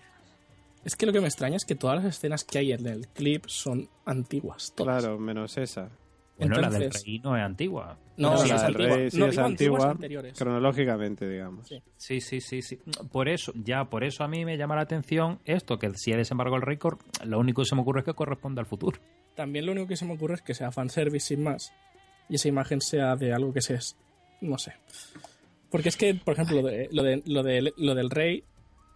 Es que lo que me extraña es que todas las escenas que hay en el clip son antiguas. Todas. Claro, menos esa. Bueno, la del rey no es antigua. No, No, sí, la es del antigua. rey sí No, es antigua, anteriores. cronológicamente, digamos. Sí. Sí, sí, sí, sí. Por eso, ya, por eso a mí me llama la atención esto, que si he desembarco el rey, cor- lo único que se me ocurre es que corresponde al futuro. También lo único que se me ocurre es que sea fanservice sin más. Y esa imagen sea de algo que se es. No sé. Porque es que, por ejemplo, lo, de, lo, de- lo, de- lo del rey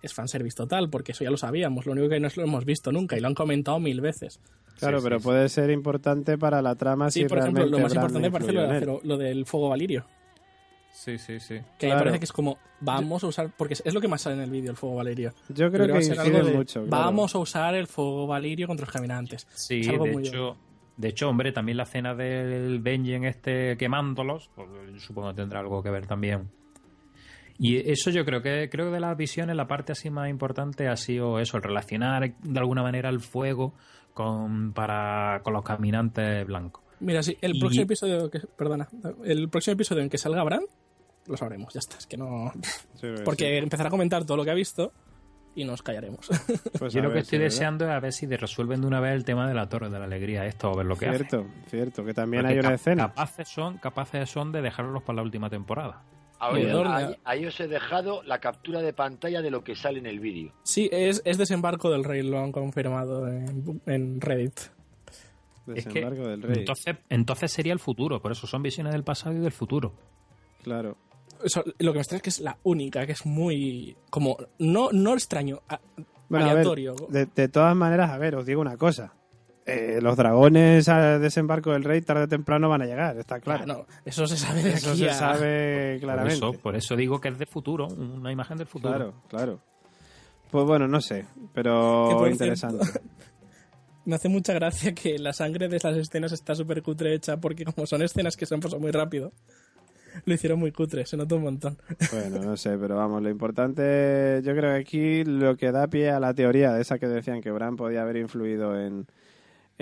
es fanservice total, porque eso ya lo sabíamos. Lo único que no es lo hemos visto nunca y lo han comentado mil veces. Claro, Sí, pero sí, puede ser importante para la trama Sí, si por ejemplo, lo más Bran importante parece lo, de del fuego valirio. Sí, sí, sí. Que Claro. me parece que es como, vamos a usar, porque es lo que más sale en el vídeo, el fuego valirio. Yo creo que incide algo de, mucho. claro. Vamos a usar el fuego valirio contra los caminantes. Sí, Es algo de muy hecho, de hecho, hombre, también la escena del Benjen este quemándolos, pues, supongo que tendrá algo que ver también. Y eso yo creo que creo que de las visiones la parte así más importante ha sido eso, el relacionar de alguna manera el fuego con para con los caminantes blancos. Mira, sí, el Y- próximo episodio, que, perdona, el próximo episodio en que salga Bran, lo sabremos, ya está, es que no... Sí, sí. Porque empezará a comentar todo lo que ha visto y nos callaremos. Pues Yo lo que ver estoy deseando es a ver si de- resuelven de una vez el tema de la Torre de la Alegría, esto, o ver lo que hace. Cierto, cierto, que también Porque hay una escena. Capaces son, capaces son de dejarlos para la última temporada. Ahí, ahí os he dejado la captura de pantalla de lo que sale en el vídeo. Sí, es, es desembarco del rey, lo han confirmado en, en Reddit. Es que Desembarco del rey. entonces, entonces sería el futuro, por eso son visiones del pasado y del futuro. Claro. Eso, lo que me extraña es que es la única, que es muy... como... no, no extraño, a- Bueno, a ver, aleatorio. de, de todas maneras, a ver, os digo una cosa. Eh, los dragones al desembarco del rey tarde o temprano van a llegar, está claro. Ah, no, eso se sabe de Eso aquí se a- sabe Por claramente. eso, por eso digo que es de futuro, una imagen del futuro. Claro, claro. Pues bueno, no sé, pero por interesante. cierto, me hace mucha gracia que la sangre de las escenas está súper cutre hecha porque como son escenas que se han pasado muy rápido, lo hicieron muy cutre, se nota un montón. Bueno, no sé, pero vamos, lo importante, yo creo que aquí lo que da pie a la teoría de esa que decían que Bran podía haber influido en,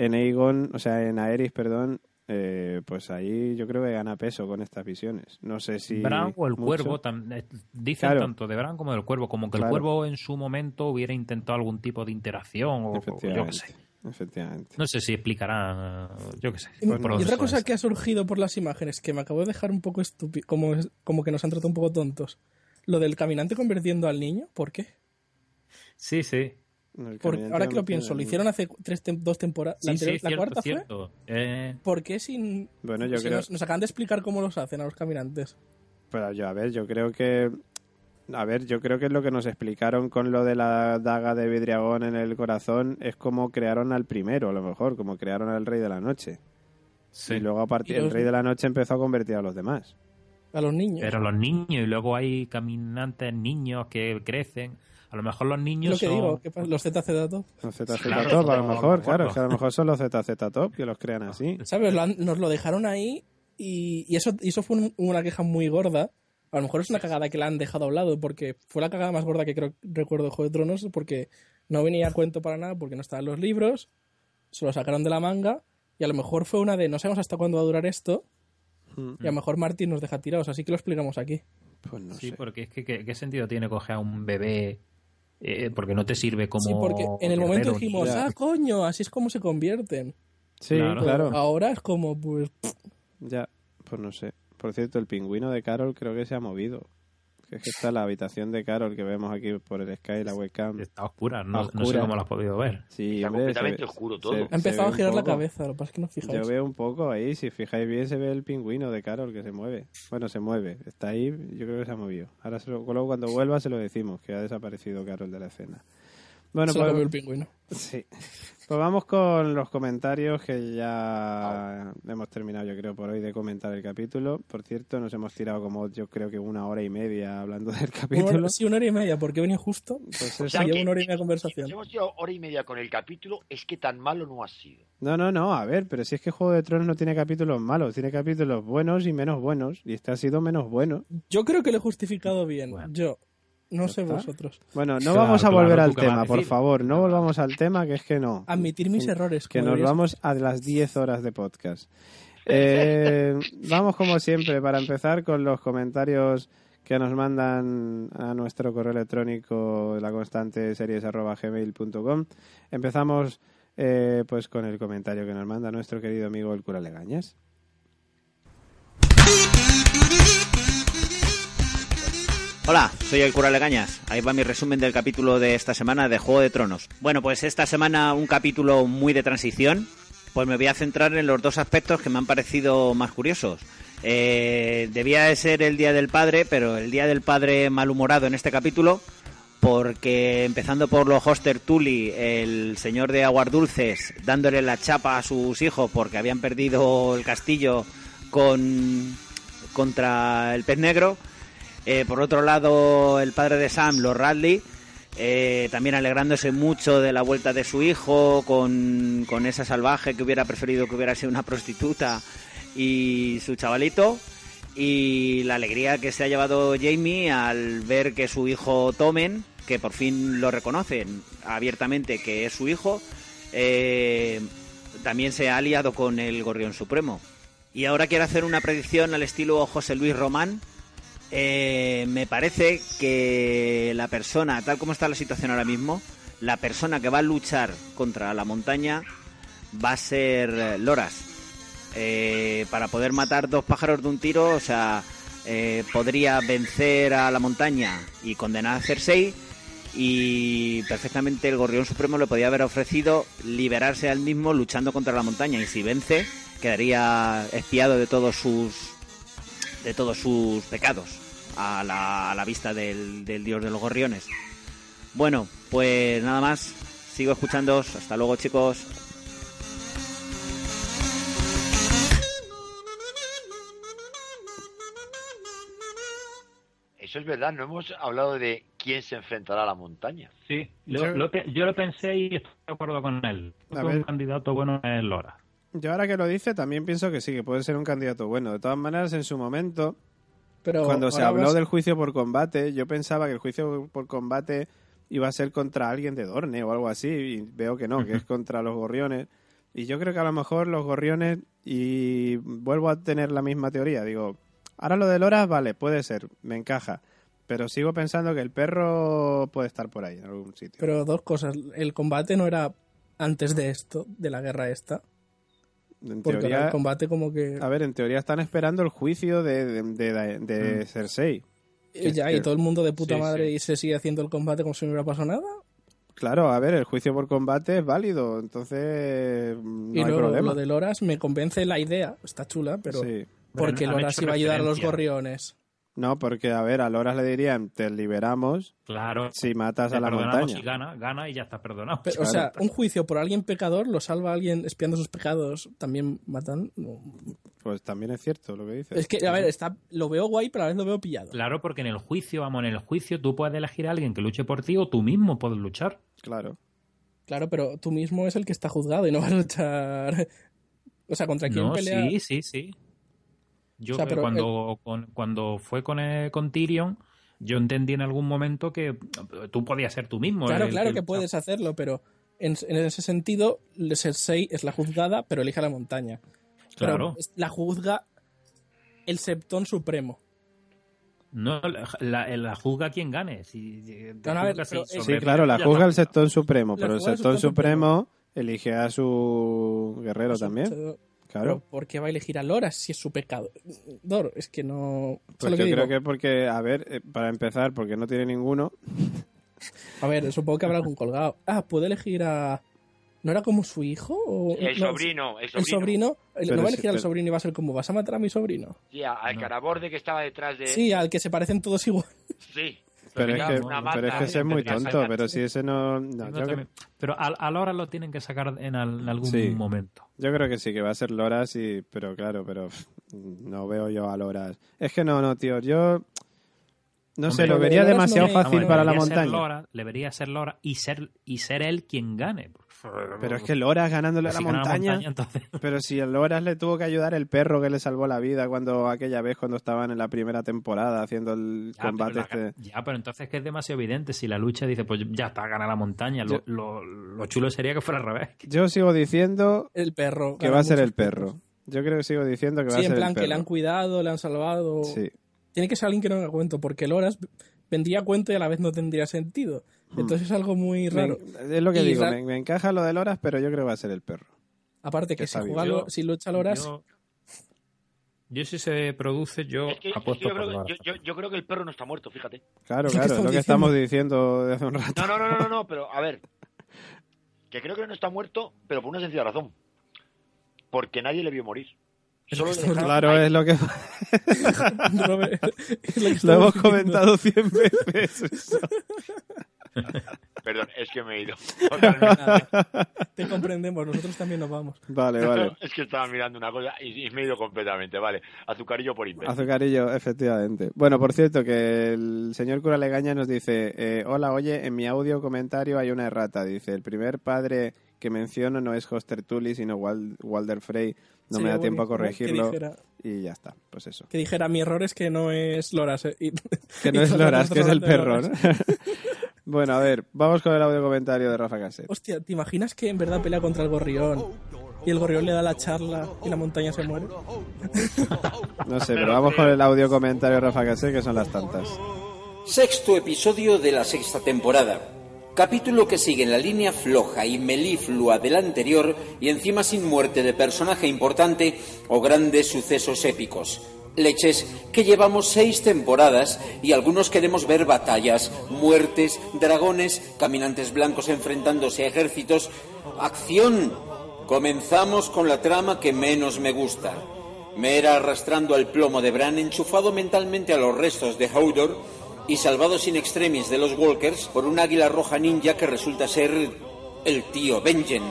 en Aegon, o sea, en Aerys, perdón, eh, pues ahí yo creo que gana peso con estas visiones. No sé si... Bran o el mucho. cuervo, eh, dicen Claro. tanto de Bran como del cuervo, como que Claro. el cuervo en su momento hubiera intentado algún tipo de interacción o, o yo qué Efectivamente. sé. Efectivamente. No sé si explicarán, yo qué sé. Y- otra cosa que ha surgido por las imágenes que me acabo de dejar un poco estúpido, como, es- como que nos han tratado un poco tontos. Lo del caminante convirtiendo al niño, ¿por qué? Sí, sí. El Por- caminante ahora que lo pienso, lo hicieron hace tres tem- dos temporadas. Sí, la, sí, la cierto, cuarta fue. cierto. Eh, ¿Por qué sin.? Bueno, yo si creo... nos, nos acaban de explicar cómo los hacen a los caminantes. Pero yo, a ver, yo creo que... A ver, yo creo que lo que nos explicaron con lo de la daga de vidriagón en el corazón es como crearon al primero, a lo mejor, como crearon al rey de la noche. sí. Y luego a partir el rey de la noche empezó a convertir a los demás. A los niños. Pero los niños, y luego hay caminantes niños que crecen. A lo mejor los niños lo que son... digo, ¿qué pasa? los ZZ Top. Los ZZ Claro, Top, a lo mejor, no claro, que a lo mejor son los ZZ Top que los crean así. ¿Sabes? Lo han- nos lo dejaron ahí y, y eso, y eso fue un- una queja muy gorda. A lo mejor es una cagada que la han dejado a un lado porque fue la cagada más gorda que creo recuerdo de Juego de Tronos porque no venía a cuento para nada porque no estaban los libros, se lo sacaron de la manga y a lo mejor fue una de no sabemos hasta cuándo va a durar esto y a lo mejor Martín nos deja tirados, así que lo explicamos aquí. Pues no Sí, sé. porque es que ¿qué, qué sentido tiene coger a un bebé eh, porque no te sirve como Sí, porque en el momento dijimos, ah, coño, así es como se convierten. Sí, Claro. claro. Ahora es como, pues, Ya, pues no sé. Por cierto, el pingüino de Carol creo que se ha movido. Que es que está la habitación de Carol que vemos aquí por el Sky, la webcam. Está oscura, no, Oscura. no sé cómo lo has podido ver. Sí, Está hombre, completamente ve- oscuro todo. se- ha empezado a girar la cabeza, lo que pasa es que no fijáis. Yo veo un poco ahí, si fijáis bien se ve el pingüino de Carol que se mueve. Bueno, se mueve, está ahí, yo creo que se ha movido. Ahora se lo- luego cuando vuelva se lo decimos, que ha desaparecido Carol de la escena. Bueno, Se lo pues, comió el pingüino. sí. pues vamos con los comentarios que ya hemos terminado yo creo por hoy de comentar el capítulo. Por cierto, nos hemos tirado como yo creo que una hora y media hablando del capítulo. hora- sí, una hora y media, porque venía justo. Pues O sea que- una hora y media conversación. Si hemos llevado hora y media con el capítulo, es que tan malo no ha sido. No, no, no, a ver, pero si es que Juego de Tronos no tiene capítulos malos, tiene capítulos buenos y menos buenos, y este ha sido menos bueno. Yo creo que lo he justificado bien. Bueno. Yo. No sé está. vosotros. Bueno, no Claro, vamos a claro, volver ¿tú al tema, por favor, no volvamos al tema, que es que no. Admitir mis errores. Que nos deberías- vamos a las 10 horas de podcast. Eh, vamos como siempre, para empezar con los comentarios que nos mandan a nuestro correo electrónico la constante series arroba gmail.com. Empezamos eh, pues con el comentario que nos manda nuestro querido amigo el cura Legañas. Hola, soy el cura Legañas. Ahí va mi resumen del capítulo de esta semana de Juego de Tronos. Bueno, pues esta semana un capítulo muy de transición. Pues me voy a centrar en los dos aspectos que me han parecido más curiosos. Eh, debía de ser el Día del Padre, pero el Día del Padre malhumorado en este capítulo, porque empezando por los Hoster Tully, el señor de Aguas Dulces, dándole la chapa a sus hijos porque habían perdido el castillo con contra el pez negro. Eh, por otro lado, el padre de Sam, los Radley, eh, también alegrándose mucho de la vuelta de su hijo con, esa salvaje que hubiera preferido que hubiera sido una prostituta y su chavalito. Y la alegría que se ha llevado Jamie al ver que su hijo Tomen, que por fin lo reconocen abiertamente que es su hijo, eh, también se ha aliado con el Gorrión Supremo. Y ahora quiero hacer una predicción al estilo José Luis Román. Eh, me parece que la persona, tal como está la situación ahora mismo, la persona que va a luchar contra la montaña va a ser eh, Loras. Eh, para poder matar dos pájaros de un tiro, o sea, podría vencer a la montaña y condenar a Cersei y perfectamente el Gorrión Supremo le podía haber ofrecido liberarse al mismo luchando contra la montaña y si vence quedaría espiado de todos sus de todos sus pecados a la, a la vista del, del dios de los gorriones. Bueno, pues nada más. Sigo escuchando. Hasta luego, chicos. Eso es verdad, no hemos hablado de quién se enfrentará a la montaña. Sí, lo- lo yo lo pensé y estoy de acuerdo con él. Un candidato bueno es Lora. Yo ahora que lo dice también pienso que sí, que puede ser un candidato bueno. De todas maneras, en su momento, Pero cuando se habló vas- del juicio por combate, yo pensaba que el juicio por combate iba a ser contra alguien de Dorne o algo así, y veo que no, que es contra los gorriones. Y yo creo que a lo mejor los gorriones, y vuelvo a tener la misma teoría, digo, ahora lo de Loras, vale, puede ser, me encaja, pero sigo pensando que el perro puede estar por ahí, en algún sitio. Pero dos cosas. El combate no era antes de esto, de la guerra esta. En Porque teoría, el combate como que... a ver, en teoría están esperando el juicio de, de, de- de Mm. Cersei. Y ya, que- y todo el mundo de puta sí, madre sí. y se sigue haciendo el combate como si no hubiera pasado nada. Claro, a ver, el juicio por combate es válido, entonces mm, no y hay luego problema. lo de Loras me convence la idea, está chula, pero Sí. porque Loras iba a ayudar a los gorriones. No, porque, a ver, a Loras le dirían, te liberamos Claro. si matas Te a la perdonamos montaña. y gana, gana y ya está perdonado. Pero, O sea, un juicio por alguien pecador lo salva a alguien espiando sus pecados, también matan. No. Pues también es cierto lo que dices. Es que, a ver, está, lo veo guay, pero a la vez lo veo pillado. Claro, porque en el juicio, vamos, en el juicio tú puedes elegir a alguien que luche por ti o tú mismo puedes luchar. Claro. Claro, pero tú mismo es el que está juzgado y no vas a luchar. O sea, ¿contra quién No, pelea? sí, sí, sí. Yo O sea, pero cuando, con- cuando fue con, eh, con Tyrion, yo entendí en algún momento que tú podías ser tú mismo. Claro, el- claro el- que puedes hacerlo, pero en, en ese sentido, Cersei es la juzgada, pero elige la montaña. Pero Claro. es- la juzga el Septón Supremo. No, la, la- la juzga quien gane. Si, No, no, a ver, juzga si pero es- sobre- Sí, claro, la juzga el sectón supremo, pero el el sectón supremo elige a su guerrero también. Claro. Pero ¿por qué va a elegir a Loras si es su pecado? Dor, es que no... Pues ¿sabes lo yo que creo digo? que porque, a ver, eh, para empezar, porque no tiene ninguno. A ver, supongo que habrá algún colgado. Ah, puede elegir a... ¿No era como su hijo? O... El no, sobrino, el El sobrino. Pero no va a sí, elegir al pero- sobrino y va a ser como, ¿vas a matar a mi sobrino? Sí, a- al caraborde que estaba detrás de... Sí, al que se parecen todos igual. Sí. Pero es, que, una pero es que ese es muy tonto, pero si ese no... yo, Pero a, a Lora lo tienen que sacar en, al- en algún Sí. momento. yo creo que sí, que va a ser Loras, y, pero claro, pero pff, no veo yo a Loras. Es que no, no, tío, yo... No sé, Hombre, lo vería Loras no demasiado fácil para la montaña. Lora, debería ser Lora y ser, y ser él quien gane. Pero es que Loras ganándole a la montaña... Pero si a Loras le tuvo que ayudar el perro que le salvó la vida cuando aquella vez cuando estaban en la primera temporada haciendo el Ya, combate pero la- este. ya, pero entonces es que es demasiado evidente. Si la lucha dice, pues ya está, gana la montaña. Lo, Yo- lo- lo chulo sería que fuera al revés. Yo sigo diciendo El perro. que va a ser el perro. Yo creo que sigo diciendo que va Sí, a en ser plan el que le han perro. cuidado, le han salvado. Sí. Tiene que ser alguien que no haga cuento, porque Loras vendría a cuento y a la vez no tendría sentido. Entonces es algo muy Me- raro. es lo que Y digo, me, me encaja lo de Loras, pero yo creo que va a ser el perro. Aparte que que si, juega. Lo- si lucha Loras, Yo- Yo si se produce, yo Es que- es que apuesto yo, creo, que- yo- yo- creo que el perro no está muerto, fíjate. Claro, claro, es lo que estamos diciendo de hace un rato. No, no, no, no, no, pero a ver. Que creo que no está muerto, pero por una sencilla razón. Porque nadie le vio morir. Solo Claro, ahí. es lo que Robert, es lo que lo hemos comentado cien veces. Perdón, es que me he ido. Totalmente. Te comprendemos, nosotros también nos vamos. Vale, vale. Es que estaba mirando una cosa y, y me he ido completamente. Vale, azucarillo por imbécil. Azucarillo, efectivamente. Bueno, por cierto, que el señor cura Legaña nos dice, eh, hola, oye, en mi audio comentario hay una errata. Dice, el primer padre que menciono no es Hoster Tully, sino Wal- Walder Frey. No me Sería da tiempo a corregirlo. dijera- Y ya está, pues eso. Que dijera, mi error es que no es Loras. eh, y- Que no es Loras, que es el perro, ¿no? Bueno, a ver, vamos con el audio comentario de Rafa Caset. Hostia, ¿te imaginas que en verdad pelea contra el gorrión? Y el gorrión le da la charla y la montaña se muere. No sé, pero vamos con el audio comentario de Rafa Caset, que son las tantas. Sexto episodio de la sexta temporada. Capítulo que sigue en la línea floja y meliflua del anterior y encima sin muerte de personaje importante o grandes sucesos épicos. Leches que llevamos seis temporadas y algunos queremos ver batallas, muertes, dragones, caminantes blancos enfrentándose a ejércitos. ¡Acción! Comenzamos con la trama que menos me gusta. Mera arrastrando al plomo de Bran enchufado mentalmente a los restos de Hodor y salvado sin extremis de los Walkers por un águila roja ninja que resulta ser el tío Benjen.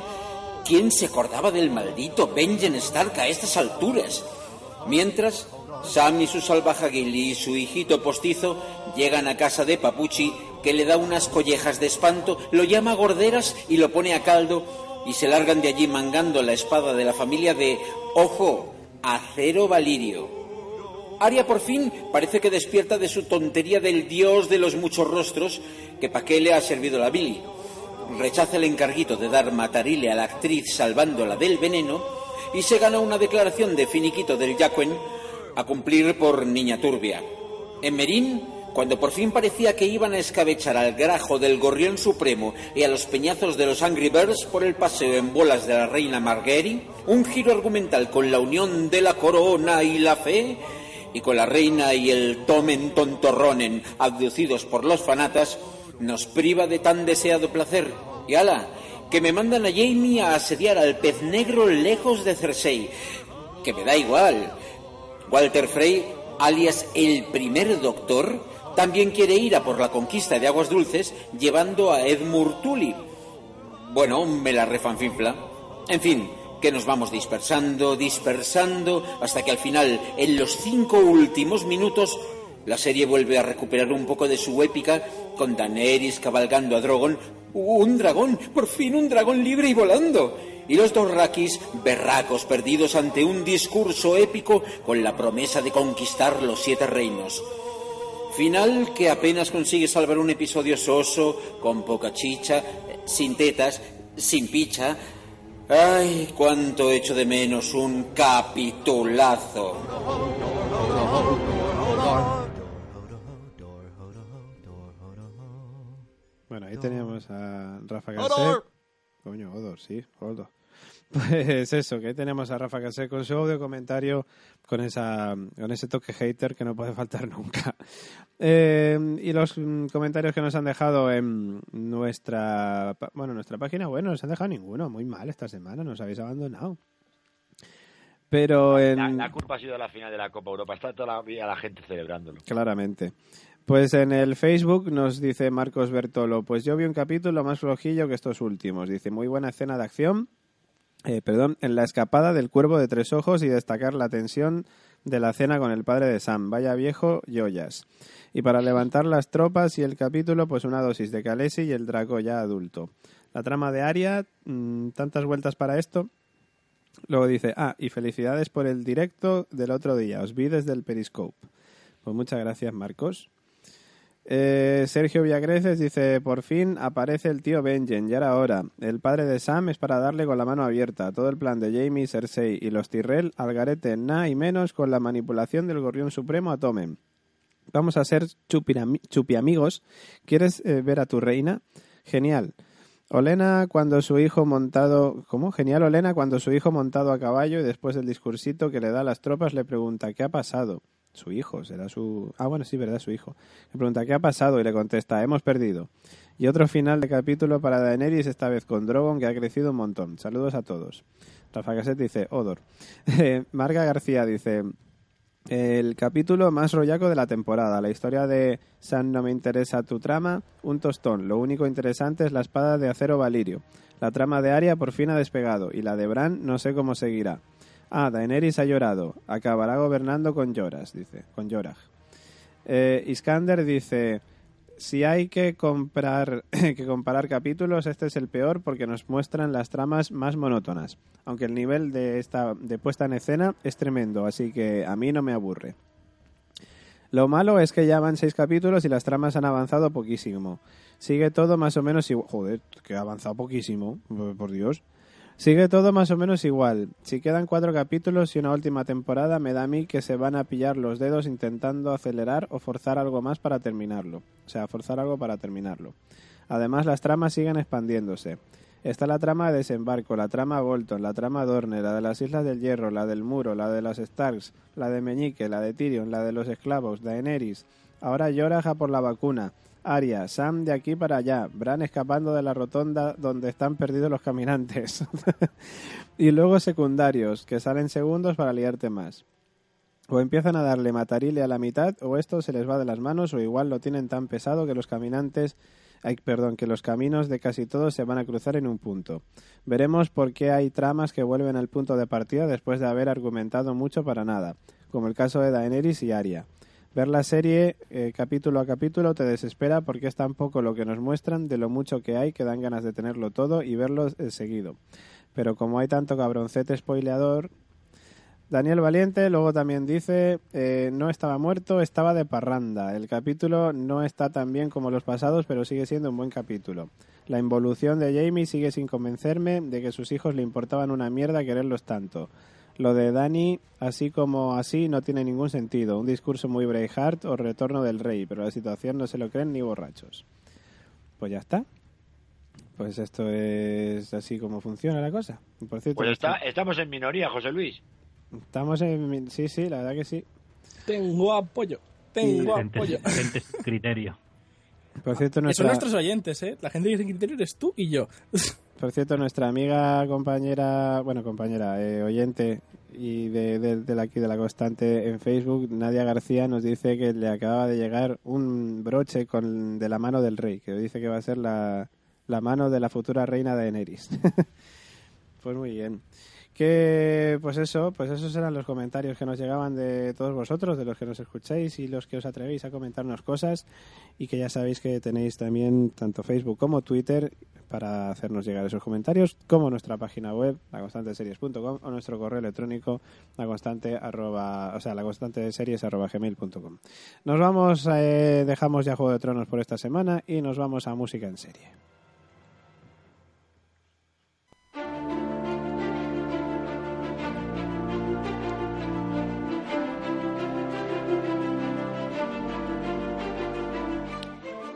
¿Quién se acordaba del maldito Benjen Stark a estas alturas? Mientras, Sam y su salvaje Gilly y su hijito postizo llegan a casa de Papuchi, que le da unas collejas de espanto, lo llama gorderas y lo pone a caldo, y se largan de allí mangando la espada de la familia de, ojo, acero valirio. Aria por fin parece que despierta de su tontería del dios de los muchos rostros, que pa' qué le ha servido la Billy. Rechaza el encarguito de dar matarile a la actriz salvándola del veneno y se gana una declaración de finiquito del Jacuen a cumplir por niña turbia. En Merín, cuando por fin parecía que iban a escabechar al grajo del gorrión supremo y a los peñazos de los Angry Birds por el paseo en bolas de la reina Marguerite, un giro argumental con la unión de la corona y la fe, y con la reina y el Tomen Tontorronen abducidos por los fanatas, nos priva de tan deseado placer. Y ala, que me mandan a Jamie a asediar al pez negro lejos de Cersei. Que me da igual. Walter Frey, alias el primer doctor, también quiere ir a por la conquista de aguas dulces llevando a Edmure Tully. Bueno, me la refanfinfla. En fin, que nos vamos dispersando, dispersando, hasta que al final, en los cinco últimos minutos, la serie vuelve a recuperar un poco de su épica con Daenerys cabalgando a Drogon. ¡Un dragón! ¡Por fin un dragón libre y volando! Y los dos Rakis, berracos perdidos ante un discurso épico con la promesa de conquistar los siete reinos. Final que apenas consigue salvar un episodio soso, con poca chicha, sin tetas, sin picha. Ay, cuánto echo de menos un capitulazo. Bueno, ahí teníamos a Rafa Caset. Coño, Odor, sí, Odor. Pues eso, que ahí tenemos a Rafa Caset con su audio comentario con esa con ese toque hater que no puede faltar nunca. Eh, y los mm, comentarios que nos han dejado en nuestra bueno, nuestra página, bueno, no nos han dejado ninguno, muy mal esta semana, nos habéis abandonado. Pero en La, la culpa ha sido la final de la Copa Europa. Está toda la, vida la gente celebrándolo. Claramente. Pues en el Facebook nos dice Marcos Bertolo, pues yo vi un capítulo más flojillo que estos últimos. Dice, muy buena escena de acción, eh, perdón, en la escapada del cuervo de tres ojos y destacar la tensión de la cena con el padre de Sam. Vaya viejo, joyas. Y para levantar las tropas y el capítulo, pues una dosis de Calesi y el Draco ya adulto. La trama de Aria, mm, tantas vueltas para esto. Luego dice, ah, y felicidades por el directo del otro día. Os vi desde el Periscope. Pues muchas gracias, Marcos. Eh, Sergio Villagreces dice, por fin aparece el tío Benjen, ya era hora. El padre de Sam es para darle con la mano abierta. Todo el plan de Jamie, Cersei y los Tyrell al garete, nada y menos con la manipulación del gorrión supremo a Tommen. Vamos a ser chupiamigos. ¿Quieres eh, ver a tu reina? Genial. Olena cuando su hijo montado... ¿Cómo? Genial Olena cuando su hijo montado a caballo y después del discursito que le da a las tropas le pregunta ¿qué ha pasado? Su hijo, será su... Ah, bueno, sí, verdad, su hijo. Le pregunta ¿qué ha pasado? Y le contesta hemos perdido. Y otro final de capítulo para Daenerys, esta vez con Drogon, que ha crecido un montón. Saludos a todos. Rafa Caset dice, Odor. Eh, Marga García dice, el capítulo más rollaco de la temporada. La historia de San no me interesa tu trama, un tostón. Lo único interesante es la espada de acero Valirio. La trama de Arya por fin ha despegado y la de Bran no sé cómo seguirá. Ah, Daenerys ha llorado. Acabará gobernando con Lloras, dice, con Yorah. Eh, Iskander dice, si hay que comprar que comparar capítulos, este es el peor porque nos muestran las tramas más monótonas. Aunque el nivel de esta de puesta en escena es tremendo, así que a mí no me aburre. Lo malo es que ya van seis capítulos y las tramas han avanzado poquísimo. Sigue todo más o menos igual. Joder, que ha avanzado poquísimo, por Dios. Sigue todo más o menos igual. Si quedan cuatro capítulos y una última temporada, me da a mí que se van a pillar los dedos intentando acelerar o forzar algo más para terminarlo. O sea, forzar algo para terminarlo. Además, las tramas siguen expandiéndose. Está la trama de desembarco, la trama Bolton, la trama Dorne, la de las Islas del Hierro, la del Muro, la de las Starks, la de Meñique, la de Tyrion, la de los esclavos, Daenerys. Ahora Yoraja por la vacuna. Aria, Sam de aquí para allá, Bran escapando de la rotonda donde están perdidos los caminantes. y luego secundarios, que salen segundos para liarte más. O empiezan a darle matarile a la mitad, o esto se les va de las manos, o igual lo tienen tan pesado que los caminantes, ay, perdón, que los caminos de casi todos se van a cruzar en un punto. Veremos por qué hay tramas que vuelven al punto de partida después de haber argumentado mucho para nada, como el caso de Daenerys y Aria. Ver la serie eh, capítulo a capítulo te desespera porque es tan poco lo que nos muestran de lo mucho que hay que dan ganas de tenerlo todo y verlo eh, seguido. Pero como hay tanto cabroncete spoileador, Daniel Valiente luego también dice, eh, no estaba muerto, estaba de parranda. El capítulo no está tan bien como los pasados, pero sigue siendo un buen capítulo. La involución de Jamie sigue sin convencerme de que sus hijos le importaban una mierda quererlos tanto. Lo de Dani, así como así, no tiene ningún sentido. Un discurso muy Braveheart o retorno del rey, pero la situación no se lo creen ni borrachos. Pues ya está. Pues esto es así como funciona la cosa. Por cierto, pues está, estamos en minoría, José Luis. Estamos en... Sí, sí, la verdad que sí. Tengo apoyo. Tengo apoyo. Gente criterio. Por cierto, nuestra... Son nuestros oyentes, ¿eh? La gente que dice criterio eres tú y yo. Por cierto, nuestra amiga, compañera, bueno, compañera, eh, oyente y de, de, aquí de la constante en Facebook, Nadia García nos dice que le acababa de llegar un broche con de la mano del rey, que dice que va a ser la, la mano de la futura reina de Eneris. pues muy bien que pues eso, pues esos eran los comentarios que nos llegaban de todos vosotros, de los que nos escucháis y los que os atrevéis a comentarnos cosas y que ya sabéis que tenéis también tanto Facebook como Twitter para hacernos llegar esos comentarios, como nuestra página web, laconstanteseries.com o nuestro correo electrónico, la constante arroba, o sea, la constante series. Nos vamos, eh, dejamos ya Juego de Tronos por esta semana y nos vamos a música en serie.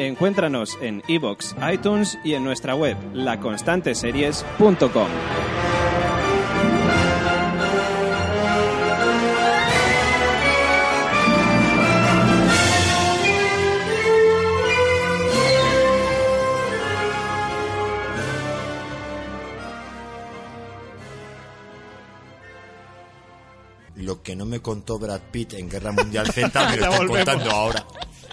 Encuéntranos en iBox, iTunes y en nuestra web laconstanteseries.com. Lo que no me contó Brad Pitt en Guerra Mundial Z me lo está contando ahora.